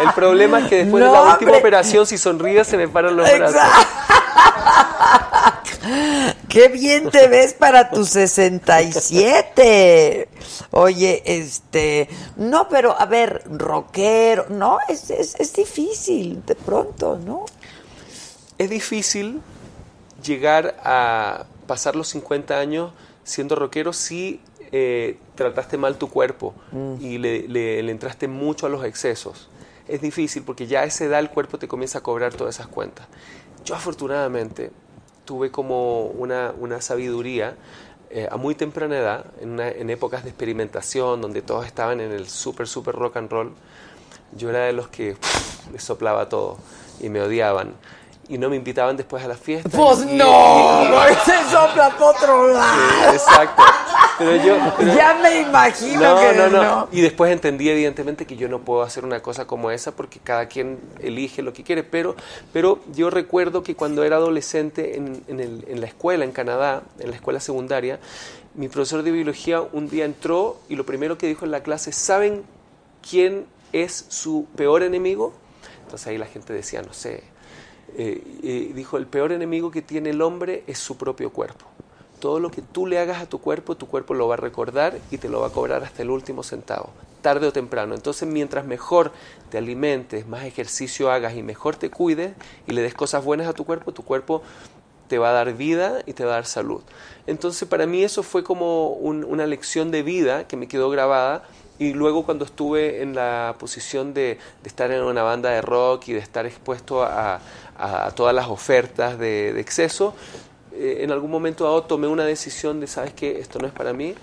El problema es que después No, de la última hombre. operación, si sonríes, se me paran los brazos. ¡Qué bien te ves para tus 67! Oye, este, no, pero a ver, rockero, no, es, es, es difícil de pronto, ¿no? Es difícil llegar a pasar los 50 años siendo rockero si eh, trataste mal tu cuerpo y le, le- le entraste mucho a los excesos. Es difícil porque ya a esa edad el cuerpo te comienza a cobrar todas esas cuentas. Yo afortunadamente tuve como una, una sabiduría eh, a muy temprana edad, en, épocas de experimentación, donde todos estaban en el super, super rock and roll. Yo era de los que les soplaba todo y me odiaban. Y no me invitaban después a las fiestas. Pues y- no, y- sopla por otro lado. Sí, exacto. pero yo... pero- Ya me imagino no, que no, no, no. Y después entendí evidentemente que yo no puedo hacer una cosa como esa porque cada quien elige lo que quiere. Pero, pero yo recuerdo que cuando era adolescente en, en el- en la escuela en Canadá, en la escuela secundaria, mi profesor de biología un día entró y lo primero que dijo en la clase, ¿saben quién es su peor enemigo? Entonces ahí la gente decía, no sé. Eh, dijo, el peor enemigo que tiene el hombre es su propio cuerpo. Todo lo que tú le hagas a tu cuerpo, tu cuerpo lo va a recordar y te lo va a cobrar hasta el último centavo, tarde o temprano. Entonces, mientras mejor te alimentes, más ejercicio hagas y mejor te cuides y le des cosas buenas a tu cuerpo, tu cuerpo te va a dar vida y te va a dar salud. Entonces, para mí eso fue como un- una lección de vida que me quedó grabada. Y luego cuando estuve en la posición de, de estar en una banda de rock y de estar expuesto a, a- a todas las ofertas de, de exceso, eh, en algún momento dado tomé una decisión de, ¿sabes qué? Esto no es para mí.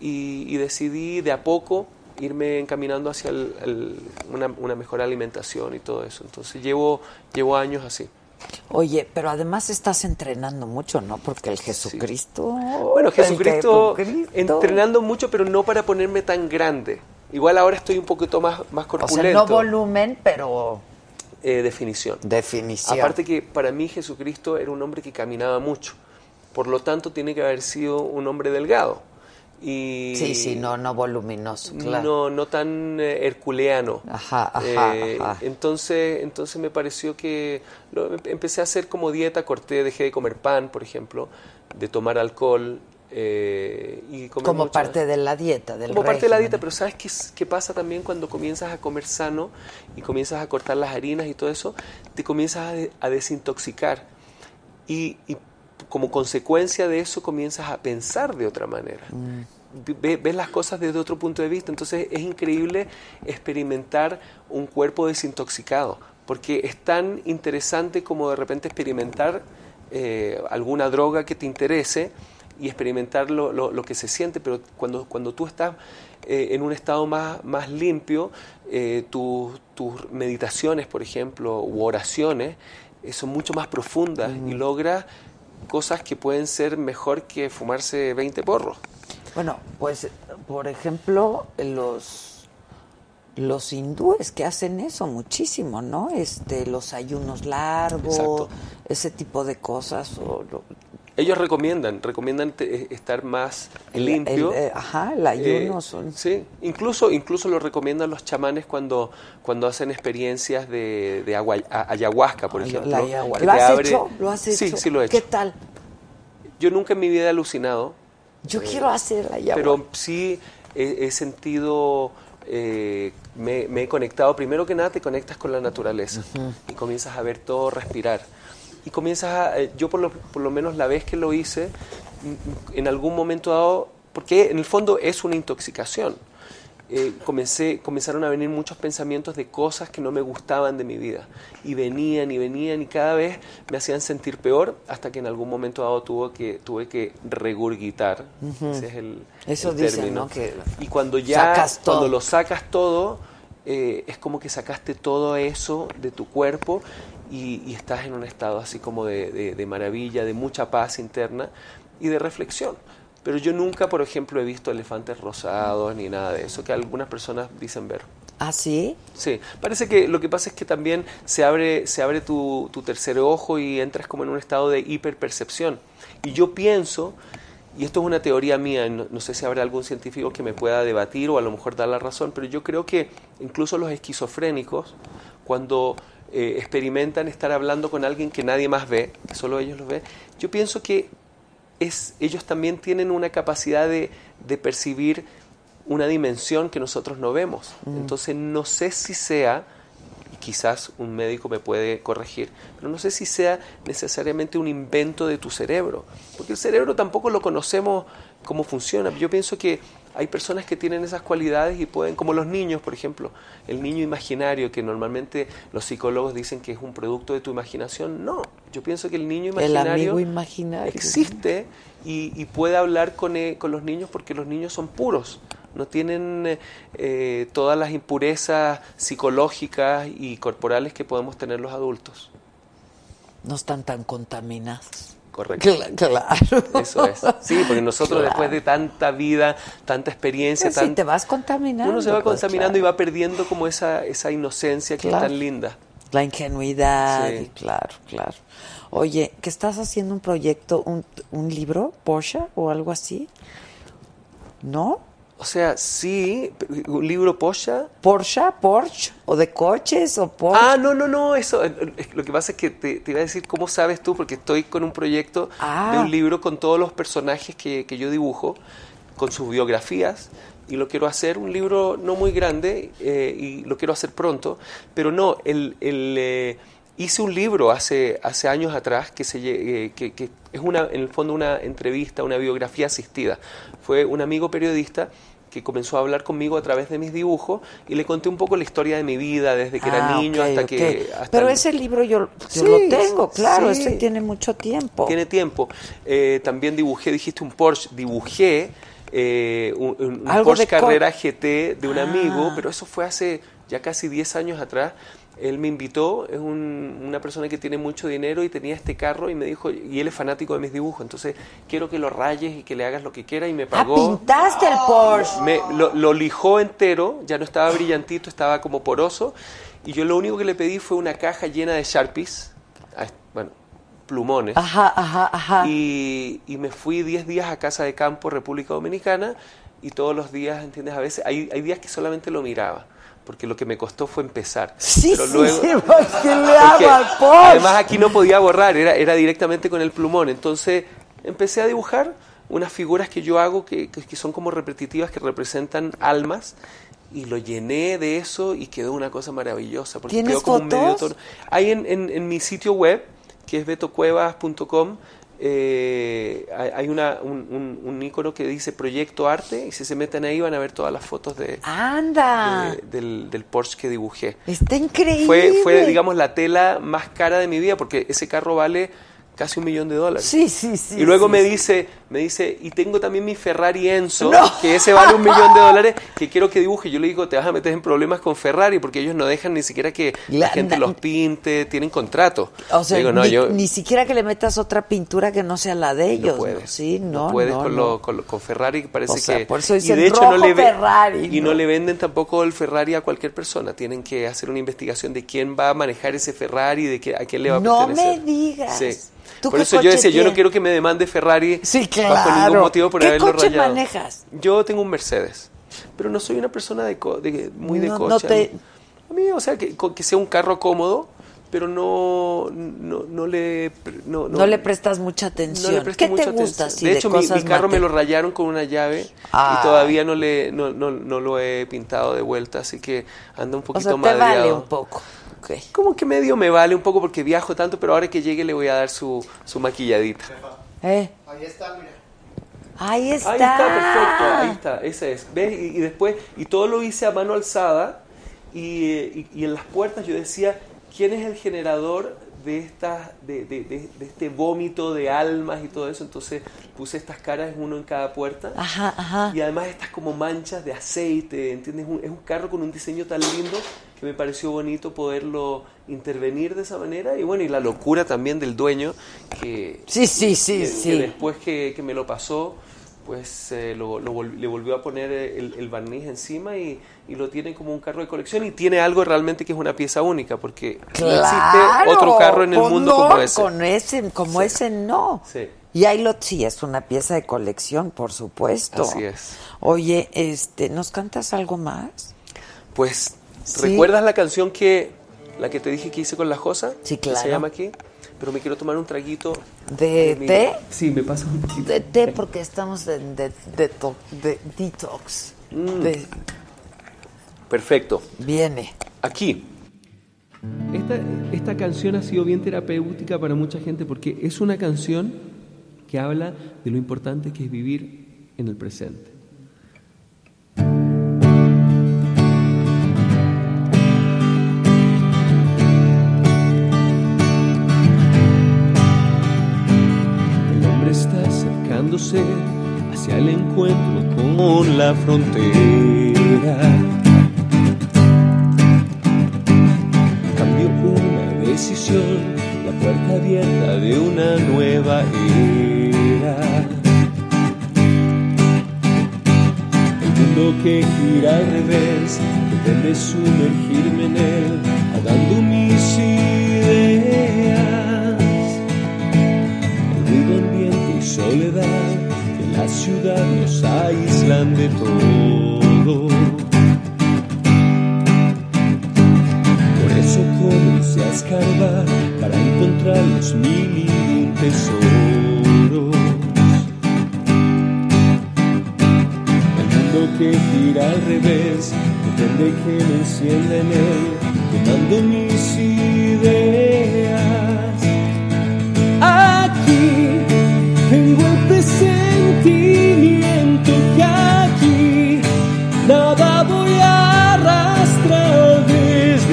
Y, y decidí de a poco irme encaminando hacia el- el- una, una mejor alimentación y todo eso. Entonces llevo, llevo años así. Oye, pero además estás entrenando mucho, ¿no? Porque el Jesucristo. Bueno, el Jesucristo, Jesucristo. entrenando mucho, pero no para ponerme tan grande. Igual ahora estoy un poquito más, más O corpulento. sea, no volumen, pero Eh, definición. definición. Aparte que para mí Jesucristo era un hombre que caminaba mucho. Por lo tanto, tiene que haber sido un hombre delgado. Y Sí, sí, no, no voluminoso, claro. no, no tan eh, herculeano. Ajá, ajá, Eh, ajá. Entonces, entonces me pareció que lo- em- empecé a hacer como dieta, corté, dejé de comer pan, por ejemplo, de tomar alcohol eh, y Como parte de la dieta, del como parte de la dieta, pero ¿sabes qué, pasa también cuando comienzas a comer sano y comienzas a cortar las harinas y todo eso? Te comienzas a, de- a desintoxicar y, y como consecuencia de eso comienzas a pensar de otra manera. Ve- ves las cosas desde otro punto de vista, entonces es increíble experimentar un cuerpo desintoxicado, porque es tan interesante como de repente experimentar eh, alguna droga que te interese y experimentar lo, lo- lo que se siente, pero cuando, cuando tú estás eh, en un estado más, más limpio, eh, tus- meditaciones, por ejemplo, u oraciones, eh, son mucho más profundas y logras cosas que pueden ser mejor que fumarse 20 porros. Bueno, pues, por ejemplo, los los hindúes que hacen eso muchísimo, ¿no? Este, los ayunos largos, Exacto. ese tipo de cosas. O Ellos recomiendan, recomiendan te- eh, estar más el- limpio. el- eh, ajá, el ayuno Eh, son- Sí, incluso, incluso lo recomiendan los chamanes cuando, cuando hacen experiencias de, de agua- a- ayahuasca, por Ay, ejemplo. la ayahuasca. ¿Lo has abre- hecho? ¿Lo has hecho? Sí, sí lo he hecho. ¿Qué tal? Yo nunca en mi vida he alucinado, Yo quiero hacer la ayahuasca. pero sí he, he sentido, eh, me, me he conectado, primero que nada te conectas con la naturaleza y comienzas a ver todo, respirar. Y comienzas a, eh, yo por lo, por lo menos la vez que lo hice, mm, en algún momento dado, porque en el fondo es una intoxicación, eh, comencé, comenzaron a venir muchos pensamientos de cosas que no me gustaban de mi vida. Y venían y venían y cada vez me hacían sentir peor hasta que en algún momento dado tuve que, tuve que regurgitar. Ese es el, Eso el dicen, término. ¿no? Que y cuando ya, sacas todo. cuando lo sacas todo, eh, es como que sacaste todo eso de tu cuerpo y, y estás en un estado así como de, de- de maravilla, de mucha paz interna y de reflexión. Pero yo nunca, por ejemplo, he visto elefantes rosados ni nada de eso, que algunas personas dicen ver. ¿Ah, sí? Sí, parece que lo que pasa es que también se abre, se abre tu, tu tercer ojo y entras como en un estado de hiperpercepción. Y yo pienso, y esto es una teoría mía, no, no sé si habrá algún científico que me pueda debatir o a lo mejor dar la razón, pero yo creo que incluso los esquizofrénicos, cuando eh, experimentan estar hablando con alguien que nadie más ve, que solo ellos lo ven, yo pienso que es, ellos también tienen una capacidad de, de percibir una dimensión que nosotros no vemos. Entonces no sé si sea, y quizás un médico me puede corregir, pero no sé si sea necesariamente un invento de tu cerebro, porque el cerebro tampoco lo conocemos cómo funciona. Yo pienso que hay personas que tienen esas cualidades y pueden, como los niños, por ejemplo, el niño imaginario, que normalmente los psicólogos dicen que es un producto de tu imaginación, no, yo pienso que el niño El imaginario amigo imaginario. existe y, y puede hablar con, eh, con los niños porque los niños son puros, no tienen eh, eh, todas las impurezas psicológicas y corporales que podemos tener los adultos. No están tan contaminados. Correcto. Cla- Claro. Eso es. Sí, porque nosotros Claro. después de tanta vida, tanta experiencia, tan- te vas contaminando. uno se va pues, contaminando y va perdiendo como esa, esa inocencia que Claro. es tan linda. La ingenuidad, Sí. y claro, claro. Oye, ¿que estás haciendo un proyecto, un, un libro, Porsche o algo así? ¿No? O sea, sí, un libro polla. ¿Porsche? ¿Porsche? ¿O de coches? ¿O Porsche? Ah, no, no, no, eso. eh, eh, Lo que pasa es que te, te iba a decir cómo sabes tú, porque estoy con un proyecto Ah. de un libro con todos los personajes que, que yo dibujo, con sus biografías, y lo quiero hacer, un libro no muy grande, eh, y lo quiero hacer pronto, pero no, el, el, eh, hice un libro hace, hace años atrás que, se, eh, que es una, en el fondo una entrevista, una biografía asistida. Fue un amigo periodista que comenzó a hablar conmigo a través de mis dibujos y le conté un poco la historia de mi vida desde que era Ah, niño hasta que... hasta Pero el- ese libro yo, lo tengo, claro, sí. ese tiene mucho tiempo. Tiene tiempo. Eh, también dibujé, dijiste un Porsche, dibujé eh, un, un- un Algo Porsche de Carrera GT de un Ah. amigo, pero eso fue hace ya casi 10 años atrás. Él me invitó, es un- una persona que tiene mucho dinero y tenía este carro y me dijo, y él es fanático de mis dibujos, entonces quiero que lo rayes y que le hagas lo que quiera y me Ah, pagó. pintaste el Porsche. Me, lo, lo lijó entero, ya no estaba brillantito, estaba como poroso. Y yo lo único que le pedí fue una caja llena de Sharpies, bueno, plumones. Ajá, ajá, ajá. Y, y me fui 10 días a casa de campo, República Dominicana, y todos los días, ¿entiendes? A veces hay, hay días que solamente lo miraba, porque lo que me costó fue empezar. Sí, Pero luego, sí, pues, ¿qué le porque al Porsche? Además aquí no podía borrar, era, era directamente con el plumón. Entonces empecé a dibujar unas figuras que yo hago que, que- son como repetitivas, que representan almas. Y lo llené de eso y quedó una cosa maravillosa. Porque ¿Tienes quedó como un medio fotos? tono. Hay en, en- en mi sitio web, que es betocuevas.com, eh, hay, una, un, un, un icono que dice Proyecto Arte. Y si se meten ahí van a ver todas las fotos de, Anda, de- del, del Porsche que dibujé está increíble. fue, fue, digamos, la tela más cara de mi vida porque ese carro vale casi un millón de dólares. Sí, sí, sí. y luego sí, me sí. dice, me dice, y tengo también mi Ferrari Enzo, No. que ese vale un millón de dólares, que quiero que dibuje. Yo le digo, te vas a meter en problemas con Ferrari porque ellos no dejan ni siquiera que la, La- gente na- los pinte, tienen contrato. O sea, digo, no, ni, yo ni siquiera que le metas otra pintura que no sea la de ellos. no puedes. Sí, no, no puedes no, con, no. lo- con, lo- con Ferrari, que parece O sea, que... por eso y dicen de hecho no le Ferrari, Y no ¿no? le venden tampoco el Ferrari a cualquier persona. Tienen que hacer una investigación de quién va a manejar ese Ferrari, de qué, a quién le va a No pertenecer. me digas. Sí. ¿Tú Por eso yo decía, yo no quiero que me demande Ferrari Sí, bajo ningún claro. motivo por ¿Qué haberlo coche rayado. manejas? Yo tengo un Mercedes, pero no soy una persona de, co- de- muy de No- coche. no te- A mí, o sea, que, sea un carro cómodo, pero no, no, no le... No, No le prestas mucha atención. no le ¿Qué mucha te gusta de de hecho, mi, carro me lo rayaron con una llave Ah. y todavía no le no, no, no lo he pintado de vuelta, así que anda un O poquito te madreado. vale un poco. Ok. Como que medio me vale un poco porque viajo tanto, pero ahora que llegue le voy a dar su, su maquilladita. Eh, Ahí está, mira. ahí está. Ahí está, perfecto, ahí está, ese es. ¿Ves? Y, y después, y todo lo hice a mano alzada, y, y- y en las puertas yo decía, ¿quién es el generador de, estas, de, de- de- de este vómito de almas y todo eso? Entonces puse estas caras, uno en cada puerta. Ajá, ajá. Y además estas como manchas de aceite, ¿entiendes? Un- es un carro con un diseño tan lindo que me pareció bonito poderlo intervenir de esa manera. Y bueno, y la locura también del dueño, que, Sí, sí, sí, que- sí. que después que, que me lo pasó, pues eh, lo, lo vol- le volvió a poner el, el barniz encima y, y lo tiene como un carro de colección y tiene algo realmente que es una pieza única, porque no Claro, existe otro carro en el mundo no, como ese. Con ese, como Sí. ese no. Sí. Y ahí lo sí es una pieza de colección, por supuesto. Así es. Oye, este, ¿nos cantas algo más? Pues, Sí. ¿recuerdas la canción que la que te dije que hice con la Josa? Sí, Que claro. se llama aquí. Pero me quiero tomar un traguito. ¿De mi- té? Sí, me pasa un poquito. De té porque estamos en de, de, to- de detox. Mm. De- Perfecto. viene. Aquí. Esta, esta canción ha sido bien terapéutica para mucha gente porque es una canción que habla de lo importante que es vivir en el presente. Está acercándose hacia el encuentro con la frontera. Cambió una decisión, la puerta abierta de una nueva era. El mundo que gira al revés, pretende sumergirme en él, ahogando mis ideas. Soledad de la ciudad nos aíslan de todo. Por eso comencé a escarbar para encontrar los mil y un tesoros. El mundo que gira al revés, pretende que me encienda en él, quemando mis ideas.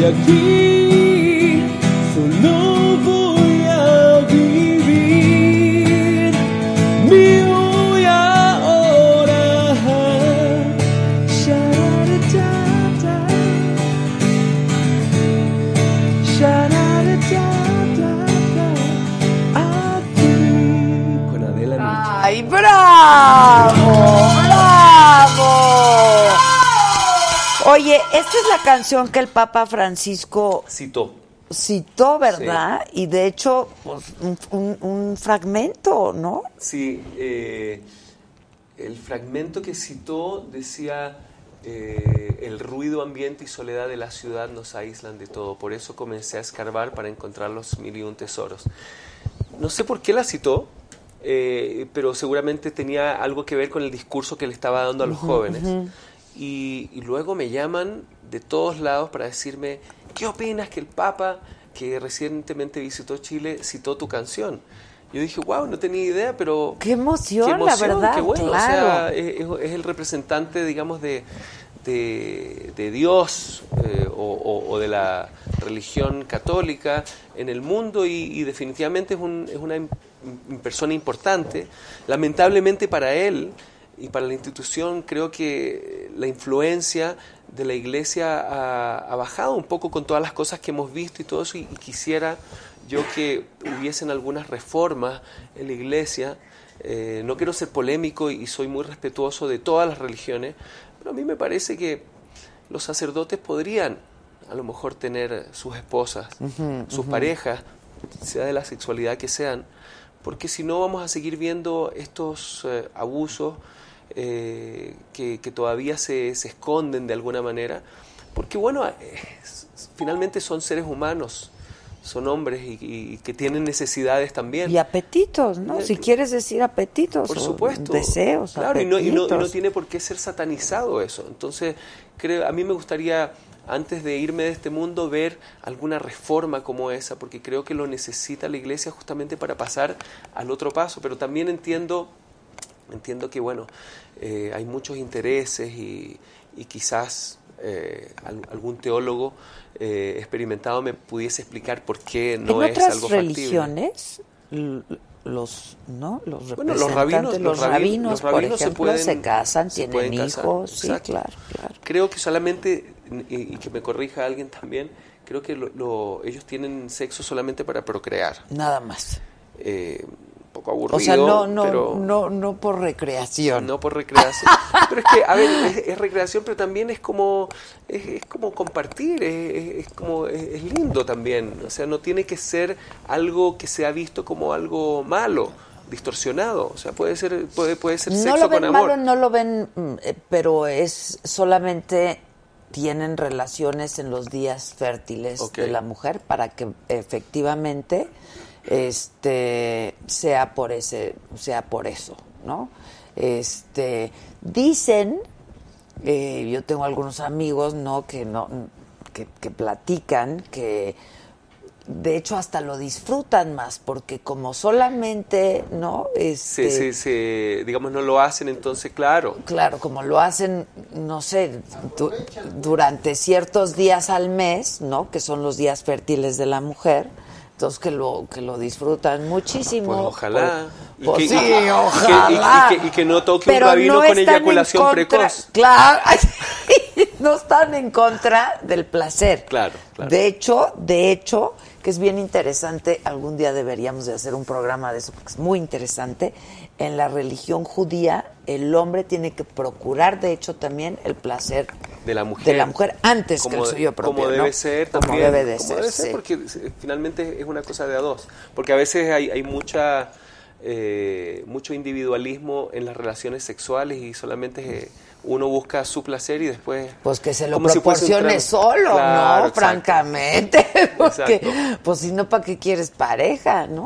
Aquí. Solo voy a vivir mi hoy ahora. Sha-da-da-da-da. Sha-da-da-da-da. Aquí con Adela Micha. ¡Ay, bravo! ¡Bravo! Oye, esta es la canción que el Papa Francisco Citó. citó, ¿verdad? Y de hecho, pues, un, un- un fragmento, ¿no? Sí, eh, el fragmento que citó decía, eh, el ruido, ambiente y soledad de la ciudad nos aíslan de todo. Por eso comencé a escarbar para encontrar los mil y un tesoros. No sé por qué la citó, eh, pero seguramente tenía algo que ver con el discurso que le estaba dando a los jóvenes. Y, y luego me llaman de todos lados para decirme, ¿qué opinas que el Papa, que recientemente visitó Chile, citó tu canción? Yo dije, wow, no tenía idea, pero... Qué emoción, Qué emoción, la verdad, qué bueno. claro. O sea, es, el representante, digamos, de, de, de Dios eh, o, o- o de la religión católica en el mundo y, y definitivamente es, un- es una persona importante. Lamentablemente para él y para la institución creo que la influencia de la iglesia ha, ha bajado un poco con todas las cosas que hemos visto y todo eso y, y quisiera yo que hubiesen algunas reformas en la iglesia. Eh, no quiero ser polémico y soy muy respetuoso de todas las religiones, pero a mí me parece que los sacerdotes podrían a lo mejor tener sus esposas, sus parejas, sea de la sexualidad que sean, porque si no vamos a seguir viendo estos eh, abusos eh, que, que todavía se, se esconden de alguna manera, porque bueno, eh, finalmente son seres humanos, son hombres y, y que tienen necesidades también. Y apetitos, ¿no? Y- Si quieres decir apetitos. Por o supuesto. Deseos, Claro, y no, y, no, y no tiene por qué ser satanizado eso. Entonces, creo, a mí me gustaría, antes de irme de este mundo, ver alguna reforma como esa, porque creo que lo necesita la iglesia justamente para pasar al otro paso. Pero también entiendo, entiendo que, bueno, eh, hay muchos intereses y, y quizás eh, al- algún teólogo eh, experimentado me pudiese explicar por qué no en es otras algo religiones, los, ¿no? Los Bueno, los rabinos, los rabinos, por ejemplo, se pueden se casan, se tienen pueden casar, hijos, sí, exacto. claro, claro. Creo que solamente, y, y que me corrija alguien también, creo que lo- lo- ellos tienen sexo solamente para procrear. Nada más. Eh, poco aburrido, O sea, no, no, pero no, no por recreación. no por recreación. pero es que, a ver, es, es recreación, pero también es como, es, es como compartir, es, como, es, lindo también. O sea, no tiene que ser algo que sea visto como algo malo, distorsionado. O sea, puede ser, puede, puede ser no sexo lo ven con amor. malo, no lo ven, mm, eh, pero es solamente tienen relaciones en los días fértiles de la mujer para que efectivamente este sea por ese sea por eso no este dicen eh, yo tengo algunos amigos no que no que, que platican que de hecho hasta lo disfrutan más porque como solamente no este se- se- digamos, no lo hacen, entonces, claro. Claro, como lo hacen, no sé, du- durante ciertos días al mes, ¿no? Que son los días fértiles de la mujer. Entonces que lo que lo disfrutan muchísimo. Pues ojalá. Y pues que- sí, y que- y que- ojalá. y que- y que no toque un Pero rabino no con eyaculación contra- precoz. Claro, no están en contra del placer. Claro, claro. De hecho, de hecho, que es bien interesante, algún día deberíamos de hacer un programa de eso, porque es muy interesante. En la religión judía, el hombre tiene que procurar, de hecho, también el placer de la mujer, de la mujer antes que el Como- suyo propio. Como ¿no? debe ser Como también. debe de como ser, debe ser, sí. porque eh, finalmente es una cosa de a dos. Porque a veces hay, hay mucha eh, mucho individualismo en las relaciones sexuales y solamente eh, uno busca su placer y después... Pues que se lo como si proporcione solo, Claro, ¿no? exacto. Francamente. Porque, Exacto. pues si no, ¿para qué quieres pareja, no?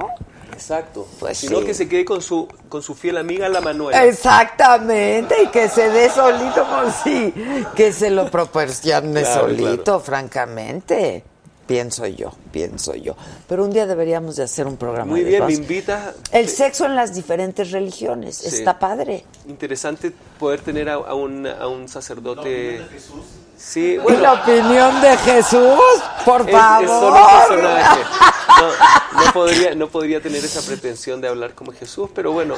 Exacto. Pues Sino sí. que se quede con su, con su fiel amiga la Manuela. Exactamente, y que se dé solito, pues sí, que se lo proporcione Claro, solito, francamente. Pienso yo, pienso yo. Pero un día deberíamos de hacer un programa Muy de bien, me eso. invitas. El sexo en las diferentes religiones, Sí. está padre. Interesante poder tener a, a un, a un sacerdote. Sí, ¿Y la opinión de Jesús? Por favor. es solo un personaje. No, no podría, no podría tener esa pretensión de hablar como Jesús, pero bueno,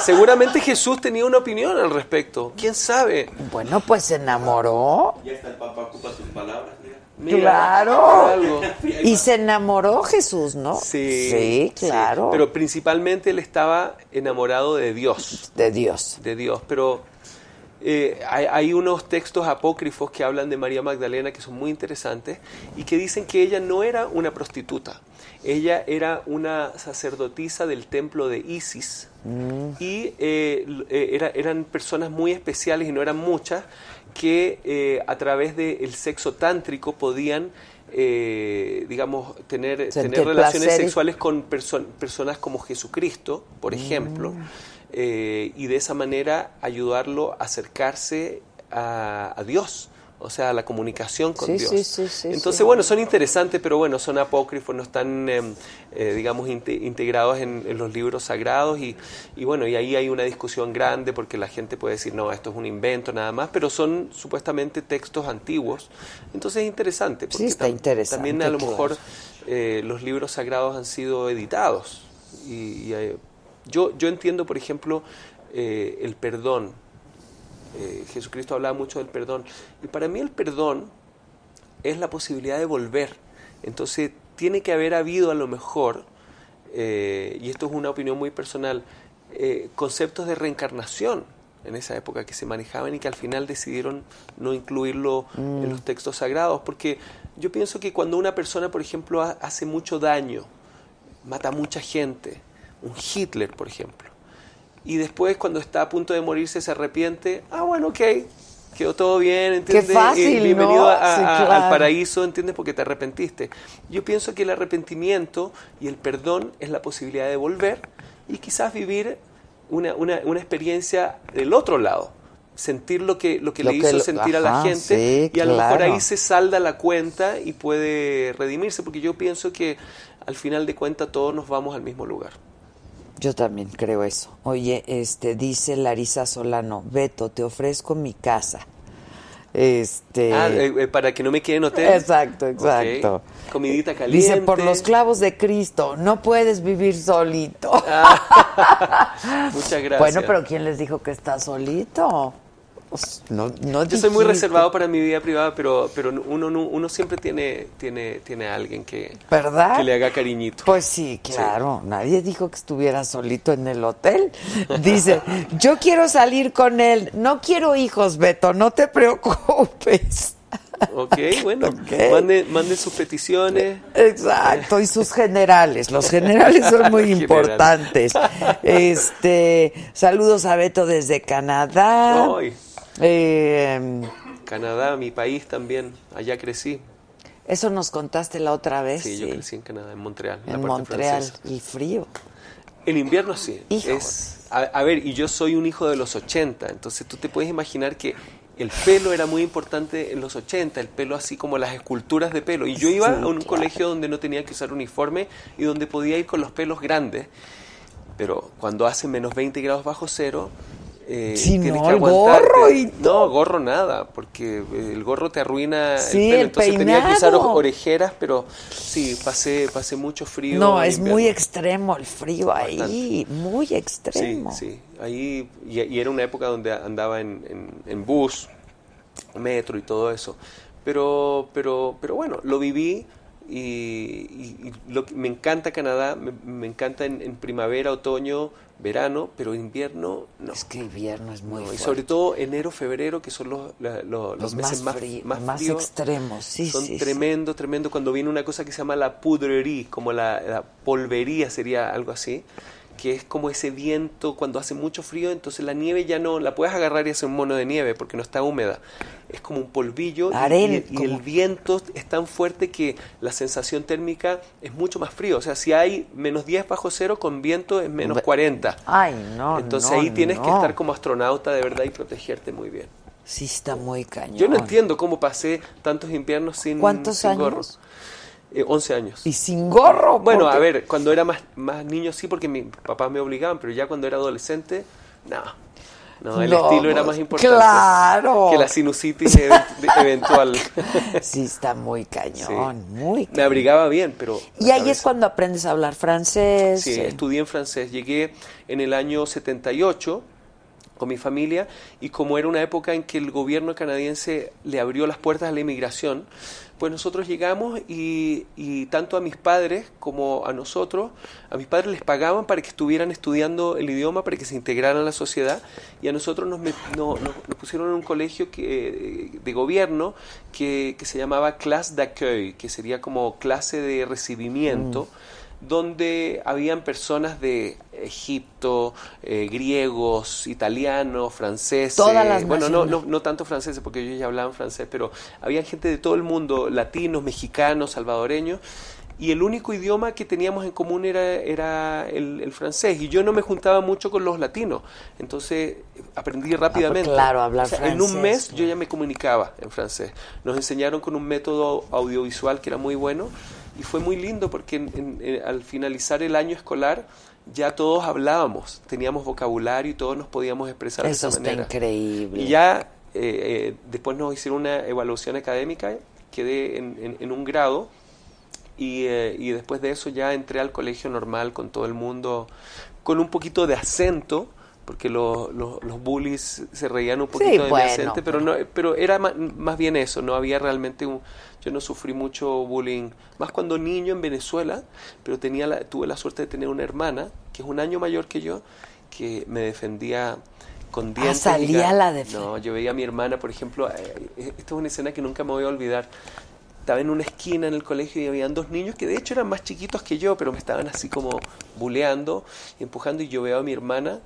seguramente Jesús tenía una opinión al respecto. ¿Quién sabe? Bueno, pues se enamoró. Ya está el Papa ocupa sus palabras. mira. Claro. Y se enamoró Jesús, ¿no? Sí, Sí, claro. Pero principalmente él estaba enamorado de Dios. De Dios. de Dios. Pero eh, hay, hay unos textos apócrifos que hablan de María Magdalena que son muy interesantes y que dicen que ella no era una prostituta. Ella era una sacerdotisa del templo de Isis y eh, eh, era- eran personas muy especiales y no eran muchas que eh, a través del sexo tántrico podían, eh, digamos, tener, Sentir tener relaciones sexuales con perso- personas como Jesucristo, por ejemplo, eh, y de esa manera ayudarlo a acercarse a, a Dios, o sea, a la comunicación con Sí, Dios. sí, sí, sí, Entonces, bueno, son interesantes, pero bueno, son apócrifos, no están, eh, eh, digamos, inte- integrados en, en los libros sagrados y, y bueno, y ahí hay una discusión grande porque la gente puede decir, no, esto es un invento nada más, pero son supuestamente textos antiguos. Entonces es interesante. Porque está tam- interesante, También a lo claro. mejor eh, los libros sagrados han sido editados. Y, y, eh, yo, yo entiendo, por ejemplo, eh, el perdón. Eh, Jesucristo hablaba mucho del perdón. Y para mí el perdón es la posibilidad de volver. Entonces tiene que haber habido a lo mejor, eh, y esto es una opinión muy personal, eh, conceptos de reencarnación en esa época que se manejaban y que al final decidieron no incluirlo en los textos sagrados, porque yo pienso que cuando una persona, por ejemplo, ha- hace mucho daño, mata a mucha gente, un Hitler, por ejemplo, y después cuando está a punto de morirse se arrepiente, ah, bueno, ok, quedó todo bien, ¿entiendes? fácil, Y bienvenido ¿no? a- Sí, a- claro. al paraíso, ¿entiendes? Porque te arrepentiste. Yo pienso que el arrepentimiento y el perdón es la posibilidad de volver y quizás vivir una, una, una experiencia del otro lado. Sentir lo que, lo que Lo le que hizo lo- sentir a la gente sí, y a lo mejor ahí se salda la cuenta y puede redimirse, porque yo pienso que al final de cuentas todos nos vamos al mismo lugar. Yo también creo eso. Oye, este dice Larisa Solano, Beto, te ofrezco mi casa. Este Ah, eh, eh, para que no me quede en hotel. Exacto, exacto. Comidita caliente. Dice, por los clavos de Cristo, no puedes vivir solito. Muchas gracias. Bueno, pero ¿quién les dijo que está solito? Pues, no, no Yo soy muy reservado para mi vida privada, pero, pero uno, no- uno siempre tiene, tiene, tiene a alguien que, ¿Verdad? que le haga cariñito. Pues sí, claro. Nadie dijo que estuviera solito en el hotel. Dice, yo quiero salir con él. No quiero hijos, Beto, no te preocupes. Ok, bueno, Ok. mande, mande sus peticiones. Exacto, y sus generales. Los generales son muy General. importantes. Este, saludos a Beto desde Canadá. Eh, Canadá, mi país también, allá crecí. eso nos contaste la otra vez. Sí, yo crecí en Canadá, en Montreal. En Montreal. francesa. Y frío. El invierno sí. Es, a, a ver, y yo soy un hijo de los 80, entonces tú te puedes imaginar que el pelo era muy importante en los 80, el pelo así como las esculturas de pelo. Y yo iba Sí, a un claro. colegio donde no tenía que usar uniforme y donde podía ir con los pelos grandes. Pero cuando hace menos 20 grados bajo cero, eh, Sí, tienes no, que el gorro y No, gorro nada, porque el gorro te arruina Sí, el pelo. el Entonces tenía que usar orejeras, pero sí, pasé, pasé mucho frío. No, es muy extremo el frío ahí. Muy Sí, extremo. sí. Ahí, y, y era una época donde andaba en, en- en bus, metro y todo eso. Pero, pero, pero bueno, lo viví y, y- y lo que- me encanta Canadá, me, me encanta en, en primavera, otoño, verano, pero invierno no. Es que invierno es muy No, y sobre todo enero, febrero, que son los, los, Los meses más más, extremos, sí, Son sí, sí. tremendo, tremendo. Cuando viene una cosa que se llama la poudrerie, como la, la polvería sería algo así, que es como ese viento cuando hace mucho frío, entonces la nieve ya no la puedes agarrar y hacer un mono de nieve porque no está húmeda. Es como un polvillo y- Arena, y, y el viento es tan fuerte que la sensación térmica es mucho más frío. O sea, si hay menos 10 bajo cero, con viento es menos Ve- 40. Ay, no, Entonces no, ahí tienes que estar como astronauta de verdad y protegerte muy bien. Sí está muy cañón. Yo no entiendo cómo pasé tantos inviernos sin, ¿Cuántos sin años? gorro. Eh, 11 años. Y sin gorro. Bueno, porque- a ver, cuando era más, más niño sí, porque mis papás me obligaban, pero ya cuando era adolescente, no. No, el No, estilo era pues, más importante claro. que la sinusitis event- eventual. Sí está muy cañón, muy Me cañón. abrigaba bien, pero... Y ahí es cuando aprendes a hablar francés. Sí, eh, estudié en francés. Llegué en el año 78 con mi familia y como era una época en que el gobierno canadiense le abrió las puertas a la inmigración, pues nosotros llegamos y, y tanto a mis padres como a nosotros, a mis padres les pagaban para que estuvieran estudiando el idioma, para que se integraran a la sociedad y a nosotros nos, pusieron en un colegio que, de gobierno que, se llamaba clase d'accueil, que sería como clase de recibimiento donde habían personas de Egipto, eh, griegos, italianos, franceses. Todas las bueno, no, no, no tanto franceses porque ellos ya hablaban francés, pero había gente de todo el mundo, latinos, mexicanos, salvadoreños. Y el único idioma que teníamos en común era, era el, el francés. Y yo no me juntaba mucho con los latinos. Entonces aprendí rápidamente. Ah, claro, hablar O sea, En un francés, mes yo ya me comunicaba en francés. Nos enseñaron con un método audiovisual que era muy bueno y fue muy lindo porque en- en- en- al finalizar el año escolar ya todos hablábamos, teníamos vocabulario y todos nos podíamos expresar de Eso esa está manera. increíble. Y ya eh, eh, después nos hicieron una evaluación académica, quedé en, en- en un grado y, eh, y después de eso ya entré al colegio normal con todo el mundo, con un poquito de acento, porque lo- lo- los bullies se reían un poquito de mi acento, pero, no, pero era ma- más, bien eso, no había realmente un... Yo no sufrí mucho bullying, más cuando niño en Venezuela, pero tenía la- tuve la suerte de tener una hermana, que es un año mayor que yo, que me defendía con dientes. y Ah, salía la defen- No, yo veía a mi hermana, por ejemplo, eh, esta es una escena que nunca me voy a olvidar. Estaba en una esquina en el colegio y habían dos niños que de hecho eran más chiquitos que yo, pero me estaban así como buleando y empujando y yo veo a mi hermana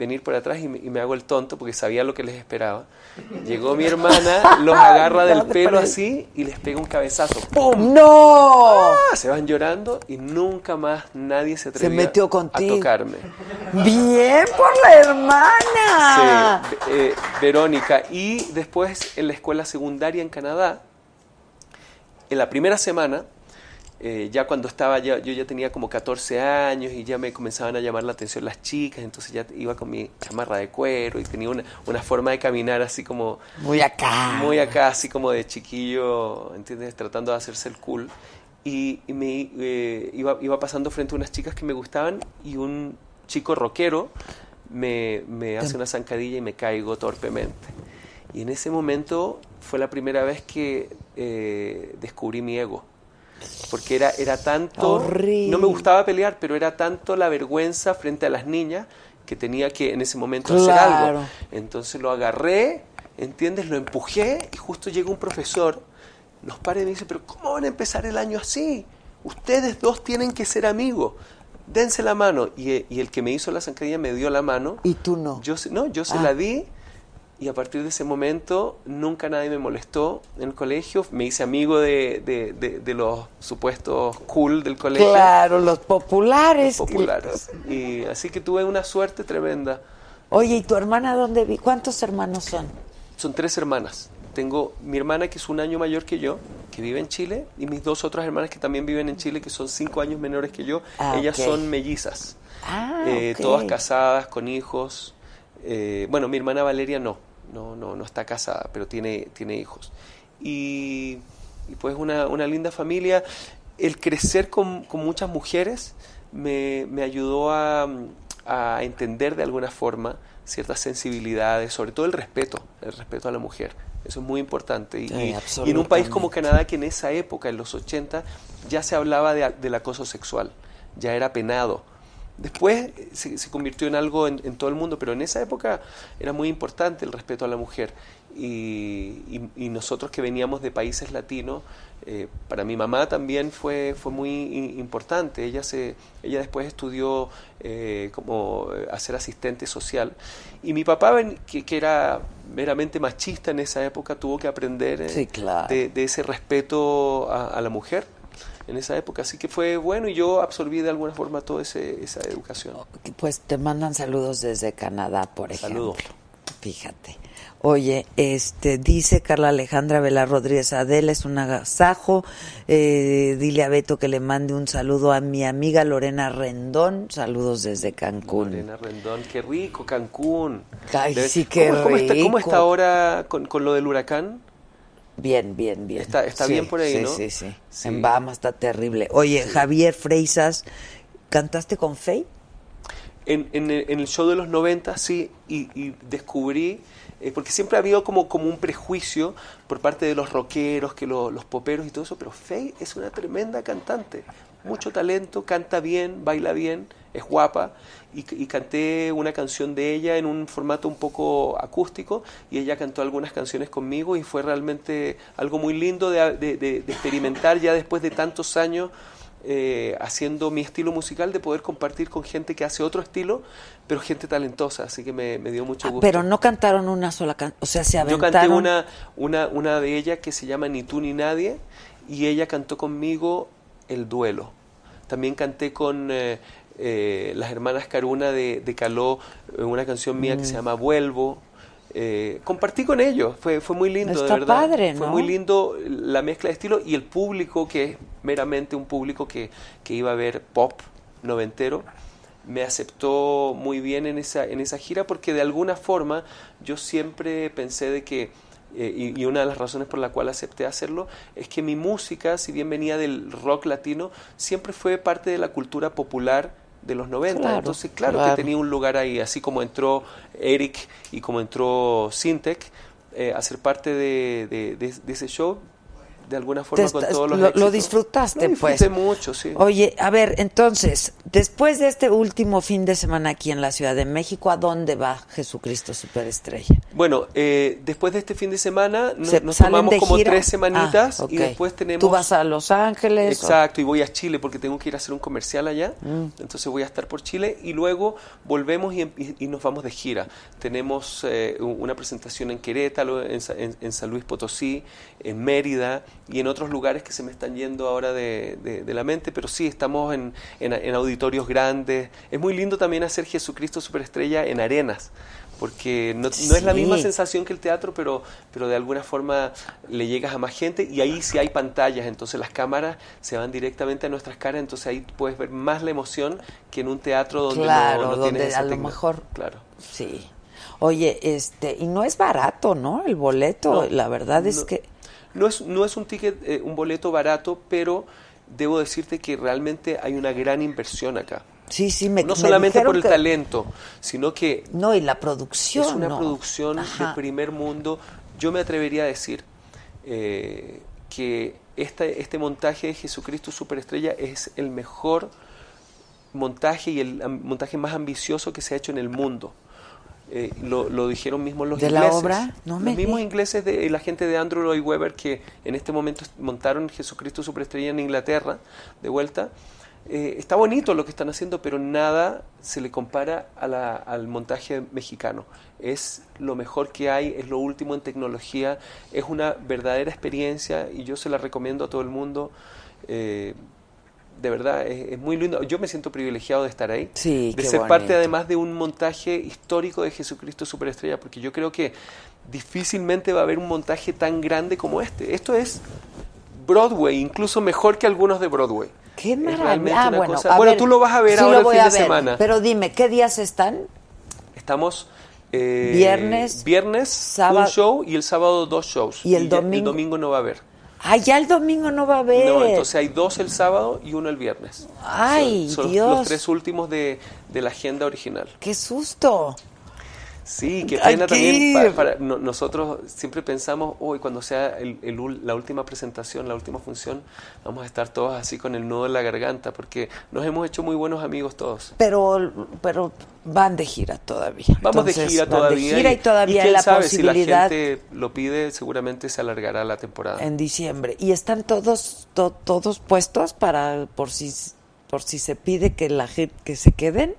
venir por atrás y me, y me hago el tonto porque sabía lo que les esperaba. Llegó mi hermana, los agarra del pelo así y les pega un cabezazo. ¡Pum! ¡No! ¡Ah! Se van llorando y nunca más nadie se atrevió metió a tocarme. Bien por la hermana. Sí, eh, Verónica. Y después en la escuela secundaria en Canadá, en la primera semana, eh, ya cuando estaba, ya, yo ya tenía como 14 años y ya me comenzaban a llamar la atención las chicas, entonces ya iba con mi chamarra de cuero y tenía una, una forma de caminar así como Muy acá. muy acá, así como de chiquillo, ¿entiendes? Tratando de hacerse el cool. Y, y me eh, iba, iba pasando frente a unas chicas que me gustaban y un chico rockero me, me hace una zancadilla y me caigo torpemente. Y en ese momento fue la primera vez que eh, descubrí mi ego. Porque era, era tanto... Horrible. No me gustaba pelear, pero era tanto la vergüenza frente a las niñas que tenía que en ese momento hacer algo. Entonces lo agarré, ¿entiendes? Lo empujé y justo llega un profesor, nos para y me dice, pero ¿cómo van a empezar el año así? Ustedes dos tienen que ser amigos. Dense la mano. Y, y el que me hizo la zancadilla me dio la mano. Y tú no. Yo, no, yo se Ah. la di y a partir de ese momento nunca nadie me molestó en el colegio. Me hice amigo de, de- de- de los supuestos cool del colegio. Claro, los populares. Populares. Y así que tuve una suerte tremenda. Oye, ¿y tu hermana dónde vi? ¿Cuántos hermanos son? Son tres hermanas. Tengo mi hermana que es un año mayor que yo, que vive en Chile, y mis dos otras hermanas que también viven en Chile, que son cinco años menores que yo. Ah, Ellas son mellizas. Ah, Eh. Todas casadas, con hijos. Eh, bueno, mi hermana Valeria no, no, no, no está casada, pero tiene, tiene hijos. Y, y pues una, una linda familia. El crecer con, con muchas mujeres me, me ayudó a, a entender de alguna forma ciertas sensibilidades, sobre todo el respeto, el respeto a la mujer. Eso es muy importante. Y, en un país como Canadá, que en esa época, en los 80, ya se hablaba de- del acoso sexual, ya era penado. Después eh, se, se convirtió en algo en, en todo el mundo, pero en esa época era muy importante el respeto a la mujer. Y, y- y nosotros que veníamos de países latinos, eh, para mi mamá también fue, fue muy importante. Ella, se, ella después estudió eh, como eh, a ser asistente social. Y mi papá, que, que era meramente machista en esa época, tuvo que aprender eh, Sí, claro. de, de ese respeto a, a la mujer en esa época. Así que fue bueno y yo absorbí de alguna forma toda ese- esa educación. Pues te mandan saludos desde Canadá, por ejemplo. Saludo. Fíjate. Oye, este dice Carla Alejandra Vela Rodríguez Adela, es un agasajo. Eh, dile a Beto que le mande un saludo a mi amiga Lorena Rendón. Saludos desde Cancún. Lorena Rendón, qué rico, Cancún. Ay, Debe- sí, qué ¿Cómo, cómo está, cómo rico. está ahora con, con lo del huracán? Bien, bien, bien. Está- está Sí, bien por ahí, sí, ¿no? Sí, sí, Sí. En Bahamas está terrible. Oye, Javier Freisas, ¿cantaste con Faye? En, en el, en el show de los 90, sí, y, y descubrí, eh, porque siempre ha habido como, como un prejuicio por parte de los rockeros, que lo- los poperos y todo eso, pero Faye es una tremenda cantante, mucho talento, canta bien, baila bien, es guapa, y, y canté una canción de ella en un formato un poco acústico, y ella cantó algunas canciones conmigo, y fue realmente algo muy lindo de, de- de- de experimentar ya después de tantos años eh, haciendo mi estilo musical, de poder compartir con gente que hace otro estilo, pero gente talentosa, así que me, me dio mucho Ah, gusto. pero no cantaron una sola canción, o sea, se Yo aventaron. canté una, una, una de ellas que se llama Ni tú ni nadie, y ella cantó conmigo El duelo. También canté con eh, eh, las hermanas Caruna de, de Caló, eh, una canción mía que Mm. se llama Vuelvo. Eh, compartí con ellos, fue, fue muy lindo, Está de verdad. padre, Fue ¿no? muy lindo la mezcla de estilos y el público, que es meramente un público que, que iba a ver pop noventero, me aceptó muy bien en esa, en esa gira porque de alguna forma yo siempre pensé de que, eh, y, y una de las razones por la cual acepté hacerlo, es que mi música, si bien venía del rock latino, siempre fue parte de la cultura popular de los 90. Claro, Entonces, claro, claro. que tenía un lugar ahí, así como entró Eric y como entró Sintec eh, a ser parte de, de- de- de ese show, de alguna forma con todos los lo, lo éxitos. disfrutaste, Lo disfruté pues. mucho, sí. Oye, a ver, entonces, después de este último fin de semana aquí en la Ciudad de México, ¿a dónde va Jesucristo Superestrella? Bueno, eh, después de este fin de semana no- ¿Se- nos salen tomamos como gira? tres semanitas Ah, y después tenemos... ¿Tú vas a Los Ángeles? o- Exacto, y voy a Chile porque tengo que ir a hacer un comercial allá. Mm. Entonces voy a estar por Chile y luego volvemos y, y- y nos vamos de gira. Tenemos eh, una presentación en Querétaro, en, en- en San Luis Potosí, en Mérida y en otros lugares que se me están yendo ahora de, de- de la mente, pero sí, estamos en, en- en auditorios grandes. Es muy lindo también hacer Jesucristo Superestrella en arenas. Porque no, no es la misma sensación que el teatro, pero, pero de alguna forma le llegas a más gente y ahí sí hay pantallas, entonces las cámaras se van directamente a nuestras caras, entonces ahí puedes ver más la emoción que en un teatro donde no- Claro, no, donde tienes esa a lo mejor- Claro. Sí. Oye, este, y no es barato, ¿no? El boleto, No, la verdad es no. que... No es, no es un ticket, eh, un boleto barato, pero debo decirte que realmente hay una gran inversión acá. Sí, sí, me no me solamente por el que- talento, sino que No, y la producción, es una ¿no? producción de primer mundo. Yo me atrevería a decir eh, que esta, este montaje de Jesucristo Superestrella es el mejor montaje y el montaje más ambicioso que se ha hecho en el mundo. Eh, lo, lo dijeron mismos los ¿De la ingleses. obra? No me los mismos ingleses, de, la gente de Andrew Lloyd Webber que en este momento montaron Jesucristo Superestrella en Inglaterra, de vuelta. Eh, está bonito lo que están haciendo, pero nada se le compara a la- al montaje mexicano. Es lo mejor que hay, es lo último en tecnología, es una verdadera experiencia y yo se la recomiendo a todo el mundo. Eh, de verdad, es, es muy lindo. Yo me siento privilegiado de estar ahí, Sí, de ser bonito. parte además de un montaje histórico de Jesucristo Superestrella, porque yo creo que difícilmente va a haber un montaje tan grande como este. Esto es Broadway, incluso mejor que algunos de Broadway. Qué maravilla. Ah, bueno, cosa- Bueno, ver, tú lo vas a ver sí ahora el fin de ver, semana. Pero dime, ¿qué días están? Estamos eh, Viernes, viernes sábado- un show y el sábado dos shows. ¿Y el domingo? el domingo no va a haber. Ah, ya el domingo no va a haber. No, entonces hay dos el sábado y uno el viernes. Ay, son, son Dios. los tres últimos de, de la agenda original. ¡Qué susto! Sí, qué pena también. para- para- no- nosotros siempre pensamos, hoy cuando sea el- el ul- la última presentación, la última función, vamos a estar todos así con el nudo en la garganta, porque nos hemos hecho muy buenos amigos todos. Pero, pero van de gira todavía. Vamos de gira van todavía. De gira y, todavía quién la sabe, posibilidad si la gente lo pide, seguramente se alargará la temporada. en diciembre. Y están todos, to- todos puestos para, por si, por si se pide que la gente, que se queden.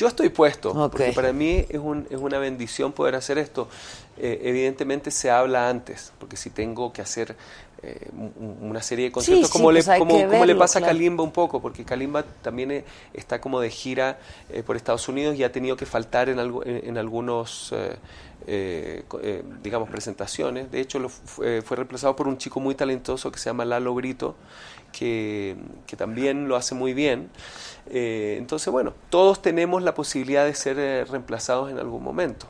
Yo estoy puesto, porque para mí es, un- es una bendición poder hacer esto. Eh, evidentemente se habla antes, porque si tengo que hacer eh, un- una serie de conciertos, sí, como, pues le, hay como, como le pasa claro. a Kalimba un poco, porque Kalimba también eh, está como de gira eh, por Estados Unidos y ha tenido que faltar en, algo, en, en algunos... eh, digamos, presentaciones. De hecho, lo fue, fue reemplazado por un chico muy talentoso que se llama Lalo Brito, que, que también lo hace muy bien. Eh, entonces, bueno, todos tenemos la posibilidad de ser eh, reemplazados en algún momento.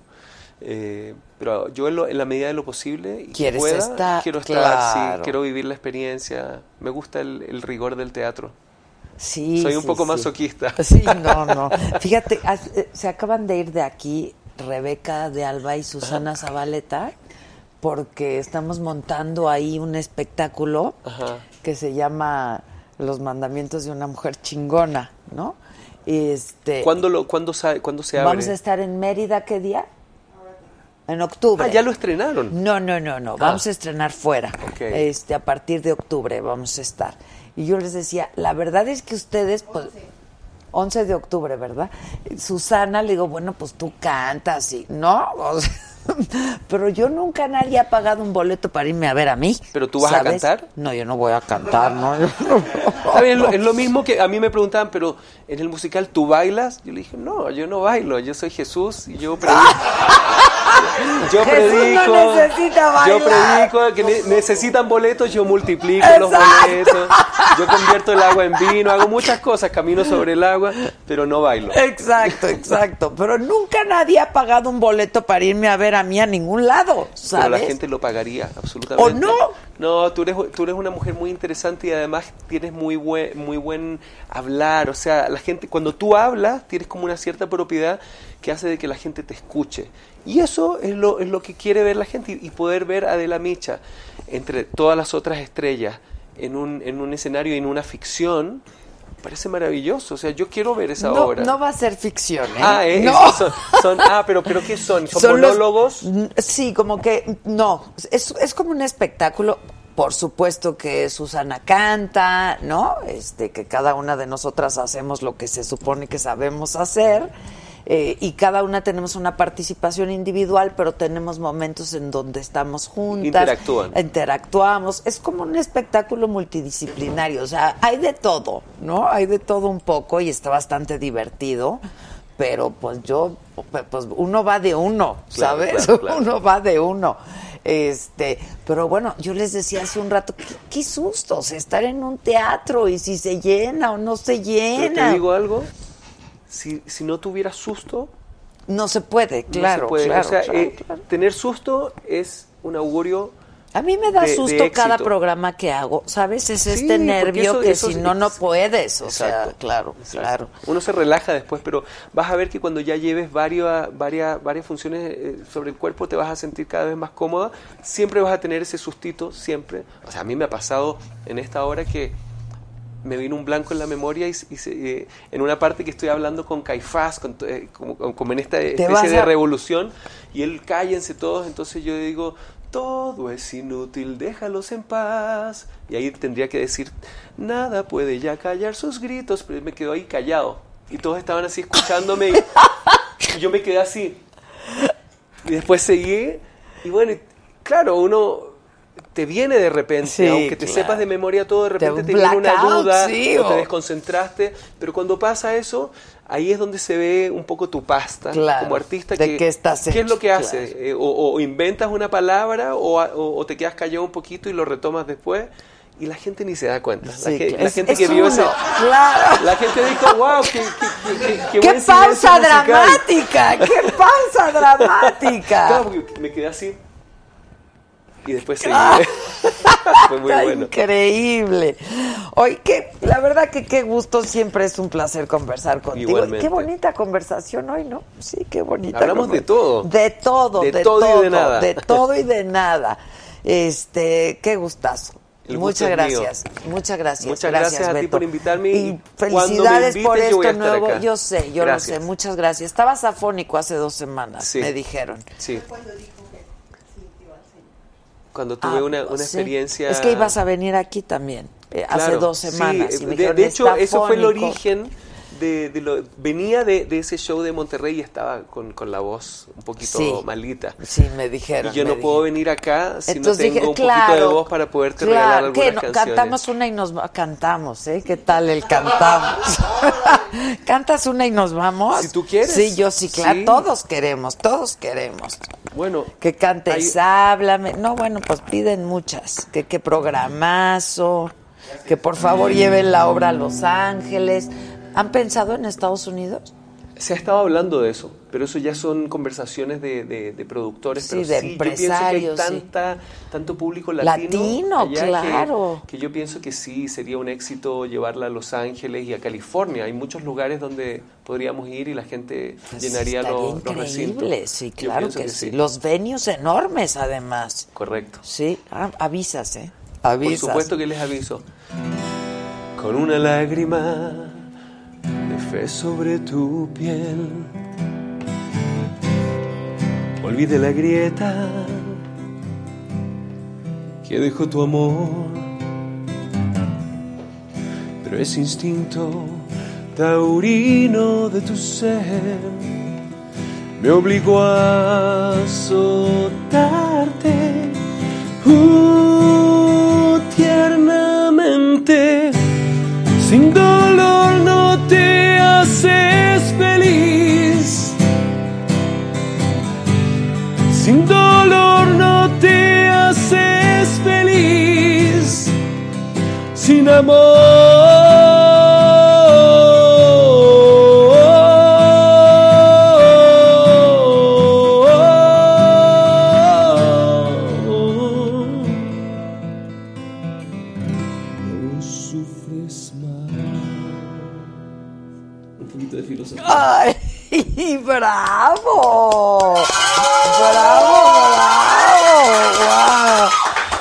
Eh, pero yo en, lo- en la medida de lo posible y pueda, estar, quiero estar, claro. sí, quiero vivir la experiencia. Me gusta el, el rigor del teatro. Sí, Soy un sí, poco masoquista. Sí, no, no. Fíjate, eh, se acaban de ir de aquí Rebeca de Alba y Susana Zabaleta porque estamos montando ahí un espectáculo Ajá. que se llama Los mandamientos de una mujer chingona, ¿no? Este, ¿Cuándo, lo, cuándo, sa- cuándo se abre? vamos a estar en Mérida, ¿qué día? En octubre. Ah, ya lo estrenaron. No, no, no, no. Vamos a estrenar fuera. Este, a partir de octubre vamos a estar. Y yo les decía, la verdad es que ustedes, pues, 11 de octubre, ¿verdad? Susana, le digo, bueno, pues tú cantas y, ¿no? O sea, pero yo nunca nadie ha pagado un boleto para irme a ver a mí. ¿Pero tú vas a cantar? No, yo no voy a cantar, ¿no? Lo- es lo mismo que a mí me preguntaban, pero en el musical tú bailas. Yo le dije, no, yo no bailo, yo soy Jesús y yo predico. Yo Jesús predico, no necesita yo predico que ne- necesitan boletos, yo multiplico los boletos, yo convierto el agua en vino, hago muchas cosas, camino sobre el agua, pero no bailo. Exacto, exacto. Pero nunca nadie ha pagado un boleto para irme a ver a mí a ningún lado, ¿sabes? Pero la gente lo pagaría, absolutamente. ¿O no? No, tú eres, tú eres una mujer muy interesante y además tienes muy buen, muy buen hablar. O sea, la gente, cuando tú hablas, tienes como una cierta propiedad que hace de que la gente te escuche. Y eso es lo, es lo que quiere ver la gente y, y poder ver a Adela Micha entre todas las otras estrellas en un, en un escenario y en una ficción. Parece maravilloso. O sea, yo quiero ver esa no, obra. no va a ser ficción, ¿eh? Ah, es- no. son, son- ah, pero, pero ¿qué son? ¿Son, Son los- monólogos? Sí, como que no, es, es como un espectáculo. Por supuesto que Susana canta, ¿no? Este, que cada una de nosotras hacemos lo que se supone que sabemos hacer. Eh, y cada una tenemos una participación individual, pero tenemos momentos en donde estamos juntas. Interactúan. Interactuamos. Es como un espectáculo multidisciplinario. O sea, hay de todo, ¿no? Hay de todo un poco y está bastante divertido. Pero pues yo, pues uno va de uno, Claro, ¿sabes? claro, claro. Uno va de uno. Este, pero bueno, yo les decía hace un rato, qué, qué sustos estar en un teatro y si se llena o no se Pero llena. te digo algo, si, si no tuviera susto, no se puede, no claro, se puede. claro, o sea, claro, eh, claro. tener susto es un augurio. A mí me da de- de susto cada programa que hago, ¿sabes? Es Sí, este nervio eso- que eso si no, no puedes. O sea, claro, exacto. claro. Uno se relaja después, pero vas a ver que cuando ya lleves varias, varias, varias funciones eh, sobre el cuerpo te vas a sentir cada vez más cómoda. Siempre vas a tener ese sustito, siempre. O sea, a mí me ha pasado en esta hora que me vino un blanco en la memoria y, y se- eh, en una parte que estoy hablando con Caifás, con, eh, como, como en esta especie de a- revolución, y él cállense todos, entonces yo digo, todo es inútil, déjalos en paz. Y ahí tendría que decir, nada puede ya callar sus gritos, pero me quedo ahí callado. Y todos estaban así escuchándome y, y yo me quedé así. Y después seguí, y bueno, y claro, uno te viene de repente, Sí, aunque te claro. sepas de memoria todo, de Te repente te, viene una duda, sí, o te desconcentraste, pero cuando pasa eso, ahí es donde se ve un poco tu pasta Claro, como artista. de que, qué estás ¿Qué es lo que claro. hace? Eh, o, o inventas una palabra o, a- o- o te quedas callado un poquito y lo retomas después y la gente ni se da cuenta. La, claro. la gente es que vio ese... uno, claro. La gente dijo, wow, qué, qué, qué- qué- qué ¡Qué buen silencio pausa musical". dramática! ¡Qué pausa dramática! Claro, porque me quedé así. Y después seguí. Fue muy Está bueno. Increíble. Hoy que la verdad que qué gusto, siempre es un placer conversar contigo. Igualmente. Qué bonita conversación hoy, ¿no? Sí, qué bonita. Hablamos de todo. De todo, De de, todo y de nada. de todo y de nada. Este, qué gustazo. Muchas gracias, muchas gracias. Muchas gracias a ti por invitarme y felicidades me por invites, esto nuevo. acá. Yo sé, yo Gracias. lo sé. Muchas gracias. Estabas afónico hace dos semanas, Sí. me dijeron. Sí, que iba al cine. Cuando tuve Ah, una, una sí. experiencia... Es que ibas a venir aquí también, eh, hace Claro, dos sí, semanas. y eh, me de, dijeron, de hecho, "Está eso fue el afónico". origen de, de lo... Venía de, de ese show de Monterrey y estaba con, con la voz un poquito Sí. malita. Sí, me dijeron. Y yo no puedo venir acá si Entonces no tengo dije, un claro, poquito de voz para poderte claro, regalar algunas canciones. Cantamos una y nos cantamos, ¿eh? ¿Qué tal el cantamos? ¿Cantas una y nos vamos? Si tú quieres. Sí, yo sí, claro. Sí. Todos queremos, todos queremos. Bueno, Que cantes, hay- háblame. No, bueno, pues piden muchas. Que qué programazo. Que por favor lleven la obra a Los Ángeles. ¿Han pensado en Estados Unidos? Se ha estado hablando de eso, pero eso ya son conversaciones de, de- de productores. Sí, pero de sí, yo pienso que hay empresarios, sí. tanta, tanto público latino. Latino, que- claro. Que, yo pienso que sí, sería un éxito llevarla a Los Ángeles y a California. Hay muchos lugares donde podríamos ir y la gente Pues llenaría los, los recintos. sí, claro que, sí. Los venues enormes, además. Correcto. Sí, ah, avisas, ¿eh? Por Avisas. supuesto que les aviso. Con una lágrima fe sobre tu piel, olvide la grieta que dejó tu amor. Pero ese instinto taurino de tu ser me obligó a azotarte tiernamente. Sin dolor haces feliz. Sin dolor no te haces feliz. Sin amor. ¡Bravo! ¡Bravo, bravo! ¡Guau!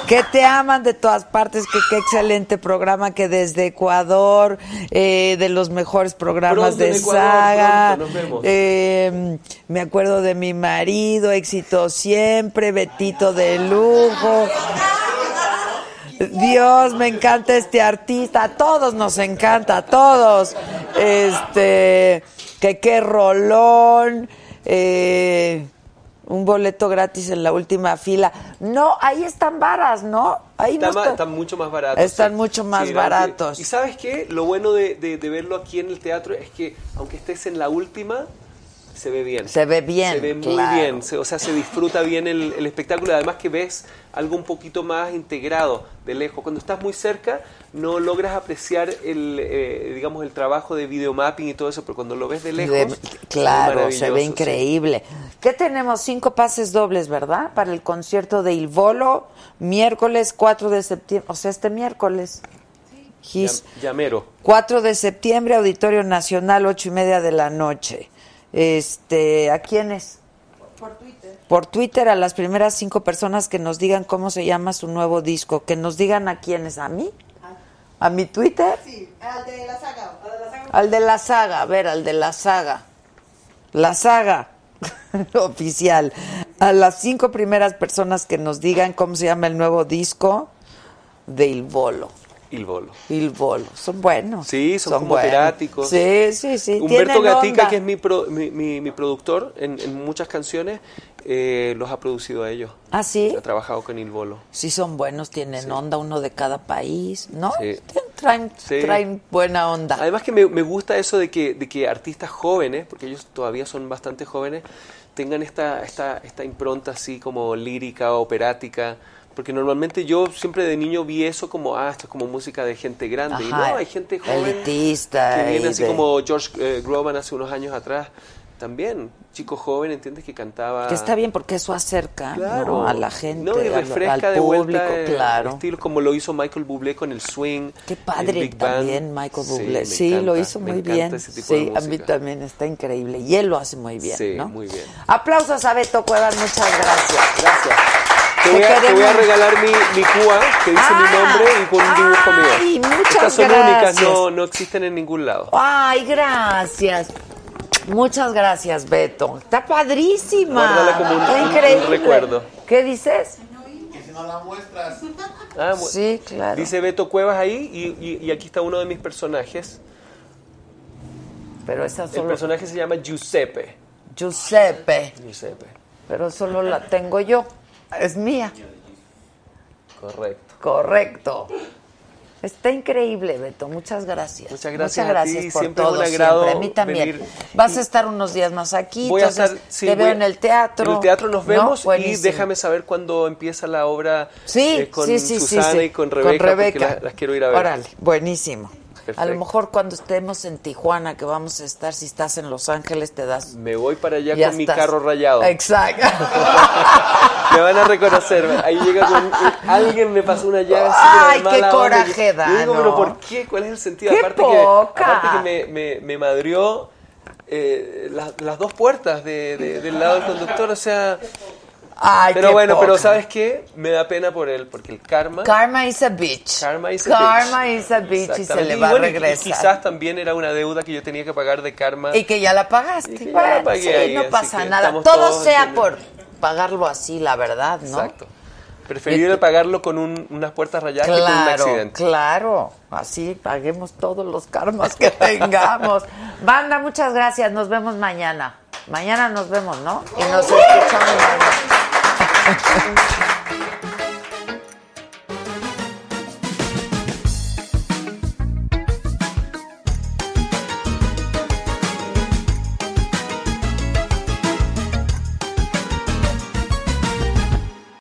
Que te aman de todas partes, que qué excelente programa, que desde Ecuador, eh, de los mejores programas Pronto de Ecuador, saga. pronto, nos vemos. Eh, me acuerdo de mi marido, éxito siempre, Betito de lujo. Dios, me encanta este artista, a todos nos encanta, a todos. Este, que qué rolón, eh, un boleto gratis en la última fila. No, ahí están varas, ¿no? Ahí Está no está- están mucho más baratos. Están sí. mucho más Sí, baratos. Y sabes qué? Lo bueno de, de- de verlo aquí en el teatro es que aunque estés en la última, se ve bien. Se ve bien, Se ve muy claro. bien. Se- o sea, se disfruta bien el, el espectáculo. Además que ves algo un poquito más integrado de lejos. Cuando estás muy cerca, no logras apreciar el, eh, digamos, el trabajo de videomapping y todo eso, pero cuando lo ves de lejos, De- claro, se ve sí. increíble. ¿Qué tenemos? Cinco pases dobles, ¿verdad? Para el concierto de Il Volo, miércoles 4 de septiembre, o sea, este miércoles. Llam- Llamero. 4 de septiembre, Auditorio Nacional, ocho y media de la noche. Este, ¿a quiénes? Por Twitter. Por Twitter a las primeras cinco personas que nos digan cómo se llama su nuevo disco. Que nos digan a quiénes, ¿a mí? ¿A mi Twitter? Sí, al de la saga. Al de la saga. Al de la saga, a ver, al de la saga. La saga oficial. A las cinco primeras personas que nos digan cómo se llama el nuevo disco de Il Volo. Il Volo. Il Volo. Son buenos. Sí, son como buenos. Sí, sí, sí. Humberto Gatica, onda. que es mi, pro- mi, mi- mi productor en, en muchas canciones, eh, los ha producido a ellos. ¿Ah, sí? Ha trabajado con Il Volo. Sí, son buenos, tienen onda, uno de cada país, ¿no? Sí. Traen, Sí. traen buena onda. Además que me, me gusta eso de que, de que artistas jóvenes, porque ellos todavía son bastante jóvenes, tengan esta, esta, esta impronta así como lírica, operática. Porque normalmente yo siempre de niño vi eso como, ah, esto es como música de gente grande. y no, hay gente joven elitista que viene así de- como George eh, Groban hace unos años atrás. también, chico joven, ¿entiendes? Que cantaba... Que está bien porque eso acerca ¿no? Claro. a la gente, No, y refresca al, de público, vuelta el claro. estilo como lo hizo Michael Bublé con el swing. Qué padre Big Band. también Michael Bublé. Sí, lo hizo muy bien. ese tipo Sí, de a mí también está increíble. Y él lo hace muy bien, Sí, ¿no? muy bien. Aplausos a Beto Cuevas, muchas gracias. Gracias. Te voy, a, te voy a queremos. regalar mi, mi cúa que dice Ah, mi nombre y con un dibujo mío. ay, muchas Estas son gracias. únicas, no, no existen en ningún lado. Ay, gracias. Muchas gracias, Beto. Está padrísima. Guárdala como un- Está un- un increíble. recuerdo. ¿Qué dices? Que si no la muestras. Ah, Sí, claro. Dice Beto Cuevas ahí y, y- y aquí está uno de mis personajes. Pero esa El solo personaje se llama Giuseppe. Giuseppe. Giuseppe, Pero solo la tengo yo. Es mía. correcto. Correcto. Está increíble, Beto. Muchas gracias. Muchas gracias Muchas a ti. gracias por Siempre todo. un agrado siempre. A mí también. venir. Vas a estar unos días más aquí. Voy a entonces estar, sí, te veo a- en el teatro. En el teatro nos ¿No? vemos y déjame saber cuándo empieza la obra Sí, eh, con sí, Susana y con Rebeca, porque las, las quiero ir a ver. Órale, buenísimo. A lo mejor cuando estemos en Tijuana, que vamos a estar, si estás en Los Ángeles, te das. Me voy para allá ya con mi carro rayado. Exacto. Me van a reconocer. Ahí llega con. Alguien me pasó una llave así Ay, qué coraje Yo digo, da, pero. ¿por qué? ¿Cuál es el sentido? ¡Qué aparte, poca! que, aparte que me, me, me madrió eh, las, las dos puertas de- de- del lado del conductor, o sea. Ay, pero qué bueno, pero. ¿sabes qué? Me da pena por él, porque el karma. Karma is a bitch. Karma is a Karma bitch. is a bitch y se le va bueno, a regresar. Y quizás también era una deuda que yo tenía que pagar de karma. Y que ya la pagaste. Y que ya Bueno, la pagué sí, ahí, no pasa nada. Todo sea en- por pagarlo así, la verdad, ¿no? Exacto. Preferible pagarlo con un- unas puertas rayadas que con un accidente. claro. Así paguemos todos los karmas que tengamos. Banda, muchas gracias. Nos vemos mañana. Mañana nos vemos, ¿no? Y nos escuchamos mañana. Obrigado.